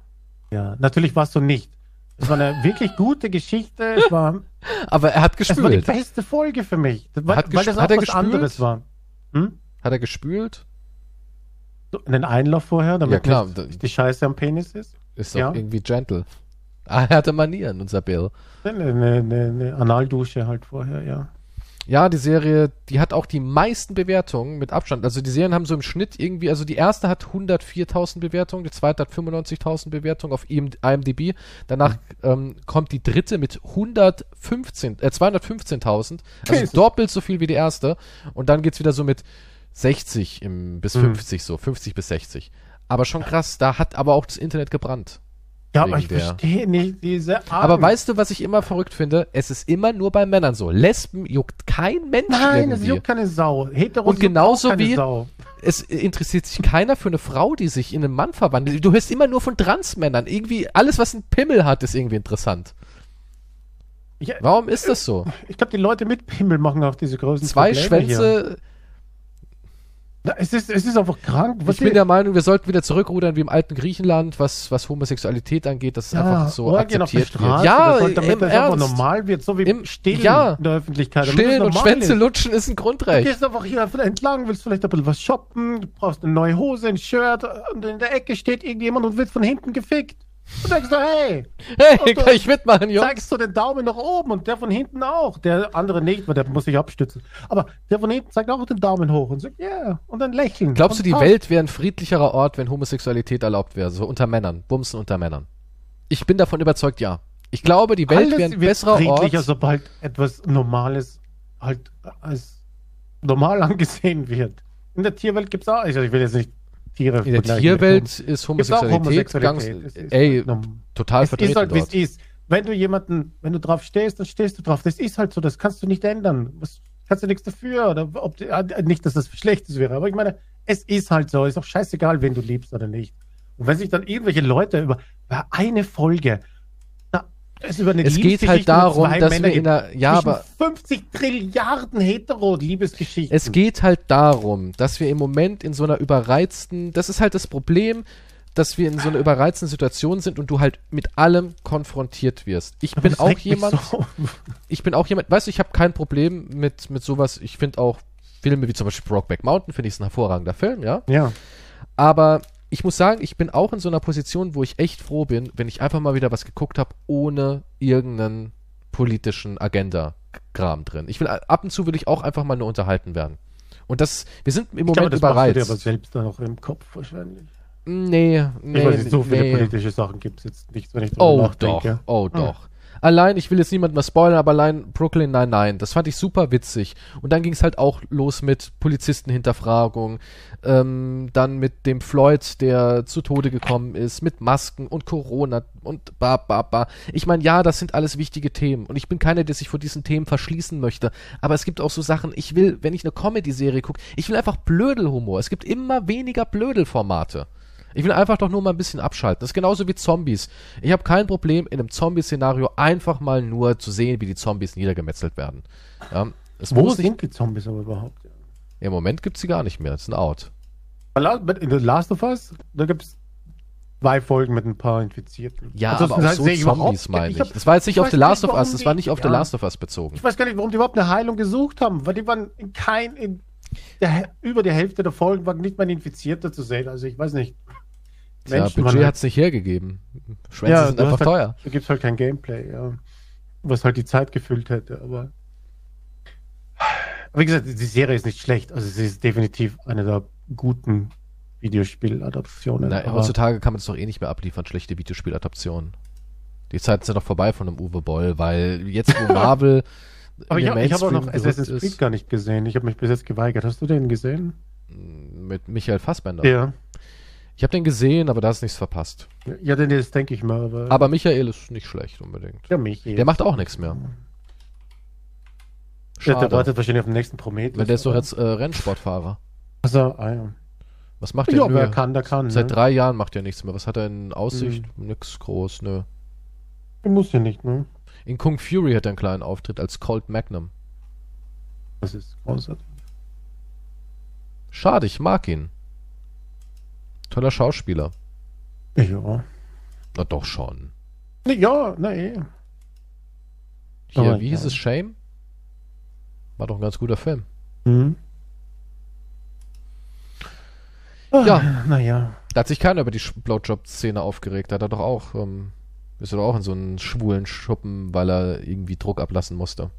Ja, natürlich warst du nicht. Es war eine wirklich gute Geschichte. Es war,
Aber er hat
es war die
gespült.
beste Folge für mich. Weil,
Hat
weil das auch
hat er
was
gespült?
anderes war. Hm?
Hat er gespült?
So, einen Einlauf vorher, damit
Ja, klar.
nicht die Scheiße am Penis ist.
Ist doch
Ja.
irgendwie gentle. Ah, er hatte Manieren, unser Bill.
Eine, eine, eine Analdusche halt vorher, ja.
Ja, die Serie, die hat auch die meisten Bewertungen mit Abstand. Also die Serien haben so im Schnitt irgendwie, also die erste hat 104.000 Bewertungen, die zweite hat 95.000 Bewertungen auf IM IMDb. Danach ähm, kommt die dritte mit 115, äh, 215.000, also doppelt so viel wie die erste. Und dann geht's wieder so mit 60 im, bis
Mhm.
50 so, 50 bis 60. Aber schon krass, da hat aber auch das Internet gebrannt.
Ja, aber ich verstehe nicht diese Art.
Aber weißt du, was ich immer verrückt finde? Es ist immer nur bei Männern so. Lesben juckt kein Mensch
Nein, es
irgendwie.
juckt keine Sau. Heteros
Und genauso wie-
Sau.
es interessiert sich keiner für eine Frau, die sich in einen Mann verwandelt. Du hörst immer nur von Transmännern. Irgendwie alles, was einen Pimmel hat, ist irgendwie interessant.
Ich,
Warum ist das so?
ich glaube, die Leute mit Pimmel machen auch diese großen
Zwei
Probleme Hier.
Schwänze.
Na, Es ist, es ist einfach krank. Was
Ich bin der Meinung, wir sollten wieder zurückrudern wie im alten Griechenland, was, was Homosexualität angeht, dass es einfach so
Orgien auf
akzeptiert wird.
Straße,
Ja,
das sollte, damit
im
das einfach
Ernst.
normal wird, so wie
Im-
Stillen
ja.
in der Öffentlichkeit.
Stillen und Schwänze
ist.
lutschen ist ein
Du
Grundrecht.
gehst einfach hier entlang, willst vielleicht ein bisschen was shoppen, du brauchst eine neue Hose, ein Shirt und in der Ecke steht irgendjemand und wird von hinten gefickt. Und denkst du, hey,
Hey, kann ich mitmachen, Jungs?
zeigst du den Daumen nach oben und der von hinten auch. Der andere nicht, weil der muss sich abstützen. Aber der von hinten zeigt auch den Daumen hoch und sagt, ja, yeah, und dann lächeln.
Glaubst du, die
passt.
Welt wäre ein friedlicherer Ort, wenn Homosexualität erlaubt wäre? So unter Männern. Bumsen unter Männern. Ich bin davon überzeugt, ja. Ich glaube, die Welt wäre ein
wird
besserer
friedlicher,
Ort.
sobald etwas Normales halt als normal angesehen wird. In der Tierwelt gibt es auch, also ich will jetzt nicht Tiere
In der Tierwelt ist Homosexualität, ganz,
Homosexualität. Es ist
ey,
halt
total
es
vertreten
ist halt, wie es
dort.
ist. Wenn du jemanden, wenn du drauf stehst, dann stehst du drauf. Das ist halt so, das kannst du nicht ändern. Was, kannst du nichts dafür. Oder ob, äh, nicht, dass das Schlechtes wäre, aber ich meine, es ist halt so. Ist auch scheißegal, wen du liebst oder nicht. Und wenn sich dann irgendwelche Leute über, über eine Folge, es
Es geht halt darum, dass
Männern
wir in der, ja, aber
50 Trilliarden Hetero-Liebesgeschichten.
es geht halt darum, dass wir im Moment in so einer überreizten, das ist halt das Problem, dass wir in so einer überreizten Situation sind und du halt mit allem konfrontiert wirst. Ich
Aber
bin auch jemand,
so-
ich bin auch jemand, weißt du, ich habe kein Problem mit, mit sowas. Ich finde auch Filme wie zum Beispiel Brokeback Mountain, finde ich ein hervorragender Film, ja.
ja.
Aber ich muss sagen, ich bin auch in so einer Position, wo ich echt froh bin, wenn ich einfach mal wieder was geguckt habe, ohne irgendeinen politischen Agenda-Kram drin. Ich will ab und zu will ich auch einfach mal nur unterhalten werden. Und das, wir sind im
Ich
Moment
glaube, das du dir aber
überreizt.
selbst dann auch im Kopf wahrscheinlich.
Nee, nee,
ich weiß nicht, so viele
nee.
politische Sachen gibt es jetzt nicht, wenn ich drüber
Oh
nachdenke.
doch, oh doch. Allein, ich will jetzt niemanden was spoilern, aber allein Brooklyn nein, nein, das fand ich super witzig. Und dann ging es halt auch los mit Polizistenhinterfragung, ähm, dann mit dem Floyd, der zu Tode gekommen ist, mit Masken und Corona und ba, ba, ba. Ich meine, ja, das sind alles wichtige Themen und ich bin keiner, der sich vor diesen Themen verschließen möchte. Aber es gibt auch so Sachen, ich will, wenn ich eine Comedy-Serie gucke, ich will einfach Blödelhumor. Es gibt immer weniger Blödelformate. Ich will einfach doch nur mal ein bisschen abschalten. Das ist genauso wie Zombies. Ich habe kein Problem, in einem Zombie-Szenario einfach mal nur zu sehen, wie die Zombies niedergemetzelt werden. Ja, es
Wo
muss nicht,
sind die Zombies aber überhaupt?
Im Moment gibt es sie gar nicht mehr. Das ist ein Out.
In The Last of Us, da gibt es zwei Folgen mit ein paar Infizierten.
Ja,
Ansonsten
aber auch so Zombies meine ich.
hab-
Das war jetzt nicht
ich
auf The Last of
warum
Us, das war nicht auf The
ja.
Last of Us bezogen.
Ich weiß gar nicht, warum die überhaupt eine Heilung gesucht haben, weil die waren in kein, in der, über die Hälfte der Folgen war nicht mal ein Infizierter zu sehen. Also ich weiß nicht.
Ja,
Menschen waren
Budget
halt-
hat es nicht hergegeben. Schwänze
Ja,
sind einfach
hast
teuer.
halt, Da gibt es halt kein Gameplay, ja. Was halt die Zeit gefüllt hätte, aber. Wie gesagt, die Serie ist nicht schlecht. Also sie ist definitiv eine der guten Videospieladaptionen.
Heutzutage kann man es doch eh nicht mehr abliefern, schlechte Videospieladaptionen. Die Zeiten sind doch vorbei von einem Uwe Boll, weil jetzt, wo Marvel.
aber ich, ich habe auch noch Assassin's Creed
ist,
gar nicht gesehen. Ich habe mich bis jetzt geweigert. Hast du den gesehen?
Mit Michael Fassbender.
Ja.
Ich habe den gesehen, aber da ist nichts verpasst.
Ja, denn das denke ich mal. Aber,
Aber Michael ist nicht schlecht unbedingt.
ja, mich.
Der macht auch nichts mehr.
Der, der
Schade.
wartet wahrscheinlich auf den nächsten Prometheus.
Weil der ist doch jetzt äh, Rennsportfahrer.
Also, ah, ja.
Was macht der
Ja, wer kann, der kann.
Seit
ne?
drei Jahren macht er nichts mehr. Was hat er in Aussicht? Nix groß, nö.
Muss ja nicht, ne?
In Kung Fury hat er einen kleinen Auftritt als Colt Magnum.
Das ist großartig.
Schade, ich mag ihn. Toller Schauspieler.
Ja.
Na doch schon.
Ja, na eh.
Hier,
Aber
wie
ja.
hieß es? Shame? War doch ein ganz guter Film.
Mhm. Ah,
Ja.
Naja.
Da hat sich keiner über die Blowjob-Szene aufgeregt. Da hat er doch auch, ähm, ist er doch auch in so einen schwulen Schuppen, weil er irgendwie Druck ablassen musste.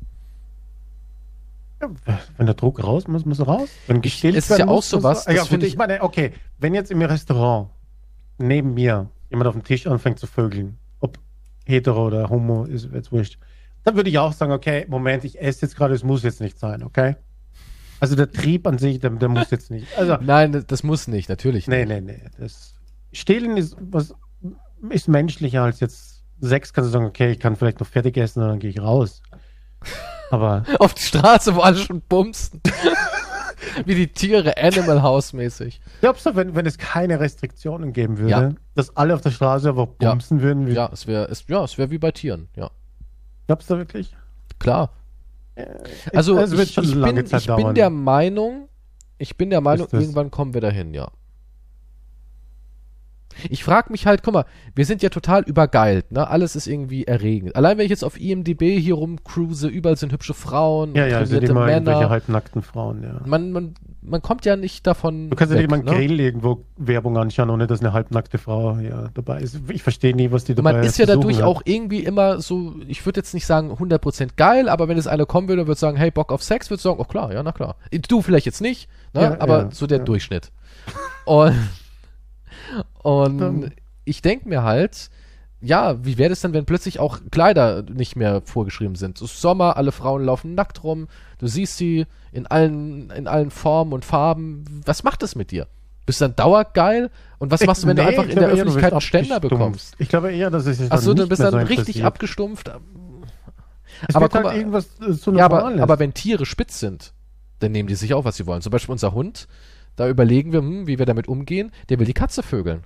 Ja, Wenn der Druck raus muss, muss er raus. Wenn gestillt
es ist ja auch
muss, muss
sowas,
Ja, gut, ich
ich-
meine, okay, wenn jetzt im Restaurant neben mir jemand auf dem Tisch anfängt zu vögeln, ob hetero oder homo, ist jetzt wurscht, dann würde ich auch sagen, okay, Moment, ich esse jetzt gerade, es muss jetzt nicht sein, okay? Also der Trieb an sich, der, der muss jetzt nicht. Also,
Nein, das- das muss nicht, natürlich
nee,
nicht.
nee, nee. Das Stillen ist was ist menschlicher als jetzt Sex, kannst du sagen, okay, ich kann vielleicht noch fertig essen und dann gehe ich raus. Aber
Auf die Straße, wo alle schon bumsen. Wie die Tiere, Animal House mäßig.
Glaubst du, wenn, wenn es keine Restriktionen geben würde,
Ja.
dass alle auf der Straße einfach
Ja.
bumsen würden? Wie,
Ja, es wäre, es, ja, es wäre wie bei Tieren, ja.
Glaubst du wirklich?
Klar. Also,
es wird
ich,
schon
ich,
lange
bin,
Zeit
ich bin
dauern.
der Meinung, ich bin der Meinung,
Ist das-
irgendwann kommen wir dahin, ja. Ich frage mich halt, guck mal, wir sind ja total übergeilt, ne? Alles ist irgendwie erregend. Allein wenn ich jetzt auf IMDb hier rumcruise, überall sind hübsche Frauen,
Ja, ja,
trainierte
immer irgendwelche
Männer.
halbnackten Frauen, ja.
Man, man, man kommt ja nicht davon.
Du kannst ja
weg,
nicht mal
ne?
Grill irgendwo Werbung anschauen, ohne dass eine halbnackte Frau ja, dabei ist. Ich verstehe nie, was die dabei
Man ist ja dadurch
hat.
auch irgendwie immer so, ich würde jetzt nicht sagen 100% geil, aber wenn es eine kommen würde und würde sagen, hey, Bock auf Sex, würde sagen, oh klar, ja, na klar. Du vielleicht jetzt nicht, ne?
Ja,
aber
ja,
so der
ja.
Durchschnitt. Und, und
Ähm.
ich denke mir halt, ja, wie wäre das denn, wenn plötzlich auch Kleider nicht mehr vorgeschrieben sind? Es ist Sommer, alle Frauen laufen nackt rum, du siehst sie in allen, in allen Formen und Farben. Was macht das mit dir? Bist du dann dauergeil? Und was machst du, wenn du
Nee,
einfach
ich
in der
du
Öffentlichkeit einen Ständer bekommst?
Ich glaube eher, dass es sich
Achso, du
nicht
bist
mehr
dann
so
richtig abgestumpft.
Es
aber guck
halt
mal-
äh, so
Ja, aber, aber wenn Tiere spitz sind, dann nehmen die sich auch, was sie wollen. Zum Beispiel unser Hund, da überlegen wir, hm, wie wir damit umgehen. Der will die Katze vögeln.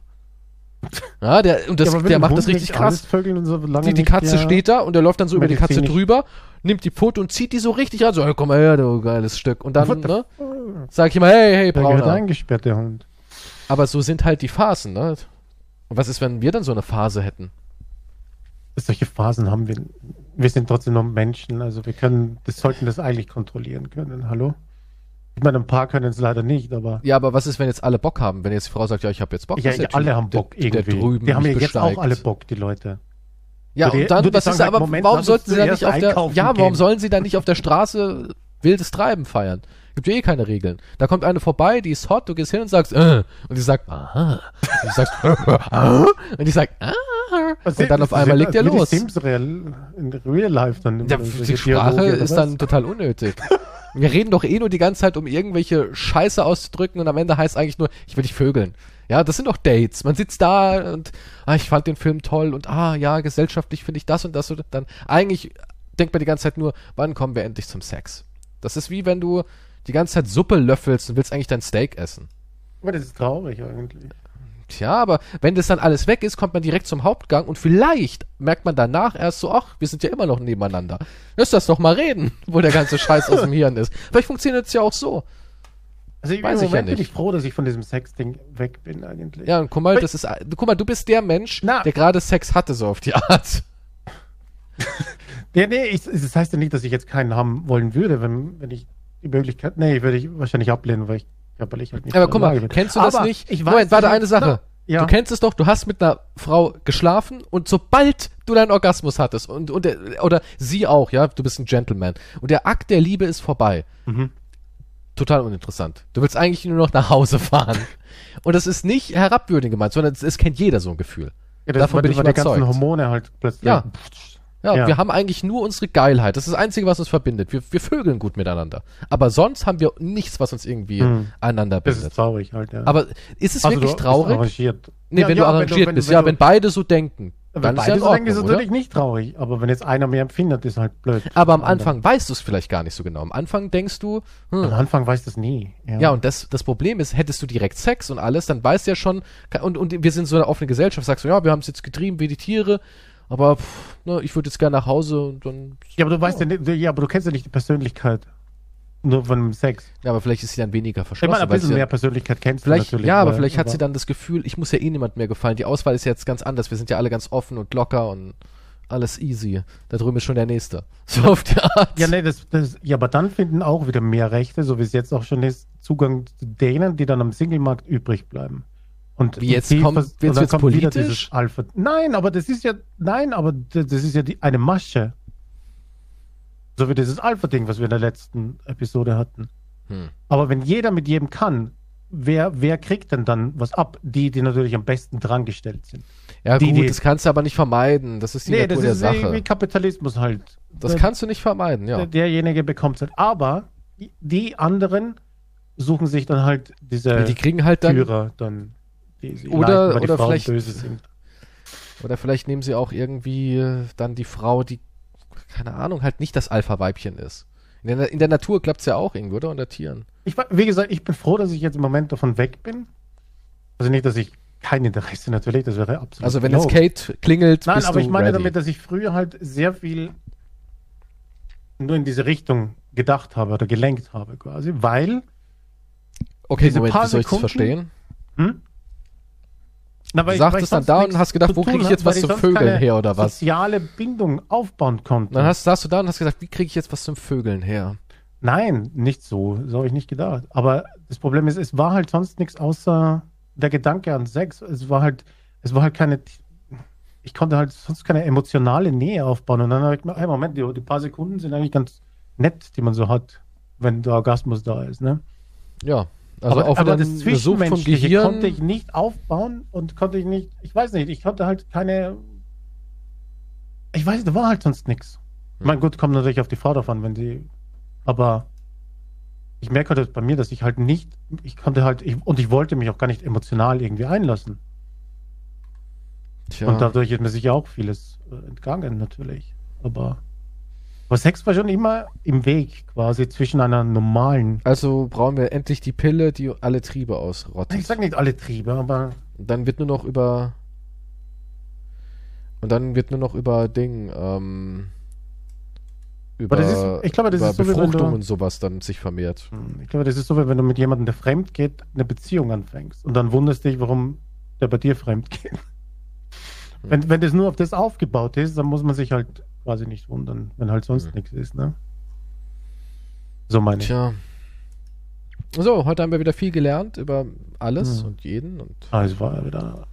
Ja, der, und das,
Ja,
der macht
Hund
das richtig krass.
So
Die, die Katze steht da und der läuft dann so über die Katze drüber, nimmt die Pfote und zieht die so richtig ran. So, hey, komm mal her, du geiles Stück. Und dann, ne, sag ich immer, hey, hey,
Der
Brauner.
eingesperrt, der Hund.
Aber so sind halt die Phasen, ne? Und was ist, wenn wir dann so eine Phase hätten?
Solche Phasen haben wir. Wir sind trotzdem noch Menschen, also wir können, das sollten das eigentlich kontrollieren können. Hallo? Ich meine, ein paar können es leider nicht, aber
Ja, aber was ist, wenn jetzt alle Bock haben? Wenn jetzt die Frau sagt, ja, ich habe jetzt Bock.
ja,
der
ja, alle
Typ,
haben Bock
der, der
irgendwie.
drüben
die haben ja jetzt auch
besteigt.
alle Bock, die Leute.
Ja,
die-
und dann,
die
was ist aber,
Moment,
warum sollten sie dann nicht auf der, ja, warum
gehen.
sollen sie dann nicht auf der Straße wildes Treiben feiern? Gibt ja eh keine Regeln. Da kommt eine vorbei, die ist hot, du gehst hin und sagst, äh, und die sagt, aha, und du sagst, ah, und die sagt, ah, und dann auf einmal legt er
wie die
los.
Sims real, in real life dann.
Ja, die Sprache
Dialoge,
ist dann total unnötig. Wir reden doch eh nur die ganze Zeit, um irgendwelche Scheiße auszudrücken und am Ende heißt eigentlich nur, ich will dich vögeln. Ja, das sind doch Dates. Man sitzt da und, ah, ich fand den Film toll und, ah, ja, gesellschaftlich finde ich das und das und dann, eigentlich denkt man die ganze Zeit nur, wann kommen wir endlich zum Sex? Das ist wie wenn du die ganze Zeit Suppe löffelst und willst eigentlich dein Steak essen.
Aber das ist traurig eigentlich.
Tja, aber wenn das dann alles weg ist, kommt man direkt zum Hauptgang und vielleicht merkt man danach erst so, ach, wir sind ja immer noch nebeneinander. Lass das doch mal reden, wo der ganze Scheiß aus dem Hirn ist. Vielleicht funktioniert es ja auch so.
Also ich,
Weiß
im
ich ja
Moment bin
nicht.
ich froh, dass ich von diesem Sex-Ding weg bin eigentlich.
Ja, und guck mal, das ist, guck mal, du bist der Mensch,
Na.
der gerade Sex hatte, so auf die Art.
Ja, nee, ich, das heißt ja nicht, dass ich jetzt keinen haben wollen würde, wenn, wenn ich die Möglichkeit. Nee, würde ich wahrscheinlich ablehnen, weil ich körperlich halt nicht
Aber guck mal,
bin.
kennst du das
Aber
nicht?
Ich weiß,
Moment, warte, eine Sache.
Ja.
Du kennst es doch, du hast mit einer Frau geschlafen und sobald du deinen Orgasmus hattest und, und der, oder sie auch, ja, du bist ein Gentleman und der Akt der Liebe ist vorbei.
Mhm.
total uninteressant. Du willst eigentlich nur noch nach Hause fahren. Und das ist nicht herabwürdigend gemeint, sondern es, kennt jeder so ein Gefühl.
Ja, das
Davon
war,
bin
das
ich
die
überzeugt.
ganzen Hormone halt plötzlich.
Ja. Ja,
Ja.
wir haben eigentlich nur unsere Geilheit. Das ist das Einzige, was uns verbindet. Wir, wir vögeln gut miteinander. Aber sonst haben wir nichts, was uns irgendwie
Hm.
aneinander
Das
bindet.
ist traurig halt, ja.
Aber ist es
Also
wirklich
du
traurig?
Arrangiert.
Nee,
Ja,
wenn du arrangiert
wenn
bist.
wenn
ja,
du-
wenn beide so denken,
wenn beide so denken, ist es natürlich nicht traurig. Aber wenn jetzt einer mehr empfindet, ist halt blöd.
Aber am. Anfang weißt du es vielleicht gar nicht so genau. Am Anfang denkst du, hm,
Am Anfang weiß das nie. Ja,
Ja, und das, das Problem ist, hättest du direkt Sex und alles, dann weißt du ja schon, und, und wir sind so eine offene Gesellschaft, sagst du, ja, wir haben es jetzt getrieben wie die Tiere, aber pff, ne, ich würde jetzt gerne nach Hause und dann.
Ja, aber du weißt ja nicht, ja, aber du kennst ja nicht die Persönlichkeit. Nur von dem Sex.
Ja, aber vielleicht ist sie dann weniger verschlossen.
meine, ein
weil
bisschen mehr Persönlichkeit kennst
vielleicht,
du natürlich.
ja, aber
weil-
vielleicht hat sie dann das Gefühl, ich muss ja eh niemand mehr gefallen. Die Auswahl ist ja jetzt ganz anders. Wir sind ja alle ganz offen und locker und alles easy. Da drüben ist schon der Nächste. So auf die Art.
Ja, nee, das, das, ja, aber dann finden auch wieder mehr Rechte, so wie es jetzt auch schon ist, Zugang zu denen, die dann am Singlemarkt übrig bleiben. Und
Wie jetzt kommt- wird's
und
jetzt
kommt wieder
politisch?
dieses Alpha. Nein, aber das ist ja, nein, aber das ist ja die, eine Masche. So wie dieses Alpha-Ding, was wir in der letzten Episode hatten.
Hm.
Aber wenn jeder mit jedem kann, wer, wer kriegt denn dann was ab? Die, die natürlich am besten drangestellt sind.
Ja,
die-
gut,
die-
das kannst du aber nicht vermeiden. Das ist die
Nee,
Natur
das
der
ist
Sache.
wie, Kapitalismus halt.
das
Der-
kannst du nicht vermeiden, ja.
der- derjenige bekommt es halt. Aber die- anderen suchen sich dann halt diese
die kriegen halt dann,
Führer dann, die
Oder-
die
oder
Frauen
vielleicht-. Oder vielleicht nehmen sie auch irgendwie äh, dann die Frau, die, keine Ahnung, halt nicht das Alpha-Weibchen ist. In der, in der Natur klappt es ja auch irgendwie, oder? Unter Tieren.
Ich, wie gesagt, ich bin froh, dass ich jetzt im Moment davon weg bin. Also nicht, dass ich kein Interesse natürlich, das wäre absolut.
Also wenn jetzt. Kate klingelt,
Nein, aber ich meine
ready.
damit, dass ich früher halt sehr viel nur in diese Richtung gedacht habe oder gelenkt habe quasi, weil
Okay, Moment,
paar
wie soll ich das verstehen?
Hm? Na, weil
Du
ich
dann da und hast gedacht, wo krieg
tun
ich jetzt was zum Vögeln her oder was?
Soziale Bindung aufbauen konnte.
Dann hast, saßt du da und hast gesagt, wie kriege ich jetzt was zum Vögeln her?
Nein, nicht so. So habe ich nicht gedacht. Aber das Problem ist, es war halt sonst nichts außer der Gedanke an Sex. Es war halt, es war halt keine. Ich konnte halt sonst keine emotionale Nähe aufbauen. Und dann habe ich mir, hey, Moment, die, die paar Sekunden sind eigentlich ganz nett, die man so hat, wenn der Orgasmus da ist. Ne?
Ja. Also
aber
auch
aber das Zwischenmenschliche
Gehirn.
konnte ich nicht aufbauen und konnte ich nicht, ich weiß nicht, ich konnte halt keine, ich weiß, da war halt sonst nichts. Ich meine, gut, kommt natürlich auf die Frau davon, wenn sie, aber ich merke halt bei mir, dass ich halt nicht, ich konnte halt, ich, und ich wollte mich auch gar nicht emotional irgendwie einlassen.
Tja.
Und dadurch ist mir sicher auch vieles äh, entgangen, natürlich. Aber, aber Sex war schon immer im Weg, quasi zwischen einer normalen,
also brauchen wir endlich die Pille, die alle Triebe ausrottet.
ich sag nicht alle Triebe, aber
Und dann wird nur noch über. Und dann wird nur noch über Ding, ähm. Über,
das ist- ich glaube, das
über
ist so,
Befruchtung
du-
und sowas dann sich vermehrt.
Hm, Ich glaube, das ist so, wie wenn du mit jemandem, der fremd geht, eine Beziehung anfängst und dann wunderst dich, warum der bei dir fremd geht.
Hm.
Wenn, wenn das nur auf das aufgebaut ist, dann muss man sich halt quasi nicht wundern, wenn halt sonst
Hm.
nichts ist, ne? So meine ich.
Tja. So, heute haben wir wieder viel gelernt über alles
Hm.
und jeden und
Ah, es war wieder.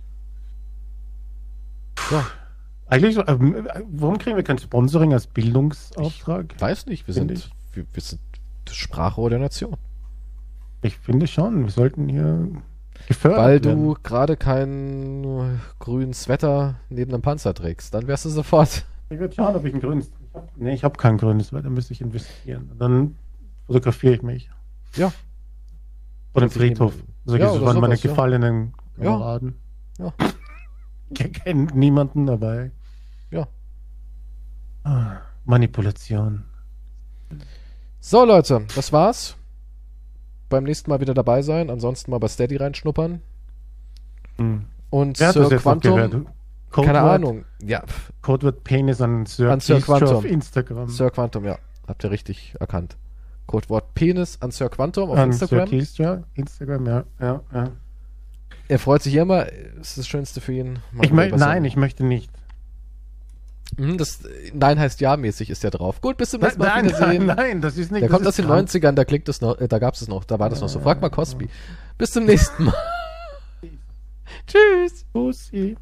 ja,
Eigentlich, ähm, warum kriegen wir kein Sponsoring als Bildungsauftrag?
weiß nicht, wir sind, wir, wir sind das Sprachrohr der Nation.
Ich finde schon, wir sollten hier gefördert
Weil du gerade kein äh, grünes Wetter neben einem Panzer trägst. Dann wärst du sofort.
Ich werde schauen, ob ich ein grünes. Ich hab, nee, ich habe kein grünes, weil da müsste ich investieren. Und dann fotografiere ich mich.
Ja. Kannst dich
Friedhof.
nehmen.
So
Ja, oder
von meine
ja.
gefallenen
Ja.
Kameraden.
Ja.
Ich kenne niemanden dabei.
Ja.
Ah, Manipulation.
So, Leute, das war's. Beim nächsten Mal wieder dabei sein. Ansonsten mal bei Steady reinschnuppern.
Hm.
Und
Wer hat das jetzt noch gehört? Codewort,
Keine Ahnung. Ja,
Codewort Penis an Sir,
An Sir Quantum.
auf Instagram.
Sir Quantum, ja. Habt ihr richtig erkannt. Codewort Penis an Sir Quantum auf
an
Instagram.
Sir Keystra. Instagram, ja. ja, ja.
Er freut sich immer. Das ist das Schönste für ihn.
Ich nein, ich möchte nicht.
Mhm, das Nein heißt ja mäßig ist ja drauf. Gut, bis zum nächsten Mal.
Nein,
Wiedersehen.
nein, nein, das ist nicht.
Der
das
kommt aus den
krank.
90ern, da klingt es noch, äh, da gab es es noch, da war das noch so. Frag mal Cosby. Bis zum nächsten Mal. Tschüss.
Pussy.